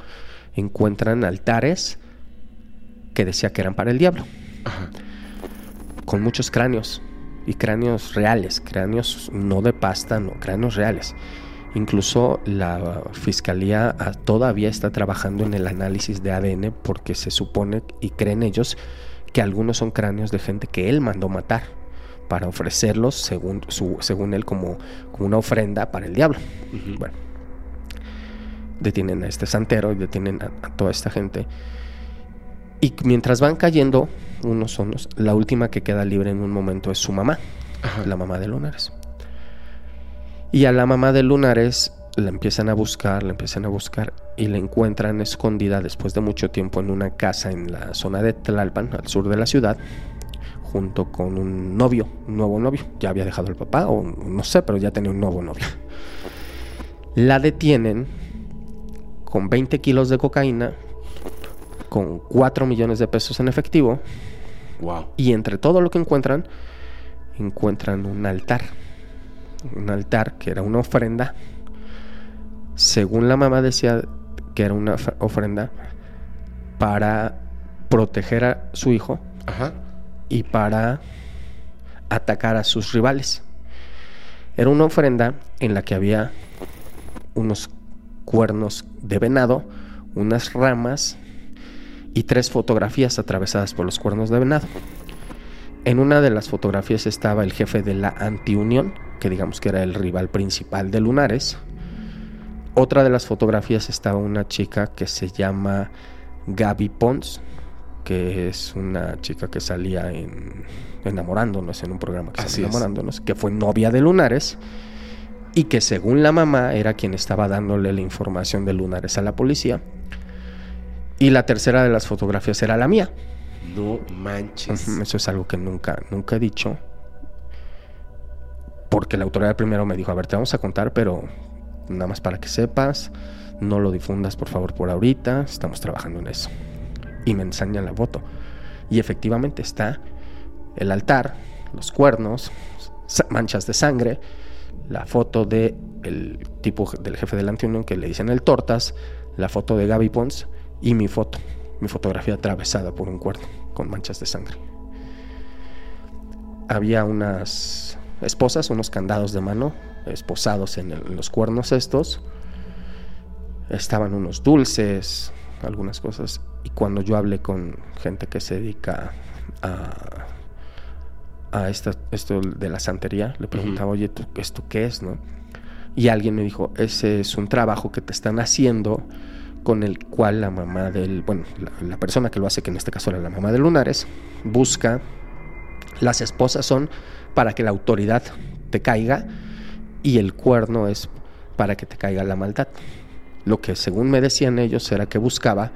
encuentran altares que decía que eran para el diablo. Con muchos cráneos. Y cráneos reales, cráneos no de pasta, no, cráneos reales. Incluso la fiscalía ah, todavía está trabajando en el análisis de ADN porque se supone y creen ellos que algunos son cráneos de gente que él mandó matar para ofrecerlos según, su, según él como, como una ofrenda para el diablo. Bueno, detienen a este santero y detienen a, toda esta gente. Y mientras van cayendo unos unos, la última que queda libre en un momento es su mamá, la mamá de Lunares. Y a la mamá de Lunares la empiezan a buscar, la empiezan a buscar y la encuentran escondida después de mucho tiempo en una casa en la zona de Tlalpan, al sur de la ciudad, junto con un novio, un nuevo novio. Ya había dejado el papá, o no sé, pero ya tenía un nuevo novio. La detienen con 20 kilos de cocaína, con 4 millones de pesos en efectivo. Wow. Y entre todo lo que encuentran, encuentran un altar un altar que era una ofrenda. Según la mamá decía que era una ofrenda para proteger a su hijo y para atacar a sus rivales. Era una ofrenda en la que había unos cuernos de venado, unas ramas y tres fotografías atravesadas por los cuernos de venado. En una de las fotografías estaba el jefe de la antiunión, que digamos que era el rival principal de Lunares. Otra de las fotografías estaba una chica que se llama Gaby Pons, que es una chica que salía en Enamorándonos, en un programa que se Enamorándonos, que fue novia de Lunares y que según la mamá era quien estaba dándole la información de Lunares a la policía. Y la tercera de las fotografías era la mía. No manches. Eso es algo que nunca, nunca he dicho. Porque la autoridad primero me dijo, a ver, te vamos a contar, pero nada más para que sepas, no lo difundas por favor por ahorita, estamos trabajando en eso. Y me enseñan la foto. Y efectivamente está el altar, los cuernos, manchas de sangre, la foto de el tipo del jefe del antiunión que le dicen el tortas, la foto de Gaby Pons y mi foto mi fotografía atravesada por un cuerno con manchas de sangre. Había unas esposas, unos candados de mano esposados en, los cuernos estos. Estaban unos dulces, algunas cosas. Y cuando yo hablé con gente que se dedica a, a esto, esto de la santería, le preguntaba, oye, ¿esto qué es? no? Y alguien me dijo, ese es un trabajo que te están haciendo con el cual la mamá del, bueno, la, persona que lo hace, que en este caso era la mamá de Lunares, busca, las esposas son para que la autoridad te caiga y el cuerno es para que te caiga la maldad. Lo que según me decían ellos era que buscaba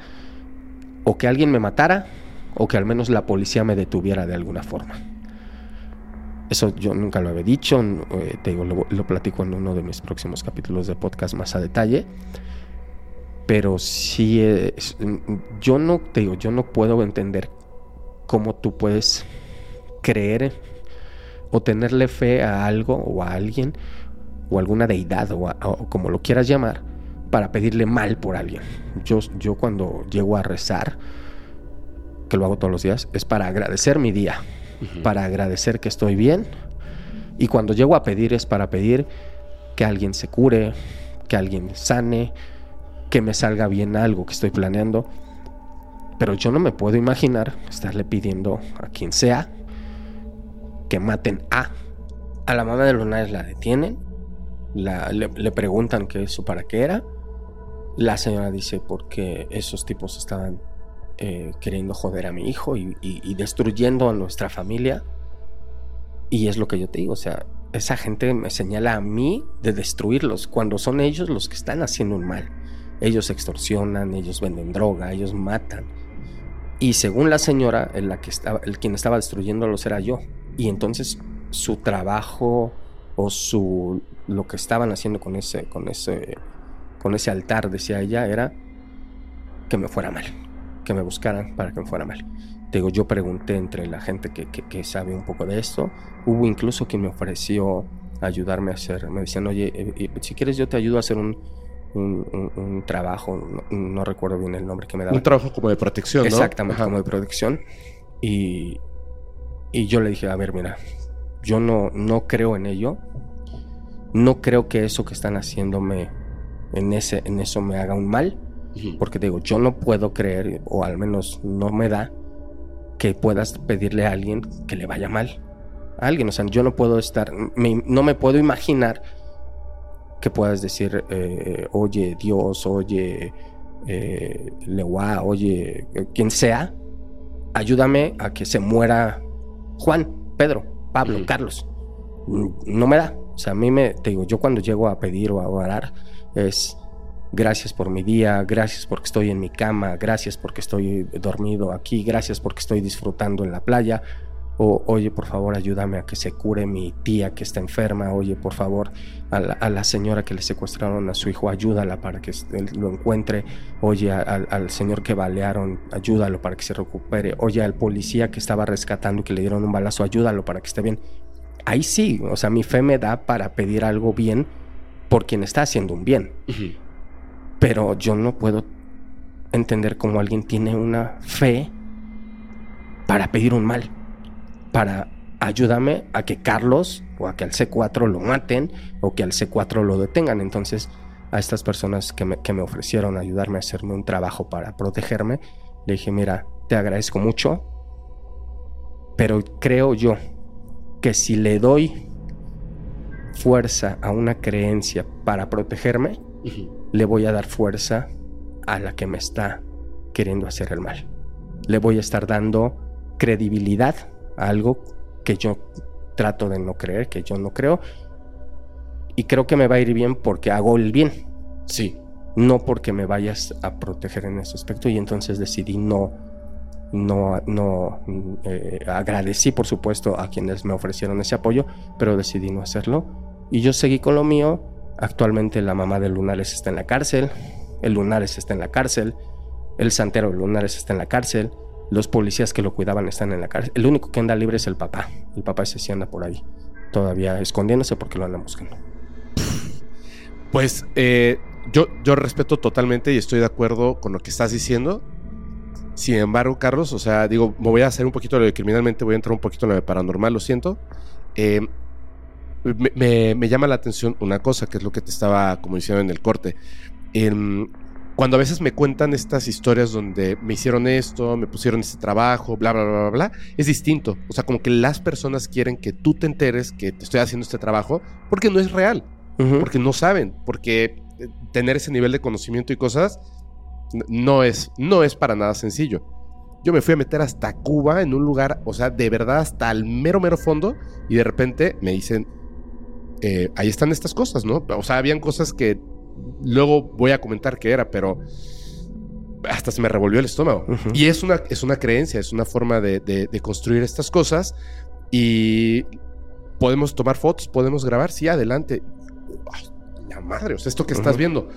o que alguien me matara o que al menos la policía me detuviera de alguna forma. Eso yo nunca lo había dicho, eh, te digo, lo, platico en uno de mis próximos capítulos de podcast más a detalle pero sí yo no te digo, yo no puedo entender cómo tú puedes creer o tenerle fe a algo o a alguien o alguna deidad o, como lo quieras llamar para pedirle mal por alguien. Yo, yo cuando llego a rezar, que lo hago todos los días, es para agradecer mi día, para agradecer que estoy bien y cuando llego a pedir es para pedir que alguien se cure, que alguien sane, que me salga bien algo que estoy planeando. Pero yo no me puedo imaginar estarle pidiendo a quien sea que maten a. A la mamá de Lunares la detienen, le, preguntan qué eso para qué era. La señora dice porque esos tipos estaban eh, queriendo joder a mi hijo y, destruyendo a nuestra familia. Y es lo que yo te digo, o sea, esa gente me señala a mí de destruirlos cuando son ellos los que están haciendo un mal. Ellos extorsionan, ellos venden droga, ellos matan. Y según la señora, la que estaba, el quien estaba destruyéndolos era yo. Y entonces su trabajo o su lo que estaban haciendo con ese con ese con ese altar decía ella era que me fuera mal, que me buscaran para que me fuera mal. digo, yo pregunté entre la gente que, que, sabe un poco de esto. Hubo incluso quien me ofreció ayudarme a hacer. Me decían, oye, eh, eh, si quieres yo te ayudo a hacer un, un, trabajo, no, recuerdo bien el nombre que me daba. Un trabajo como de protección, ¿no? Exactamente, como de protección. Y, y yo le dije, a ver, mira, yo no, no creo en ello. No creo que eso que están haciéndome en, ese, en eso me haga un mal. Porque digo, yo no puedo creer, o al menos no me da, que puedas pedirle a alguien que le vaya mal. A alguien, o sea, yo no puedo estar, no me puedo imaginar que puedas decir, eh, oye Dios, oye eh, Lewa, oye quien sea, ayúdame a que se muera Juan, Pedro, Pablo, Carlos. No me da. O sea, a mí me, te digo, yo cuando llego a pedir o a orar es gracias por mi día, gracias porque estoy en mi cama, gracias porque estoy dormido aquí, gracias porque estoy disfrutando en la playa, o oye, por favor, ayúdame a que se cure mi tía que está enferma, oye, por favor, a la, señora que le secuestraron a su hijo, ayúdala para que lo encuentre, oye, al señor que balearon, ayúdalo para que se recupere, oye, al policía que estaba rescatando y que le dieron un balazo, ayúdalo para que esté bien. Ahí sí, o sea, mi fe me da para pedir algo bien por quien está haciendo un bien. Pero yo no puedo entender cómo alguien tiene una fe para pedir un mal para ayúdame a que Carlos o a que al C4 lo maten o que al C4 lo detengan. Entonces, a estas personas que me, que me ofrecieron ayudarme a hacerme un trabajo para protegerme, le dije, mira, te agradezco mucho, pero creo yo que si le doy fuerza a una creencia para protegerme, le voy a dar fuerza a la que me está queriendo hacer el mal. Le voy a estar dando credibilidad algo que yo trato de no creer, que yo no creo. Y creo que me va a ir bien porque hago el bien. Sí. No porque me vayas a proteger en ese aspecto. Y entonces decidí no, no, no, eh, agradecí por supuesto a quienes me ofrecieron ese apoyo, pero decidí no hacerlo. Y yo seguí con lo mío. Actualmente la mamá de Lunares está en la cárcel, el Lunares está en la cárcel, el santero de Lunares está en la cárcel, los policías que lo cuidaban están en la cárcel. El único que anda libre es el papá. El papá ese sí anda por ahí, todavía escondiéndose porque lo andan buscando. Pues eh, yo, yo respeto totalmente y estoy de acuerdo con lo que estás diciendo. Sin embargo, Carlos, o sea, digo, me voy a hacer un poquito lo de criminalmente, voy a entrar un poquito lo de paranormal, lo siento. Eh, me, me, llama la atención una cosa, que es lo que te estaba como diciendo en el corte. En, cuando a veces me cuentan estas historias donde me hicieron esto, me pusieron este trabajo, bla, bla, bla, bla, bla, es distinto. O sea, como que las personas quieren que tú te enteres que te estoy haciendo este trabajo porque no es real, porque no saben, porque eh, tener ese nivel de conocimiento y cosas no es, no es para nada sencillo. Yo me fui a meter hasta Cuba en un lugar, o sea, de verdad hasta el mero, mero fondo y de repente me dicen, eh, ahí están estas cosas, ¿no? O sea, habían cosas que luego voy a comentar qué era, pero hasta se me revolvió el estómago. Y es una, es una creencia, es una forma de, construir estas cosas y podemos tomar fotos, podemos grabar, sí, adelante. la madre, o sea, esto que estás viendo.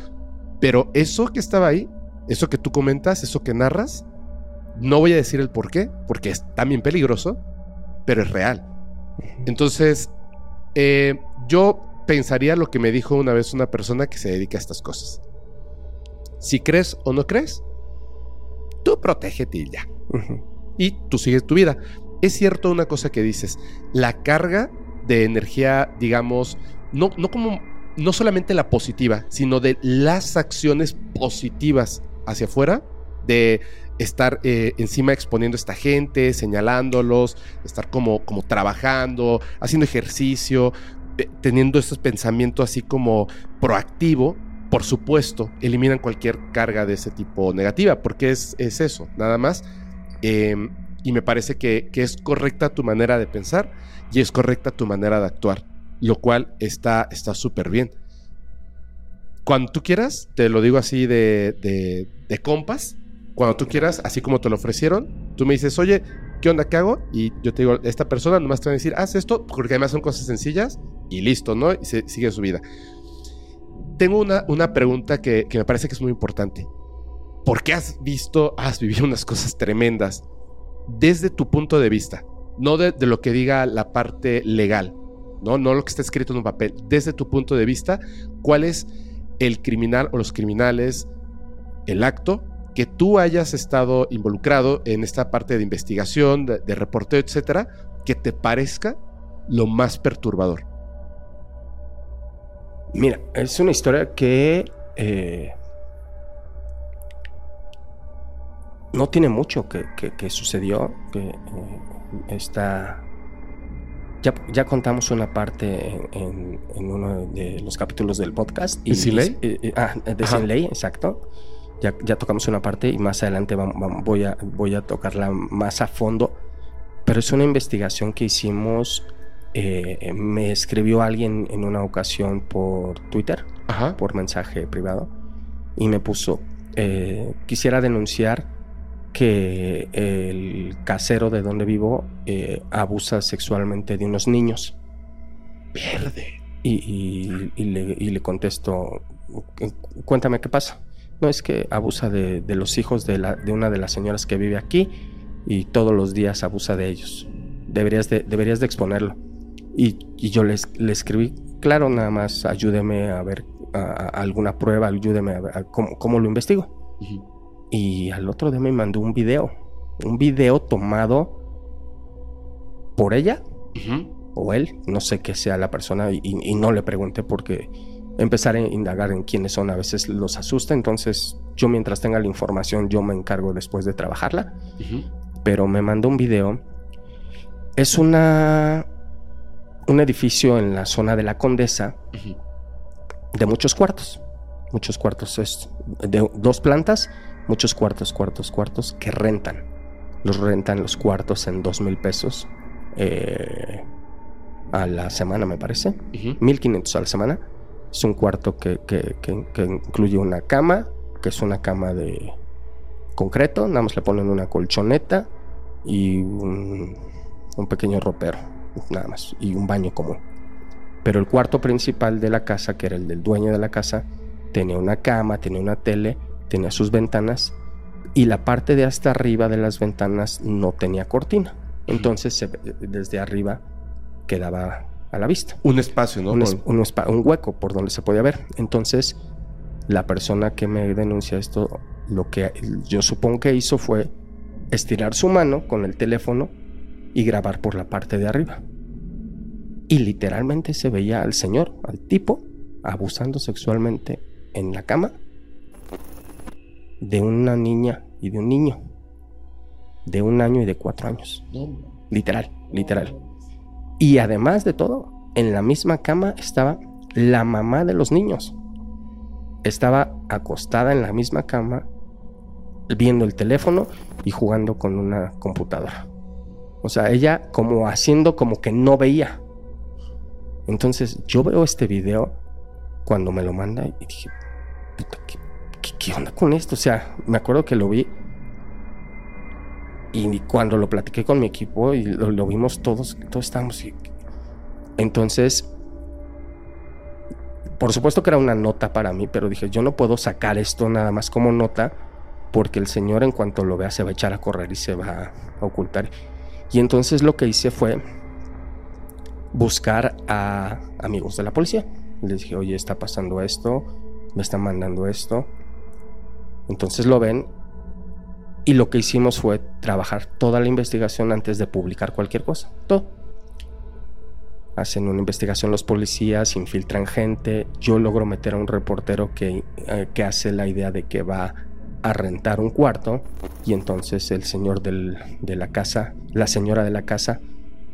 Pero eso que estaba ahí, eso que tú comentas, eso que narras, no voy a decir el por qué, porque es también peligroso, pero es real. Entonces, eh, yo pensaría lo que me dijo una vez una persona que se dedica a estas cosas. Si crees o no crees, tú protégete y ya. Y tú sigues tu vida. Es cierto una cosa que dices, la carga de energía, digamos, no, no como no solamente la positiva, sino de las acciones positivas hacia afuera, de estar eh, encima exponiendo a esta gente, señalándolos, estar como, como trabajando, haciendo ejercicio, teniendo estos pensamientos así como proactivo, por supuesto, eliminan cualquier carga de ese tipo negativa, porque es, es eso, nada más. Em, y me parece que, que, es correcta tu manera de pensar y es correcta tu manera de actuar, lo cual está súper bien. Cuando tú quieras, te lo digo así de, de, de compas, cuando tú quieras, así como te lo ofrecieron, tú me dices, oye, ¿qué onda que hago? Y yo te digo, esta persona nomás te va a decir, haz esto, porque además son cosas sencillas y listo, ¿no? Y se, sigue su vida. Tengo una, una pregunta que, que me parece que es muy importante. ¿Por qué has visto, has vivido unas cosas tremendas desde tu punto de vista? No de lo que diga la parte legal, ¿no? No lo que está escrito en un papel. Desde tu punto de vista, ¿cuál es el criminal o los criminales, el acto que tú hayas estado involucrado en esta parte de investigación, de, reporteo, etcétera, que te parezca lo más perturbador? Mira, es una historia que eh, no tiene mucho que, sucedió, que eh, está... Ya, contamos una parte en, uno de los capítulos del podcast. Y, ¿De ley? Eh, ah, de Sin Ley, exacto ya, tocamos una parte y más adelante voy, a, voy a tocarla más a fondo. Pero es una investigación que hicimos. Eh, me escribió alguien en una ocasión por Twitter, por mensaje privado, y me puso: eh, Quisiera denunciar que el casero de donde vivo eh, abusa sexualmente de unos niños. Verde. Y, le, y, le, contesto, cuéntame qué pasa. No es que abusa de, los hijos de, la, de, una de las señoras que vive aquí y todos los días abusa de ellos. Deberías de, deberías de exponerlo. Y, yo le, escribí, claro, nada más ayúdeme a ver alguna prueba, ayúdeme a ver cómo, lo investigo. Y al otro día me mandó un video, un video tomado por ella o él, no sé qué sea la persona y, y no le pregunté porque empezar a indagar en quiénes son a veces los asusta, entonces yo mientras tenga la información yo me encargo después de trabajarla, pero me mandó un video. Es una un edificio en la zona de la Condesa de muchos cuartos, muchos cuartos, es de dos plantas, muchos cuartos, cuartos, cuartos que rentan. Los rentan los cuartos en dos mil pesos eh, a la semana, me parece, mil quinientos a la semana es un cuarto que, incluye una cama, que es una cama de concreto, nada más le ponen una colchoneta y un, pequeño ropero, nada más, y un baño común. Pero el cuarto principal de la casa, que era el del dueño de la casa, tenía una cama, tenía una tele, tenía sus ventanas y la parte de hasta arriba de las ventanas no tenía cortina. Entonces desde arriba quedaba a la vista. Un espacio, ¿no? Un, un, hueco por donde se podía ver. Entonces, la persona que me denuncia esto, lo que yo supongo que hizo fue estirar su mano con el teléfono y grabar por la parte de arriba. Y literalmente se veía al señor, al tipo, abusando sexualmente en la cama de una niña y de un niño de un año y de cuatro años. Literal, literal. Y además de todo, en la misma cama estaba la mamá de los niños. Estaba acostada en la misma cama, viendo el teléfono y jugando con una computadora. O sea, ella como haciendo como que no veía. Entonces yo veo este video cuando me lo manda y dije, ¿qué, onda con esto? O sea, me acuerdo que lo vi y cuando lo platiqué con mi equipo y lo, vimos todos, todos estábamos. Entonces, por supuesto que era una nota para mí, pero dije, yo no puedo sacar esto nada más como nota, porque el señor en cuanto lo vea se va a echar a correr y se va a ocultar. Y entonces lo que hice fue buscar a amigos de la policía. Les dije, oye, está pasando esto, me están mandando esto. Entonces lo ven y lo que hicimos fue trabajar toda la investigación antes de publicar cualquier cosa. Todo. hacen una investigación los policías, infiltran gente, yo logro meter a un reportero que, eh, que hace la idea de que va a rentar un cuarto y entonces el señor de la casa, la señora de la casa,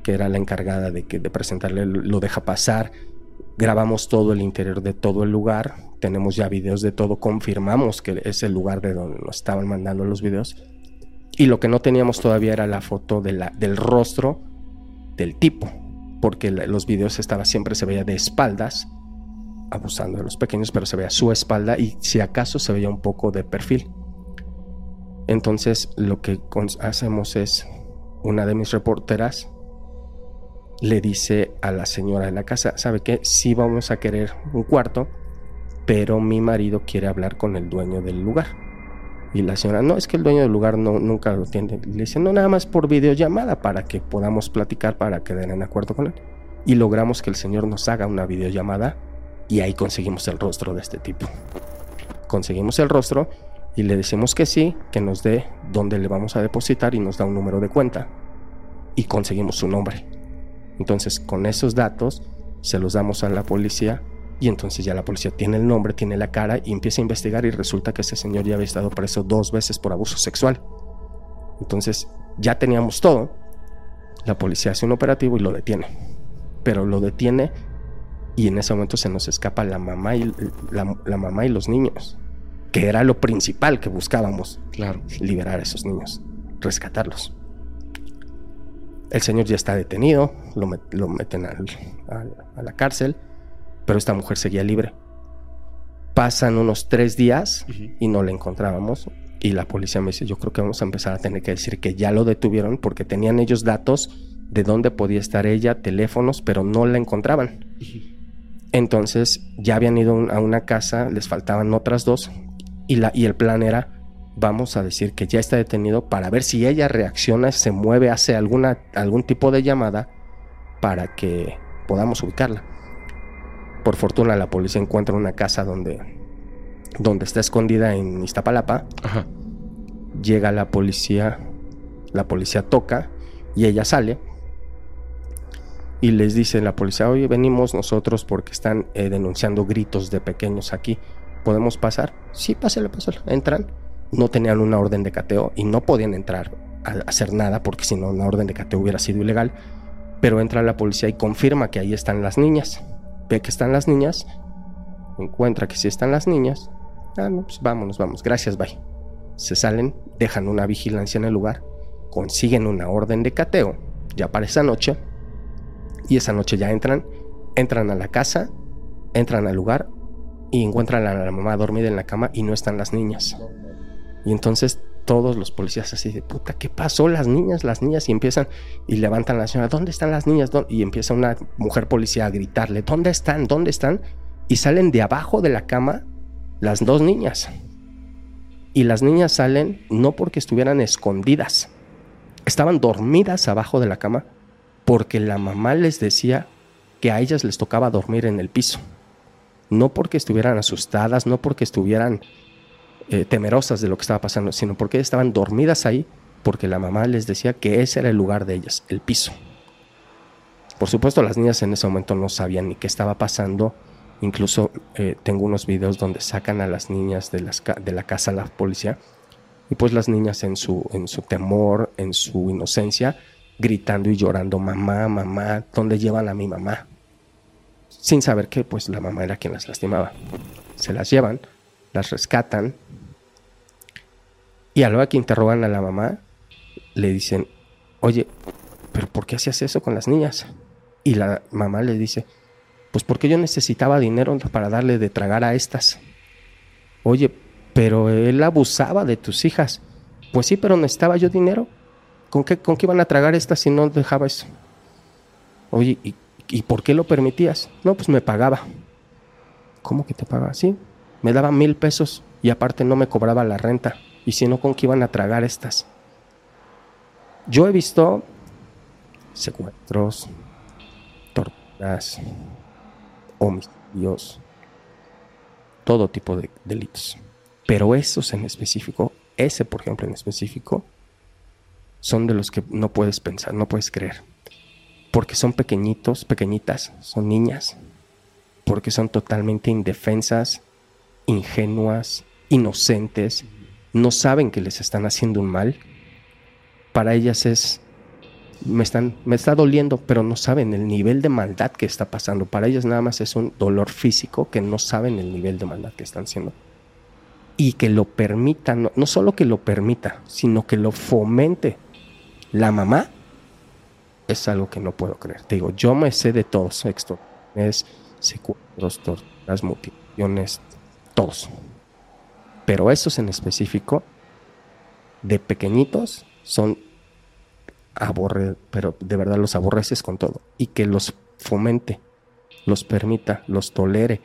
que era la encargada de, que, de presentarle, lo deja pasar, grabamos todo el interior de todo el lugar, tenemos ya videos de todo, confirmamos que es el lugar de donde nos estaban mandando los videos y lo que no teníamos todavía era la foto del rostro del tipo, porque los videos estaba siempre se veía de espaldas, abusando de los pequeños, pero se veía su espalda y si acaso se veía un poco de perfil. Entonces lo que hacemos es, una de mis reporteras le dice a la señora de la casa, ¿sabe qué? Sí vamos a querer un cuarto, pero mi marido quiere hablar con el dueño del lugar. Y la señora, no, es que el dueño del lugar no, nunca lo tiene. Le dice, no, nada más por videollamada para que podamos platicar, para quedar en acuerdo con él. Y logramos que el señor nos haga una videollamada y ahí conseguimos el rostro de este tipo. Conseguimos el rostro y le decimos que sí, que nos dé dónde le vamos a depositar y nos da un número de cuenta. Y conseguimos su nombre. Entonces, con esos datos, se los damos a la policía y entonces ya la policía tiene el nombre, tiene la cara y empieza a investigar y resulta que ese señor ya había estado preso dos veces por abuso sexual. Entonces, ya teníamos todo. La policía hace un operativo y lo detiene. Pero lo detiene y en ese momento se nos escapa la mamá y, la mamá y los niños que era lo principal que buscábamos. Claro. Liberar a esos niños, rescatarlos. El señor ya está detenido, lo, meten a la cárcel, pero esta mujer seguía libre. Pasan unos tres días y no la encontrábamos. Y la policía me dice, yo creo que vamos a empezar a tener que decir que ya lo detuvieron porque tenían ellos datos de dónde podía estar ella, teléfonos, pero no la encontraban. Entonces ya habían ido a una casa, les faltaban otras dos y, la, y el plan era, vamos a decir que ya está detenido para ver si ella reacciona, se mueve, hace alguna, algún tipo de llamada para que podamos ubicarla. Por fortuna la policía encuentra una casa donde, donde está escondida en Iztapalapa. Llega la policía, la policía toca y ella sale y les dice la policía, oye, venimos nosotros porque están eh, denunciando gritos de pequeños aquí. ¿podemos pasar? Sí, pásale, pásale. Entran. No tenían una orden de cateo y no podían entrar a hacer nada porque si no, una orden de cateo hubiera sido ilegal. Pero entra la policía y confirma que ahí están las niñas. Ve que están las niñas. Encuentra que sí están las niñas. Ah, no, pues vámonos, vamos. Gracias, bye. Se salen, dejan una vigilancia en el lugar, consiguen una orden de cateo ya para esa noche. Y esa noche ya entran, entran a la casa, entran al lugar, y encuentran a la mamá dormida en la cama y no están las niñas. Y entonces todos los policías así de puta, ¿qué pasó? Las niñas, las niñas, y empiezan y levantan la señora, ¿dónde están las niñas? Y empieza una mujer policía a gritarle, ¿dónde están? ¿Dónde están? Y salen de abajo de la cama las dos niñas. Y las niñas salen no porque estuvieran escondidas, estaban dormidas abajo de la cama porque la mamá les decía que a ellas les tocaba dormir en el piso no porque estuvieran asustadas, no porque estuvieran eh, temerosas de lo que estaba pasando, sino porque estaban dormidas ahí porque la mamá les decía que ese era el lugar de ellas, el piso. Por supuesto, las niñas en ese momento no sabían ni qué estaba pasando. Incluso eh, tengo unos videos donde sacan a las niñas de, la casa a la policía y pues las niñas en su, en su temor, en su inocencia, gritando y llorando, mamá, mamá, ¿dónde llevan a mi mamá? sin saber que pues la mamá era quien las lastimaba. Se las llevan, las rescatan y a la hora que interrogan a la mamá le dicen, oye, pero ¿por qué hacías eso con las niñas? Y la mamá le dice, pues porque yo necesitaba dinero para darle de tragar a estas. Oye, pero él abusaba de tus hijas. Pues sí, pero necesitaba yo dinero. ¿Con qué, con qué iban a tragar estas si no dejaba eso? Oye, ¿y ¿Y por qué lo permitías? No, pues me pagaba. ¿Cómo que te pagaba? Sí, me daba mil pesos y aparte no me cobraba la renta. Y si no, ¿con qué iban a tragar estas? Yo he visto secuestros, torturas, homicidios, todo tipo de delitos. Pero esos en específico, ese por ejemplo en específico, son de los que no puedes pensar, no puedes creer porque son pequeñitos, pequeñitas, son niñas, porque son totalmente indefensas, ingenuas, inocentes, no saben que les están haciendo un mal. Para ellas es me están me está doliendo, pero no saben el nivel de maldad que está pasando. Para ellas nada más es un dolor físico que no saben el nivel de maldad que están haciendo. Y que lo permita, no, no solo que lo permita, sino que lo fomente la mamá, es algo que no puedo creer. Te digo, yo me sé de todos, es secuestros, torturas, mutilaciones, todos. Pero esos en específico, de pequeñitos, son aborre, pero de verdad los aborreces con todo. Y que los fomente, los permita, los tolere.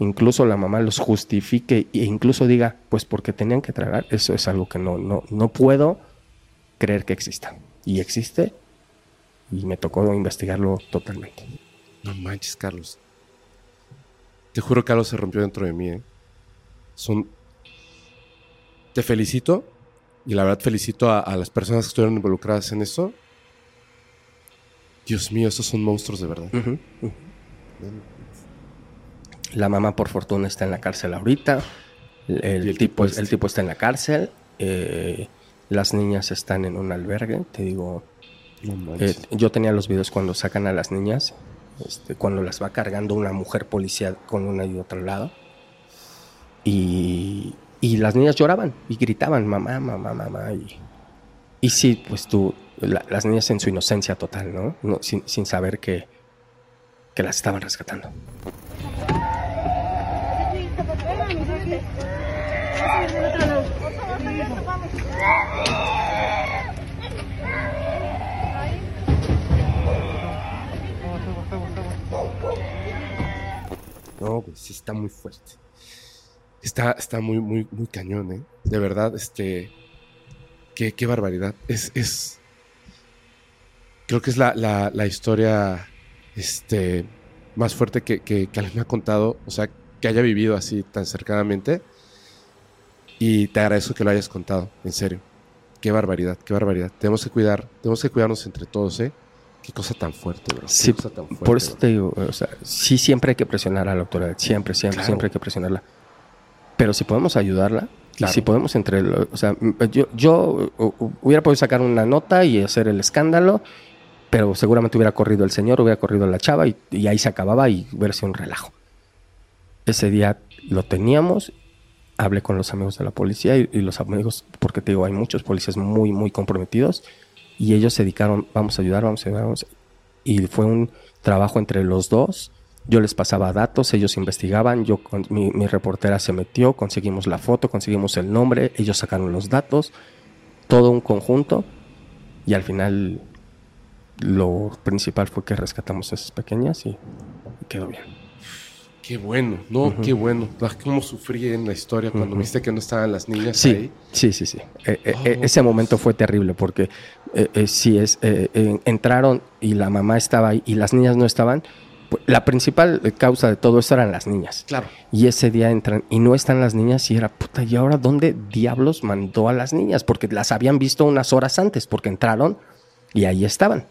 Incluso la mamá los justifique e incluso diga, pues porque tenían que tragar. Eso es algo que no, no, no puedo creer que exista. Y existe y me tocó investigarlo totalmente. No manches, Carlos. Te juro algo se rompió dentro de mí. ¿eh? Son. Te felicito y la verdad felicito a, las personas que estuvieron involucradas en eso. Dios mío, esos son monstruos de verdad. La mamá, por fortuna, está en la cárcel ahorita. El, tipo, el tipo está en la cárcel. Eh, las niñas están en un albergue. Te digo, eh, yo tenía los videos cuando sacan a las niñas, este, cuando las va cargando una mujer policía con una y otro lado. Y, y las niñas lloraban y gritaban, mamá, mamá, mamá. Y, y sí, pues tú, las niñas en su inocencia total, ¿no? no sin, sin, saber que, que las estaban rescatando. No, pues sí está muy fuerte. Está, está muy, muy, muy cañón, ¿eh? De verdad, este. Qué, qué barbaridad. Es, es. Creo que es la, la, la historia este, más fuerte que, que, que alguien me ha contado. O sea, que haya vivido así tan cercanamente. Y te agradezco que lo hayas contado, en serio. Qué barbaridad, qué barbaridad. Tenemos que cuidar, tenemos que cuidarnos entre todos, ¿eh? Qué cosa tan fuerte, bro. Sí, cosa tan fuerte, por eso te digo, o sea, sí siempre hay que presionar a la autoridad, siempre, siempre, Claro. siempre hay que presionarla. Pero si podemos ayudarla, Claro. y si podemos entre, o sea, yo, yo hubiera podido sacar una nota y hacer el escándalo, pero seguramente hubiera corrido el señor, hubiera corrido la chava y, y ahí se acababa y hubiera sido un relajo. Ese día lo teníamos, hablé con los amigos de la policía y, y los amigos, porque te digo, hay muchos policías muy, muy comprometidos y ellos se dedicaron, vamos a ayudar, vamos a ayudar, vamos a- Y fue un trabajo entre los dos. Yo les pasaba datos, ellos investigaban, yo con, mi, mi reportera se metió, conseguimos la foto, conseguimos el nombre, ellos sacaron los datos, todo un conjunto y al final lo principal fue que rescatamos a esas pequeñas y quedó bien. Qué bueno, no, qué bueno. Ah, Cómo sufrí en la historia cuando Ujú. viste que no estaban las niñas Sí, ahí. sí, sí, sí. Eh, eh, Oh. eh, ese momento fue terrible porque eh, eh, sí es, eh, entraron y la mamá estaba ahí y las niñas no estaban. La principal causa de todo esto eran las niñas. Claro. Y ese día entran y no están las niñas y era puta, ¿y ahora dónde diablos mandó a las niñas? Porque las habían visto unas horas antes, porque entraron y ahí estaban.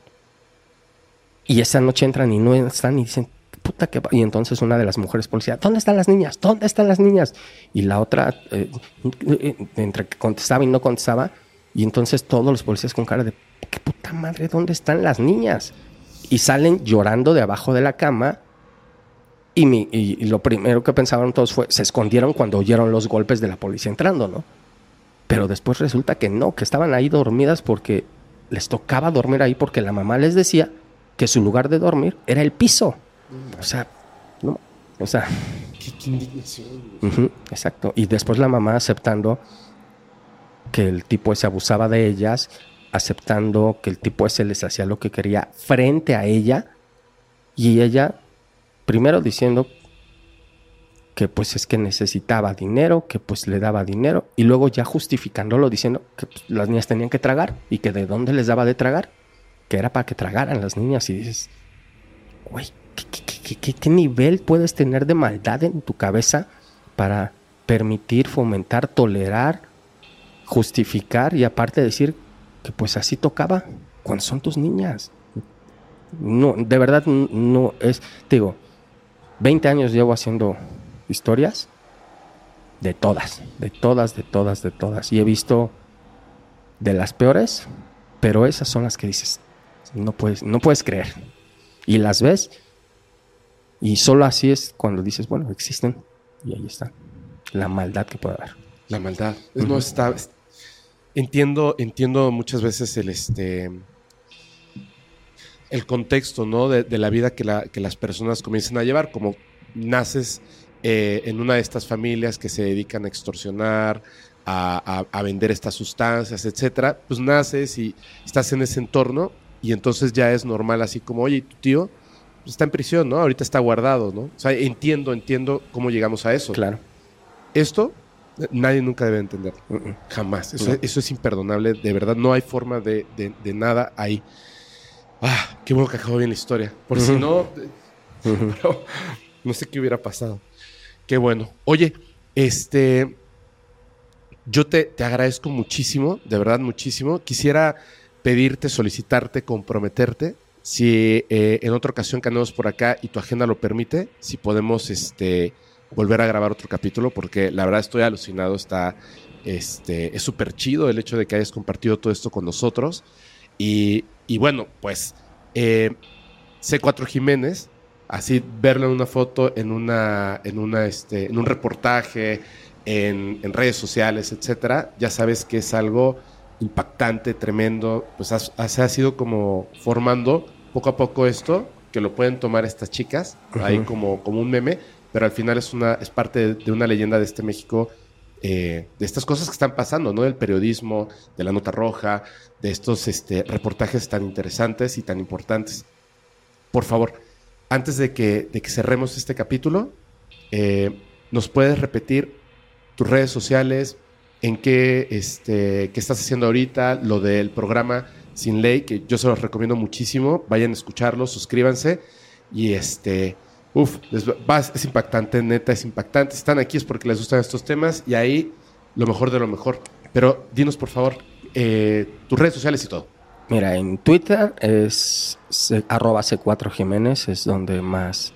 Y esa noche entran y no están y dicen, puta que... Y entonces una de las mujeres policías, ¿dónde están las niñas? ¿Dónde están las niñas? Y la otra, eh, eh, entre que contestaba y no contestaba, y entonces todos los policías con cara de, ¿qué puta madre? ¿Dónde están las niñas? Y salen llorando de abajo de la cama. Y, mi- y- lo primero que pensaban todos fue, se escondieron cuando oyeron los golpes de la policía entrando, ¿no? Pero después resulta que no, que estaban ahí dormidas porque les tocaba dormir ahí porque la mamá les decía que su lugar de dormir era el piso. O sea, no, o sea, Qué, indignación. exacto. Y después la mamá aceptando que el tipo ese abusaba de ellas, aceptando que el tipo ese les hacía lo que quería frente a ella y ella primero diciendo que pues es que necesitaba dinero, que pues le daba dinero y luego ya justificándolo diciendo que pues, las niñas tenían que tragar y que de dónde les daba de tragar, que era para que tragaran las niñas y dices, güey, ¿qué, qué- qué- qué- nivel puedes tener de maldad en tu cabeza para permitir, fomentar, tolerar, justificar y aparte decir que pues así tocaba cuando son tus niñas? No, de verdad no es, digo, 20 años llevo haciendo historias de todas, de todas, de todas, de todas. Y he visto de las peores, pero esas son las que dices, no puedes, no puedes creer. Y las ves, y solo así es cuando dices, bueno, existen, y ahí está. La maldad que puede haber. La maldad. No está. Entiendo, entiendo muchas veces el este el contexto, ¿no? De, la vida que, la, que, las personas comienzan a llevar, como naces eh, en una de estas familias que se dedican a extorsionar, a, vender estas sustancias, etcétera, pues naces y estás en ese entorno y entonces ya es normal así como, oye, tu tío pues está en prisión, ¿no? Ahorita está guardado, ¿no? O sea, entiendo, entiendo cómo llegamos a eso. Claro. Esto nadie nunca debe entender. Jamás. Eso, es imperdonable. De verdad, no hay forma de, de nada ahí. Ah, qué bueno que acabó bien la historia. Por si no, no sé qué hubiera pasado. Qué bueno. Oye, este, yo te, te agradezco muchísimo, de verdad muchísimo. Quisiera pedirte, solicitarte, comprometerte, si eh, en otra ocasión que andemos por acá y tu agenda lo permite, si podemos este, volver a grabar otro capítulo, porque la verdad estoy alucinado, está, este, es súper chido el hecho de que hayas compartido todo esto con nosotros. Y, y bueno, pues eh, C4 Jiménez, así verlo en una foto, en, una, en, una, este, en un reportaje, en, redes sociales, etcétera, ya sabes que es algo impactante, tremendo, pues se ha sido como formando poco a poco esto, que lo pueden tomar estas chicas, ahí como, como un meme, pero al final es, una, es parte de una leyenda de este México eh, de estas cosas que están pasando, ¿no? Del periodismo, de la nota roja, de estos este, reportajes tan interesantes y tan importantes. Por favor, antes de que, de que cerremos este capítulo, eh, ¿nos puedes repetir tus redes sociales? ¿En qué, este, qué estás haciendo ahorita? Lo del programa Sin Ley, que yo se los recomiendo muchísimo. Vayan a escucharlo, suscríbanse y este Uf, es impactante, neta, es impactante. están aquí es porque les gustan estos temas y ahí lo mejor de lo mejor. Pero dinos, por favor, eh, tus redes sociales y todo. Mira, en Twitter es arroba C4 Jiménez, es donde más,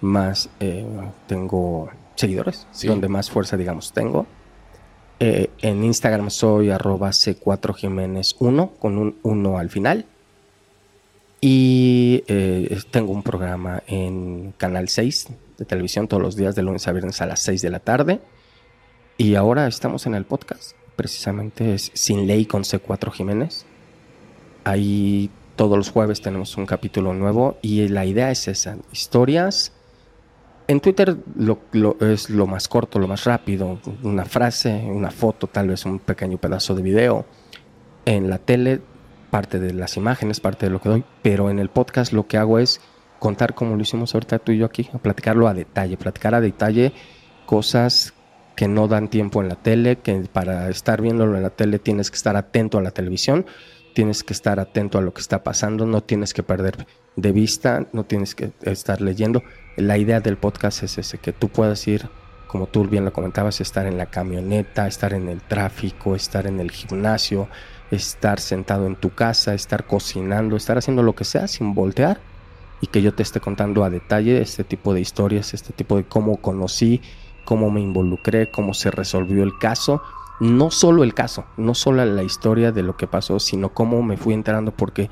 más eh, tengo seguidores, donde más fuerza, digamos, tengo. Eh, en Instagram soy arroba C4 Jiménez 1, con un 1 al final. Y eh, tengo un programa en Canal 6 de televisión todos los días de lunes a viernes a las 6 de la tarde. Y ahora estamos en el podcast. Precisamente es Sin Ley con C4 Jiménez. Ahí todos los jueves tenemos un capítulo nuevo y la idea es esa. Historias. En Twitter es lo más corto, lo más rápido. Una frase, una foto, tal vez un pequeño pedazo de video. En la tele parte de las imágenes, parte de lo que doy, pero en el podcast lo que hago es contar como lo hicimos ahorita tú y yo aquí, platicarlo a detalle, platicar a detalle cosas que no dan tiempo en la tele, que para estar viéndolo en la tele tienes que estar atento a la televisión, tienes que estar atento a lo que está pasando, no tienes que perder de vista, no tienes que estar leyendo. La idea del podcast es ese, que tú puedas ir, como tú bien lo comentabas, estar en la camioneta, estar en el tráfico, estar en el gimnasio, estar sentado en tu casa, estar cocinando, estar haciendo lo que sea sin voltear y que yo te esté contando a detalle este tipo de historias, este tipo de cómo conocí, cómo me involucré, cómo se resolvió el caso. No solo el caso, no solo la historia de lo que pasó, sino cómo me fui enterando, porque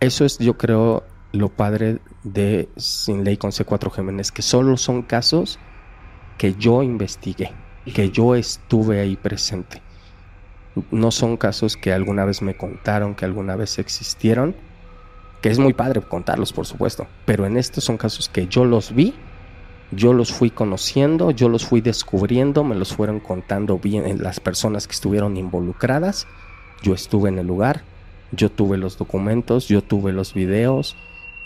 eso es, yo creo, lo padre de Sin Ley con C4 Gémenes, que solo son casos que yo investigué, que yo estuve ahí presente no son casos que alguna vez me contaron, que alguna vez existieron, que es muy padre contarlos, por supuesto, pero en estos son casos que yo los vi, yo los fui conociendo, yo los fui descubriendo, me los fueron contando bien las personas que estuvieron involucradas, yo estuve en el lugar, yo tuve los documentos, yo tuve los videos,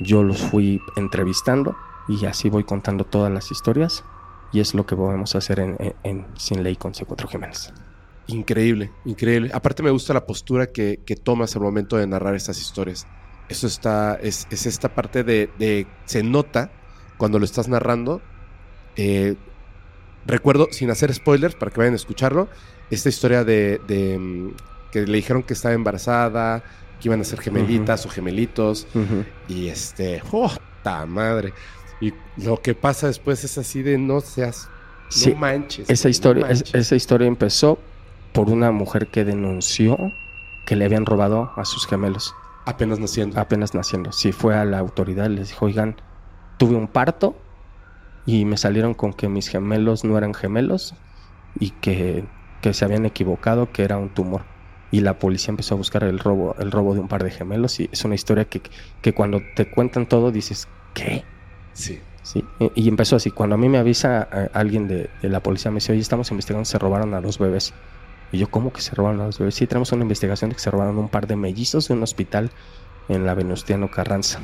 yo los fui entrevistando y así voy contando todas las historias y es lo que podemos hacer en, Sin Ley con C4 Jiménez. Increíble, increíble. Aparte me gusta la postura que, tomas al momento de narrar estas historias. Eso está, es, esta parte de, se nota cuando lo estás narrando. Eh, recuerdo, sin hacer spoilers, para que vayan a escucharlo, esta historia de, mm, que le dijeron que estaba embarazada, que iban a ser gemelitas o gemelitos. Y este, ¡oh, madre! Y lo que pasa después es así de no seas, no manches. Esa historia, esa historia empezó por una mujer que denunció que le habían robado a sus gemelos. Apenas naciendo. Apenas naciendo. Sí, fue a la autoridad y les dijo, oigan, tuve un parto y me salieron con que mis gemelos no eran gemelos y que, que se habían equivocado, que era un tumor. Y la policía empezó a buscar el robo, el robo de un par de gemelos y es una historia que, que cuando te cuentan todo dices, ¿qué? Sí. Sí, y empezó así. Cuando a mí me avisa eh, alguien de, la policía, me dice, oye, estamos investigando, se robaron a dos bebés. Y yo, ¿cómo que se robaron a dos bebés? Sí, tenemos una investigación de que se robaron un par de mellizos de un hospital en la Venustiano Carranza.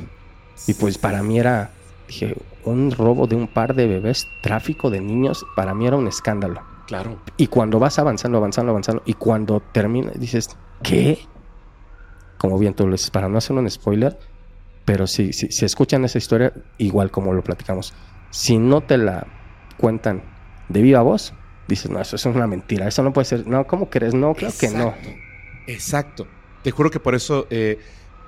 Y pues para mí era, dije, un robo de un par de bebés, tráfico de niños, para mí era un escándalo. Claro. Y cuando vas avanzando, avanzando, avanzando, y cuando termina, dices, ¿qué? Como bien tú lo dices, para no hacer un spoiler, pero si, si, escuchan esa historia, igual como lo platicamos, si no te la cuentan de viva voz, dices, no, eso es una mentira, eso no puede ser, no, ¿cómo crees? No, creo que no. Exacto. Te juro que por eso, eh,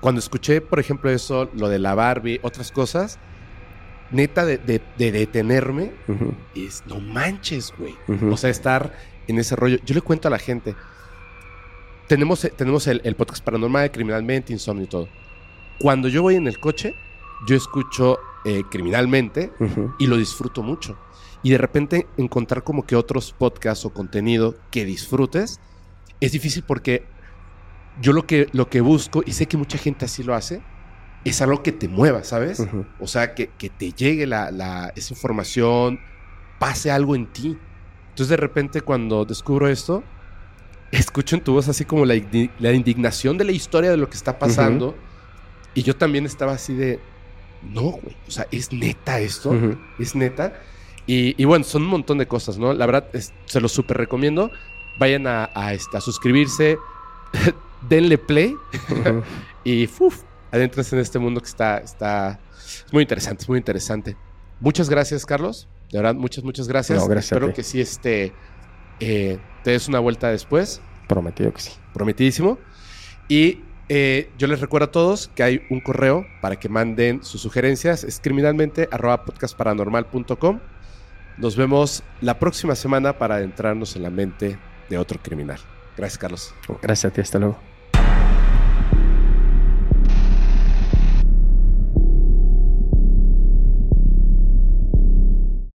cuando escuché, por ejemplo, eso, lo de la Barbie, otras cosas, neta de, detenerme, es, no manches, güey. O sea, estar en ese rollo. Yo le cuento a la gente, tenemos, tenemos el, el podcast paranormal, criminalmente, insomnio y todo cuando yo voy en el coche, yo escucho eh, criminalmente y lo disfruto mucho. Y de repente encontrar como que otros podcasts o contenido que disfrutes es difícil porque yo lo que, lo que busco, y sé que mucha gente así lo hace, es algo que te mueva, ¿sabes? O sea, que, te llegue la, esa información, pase algo en ti. Entonces de repente cuando descubro esto, escucho en tu voz así como la, indignación de la historia de lo que está pasando. Y yo también estaba así de, no, güey, o sea, es neta esto, es neta. Y, bueno, son un montón de cosas, ¿no? La verdad, se los súper recomiendo. Vayan a, este, suscribirse, denle play y uf, en este mundo que está, está es muy interesante, es muy interesante. Muchas gracias, Carlos. De verdad, muchas, muchas gracias. gracias Espero que sí este, eh, te des una vuelta después. Prometido que sí. Prometidísimo. Y eh, yo les recuerdo a todos que hay un correo para que manden sus sugerencias. Es criminalmente arroba podcastparanormal.com. Nos vemos la próxima semana para adentrarnos en la mente de otro criminal. Gracias, Carlos. Gracias a ti. Hasta luego.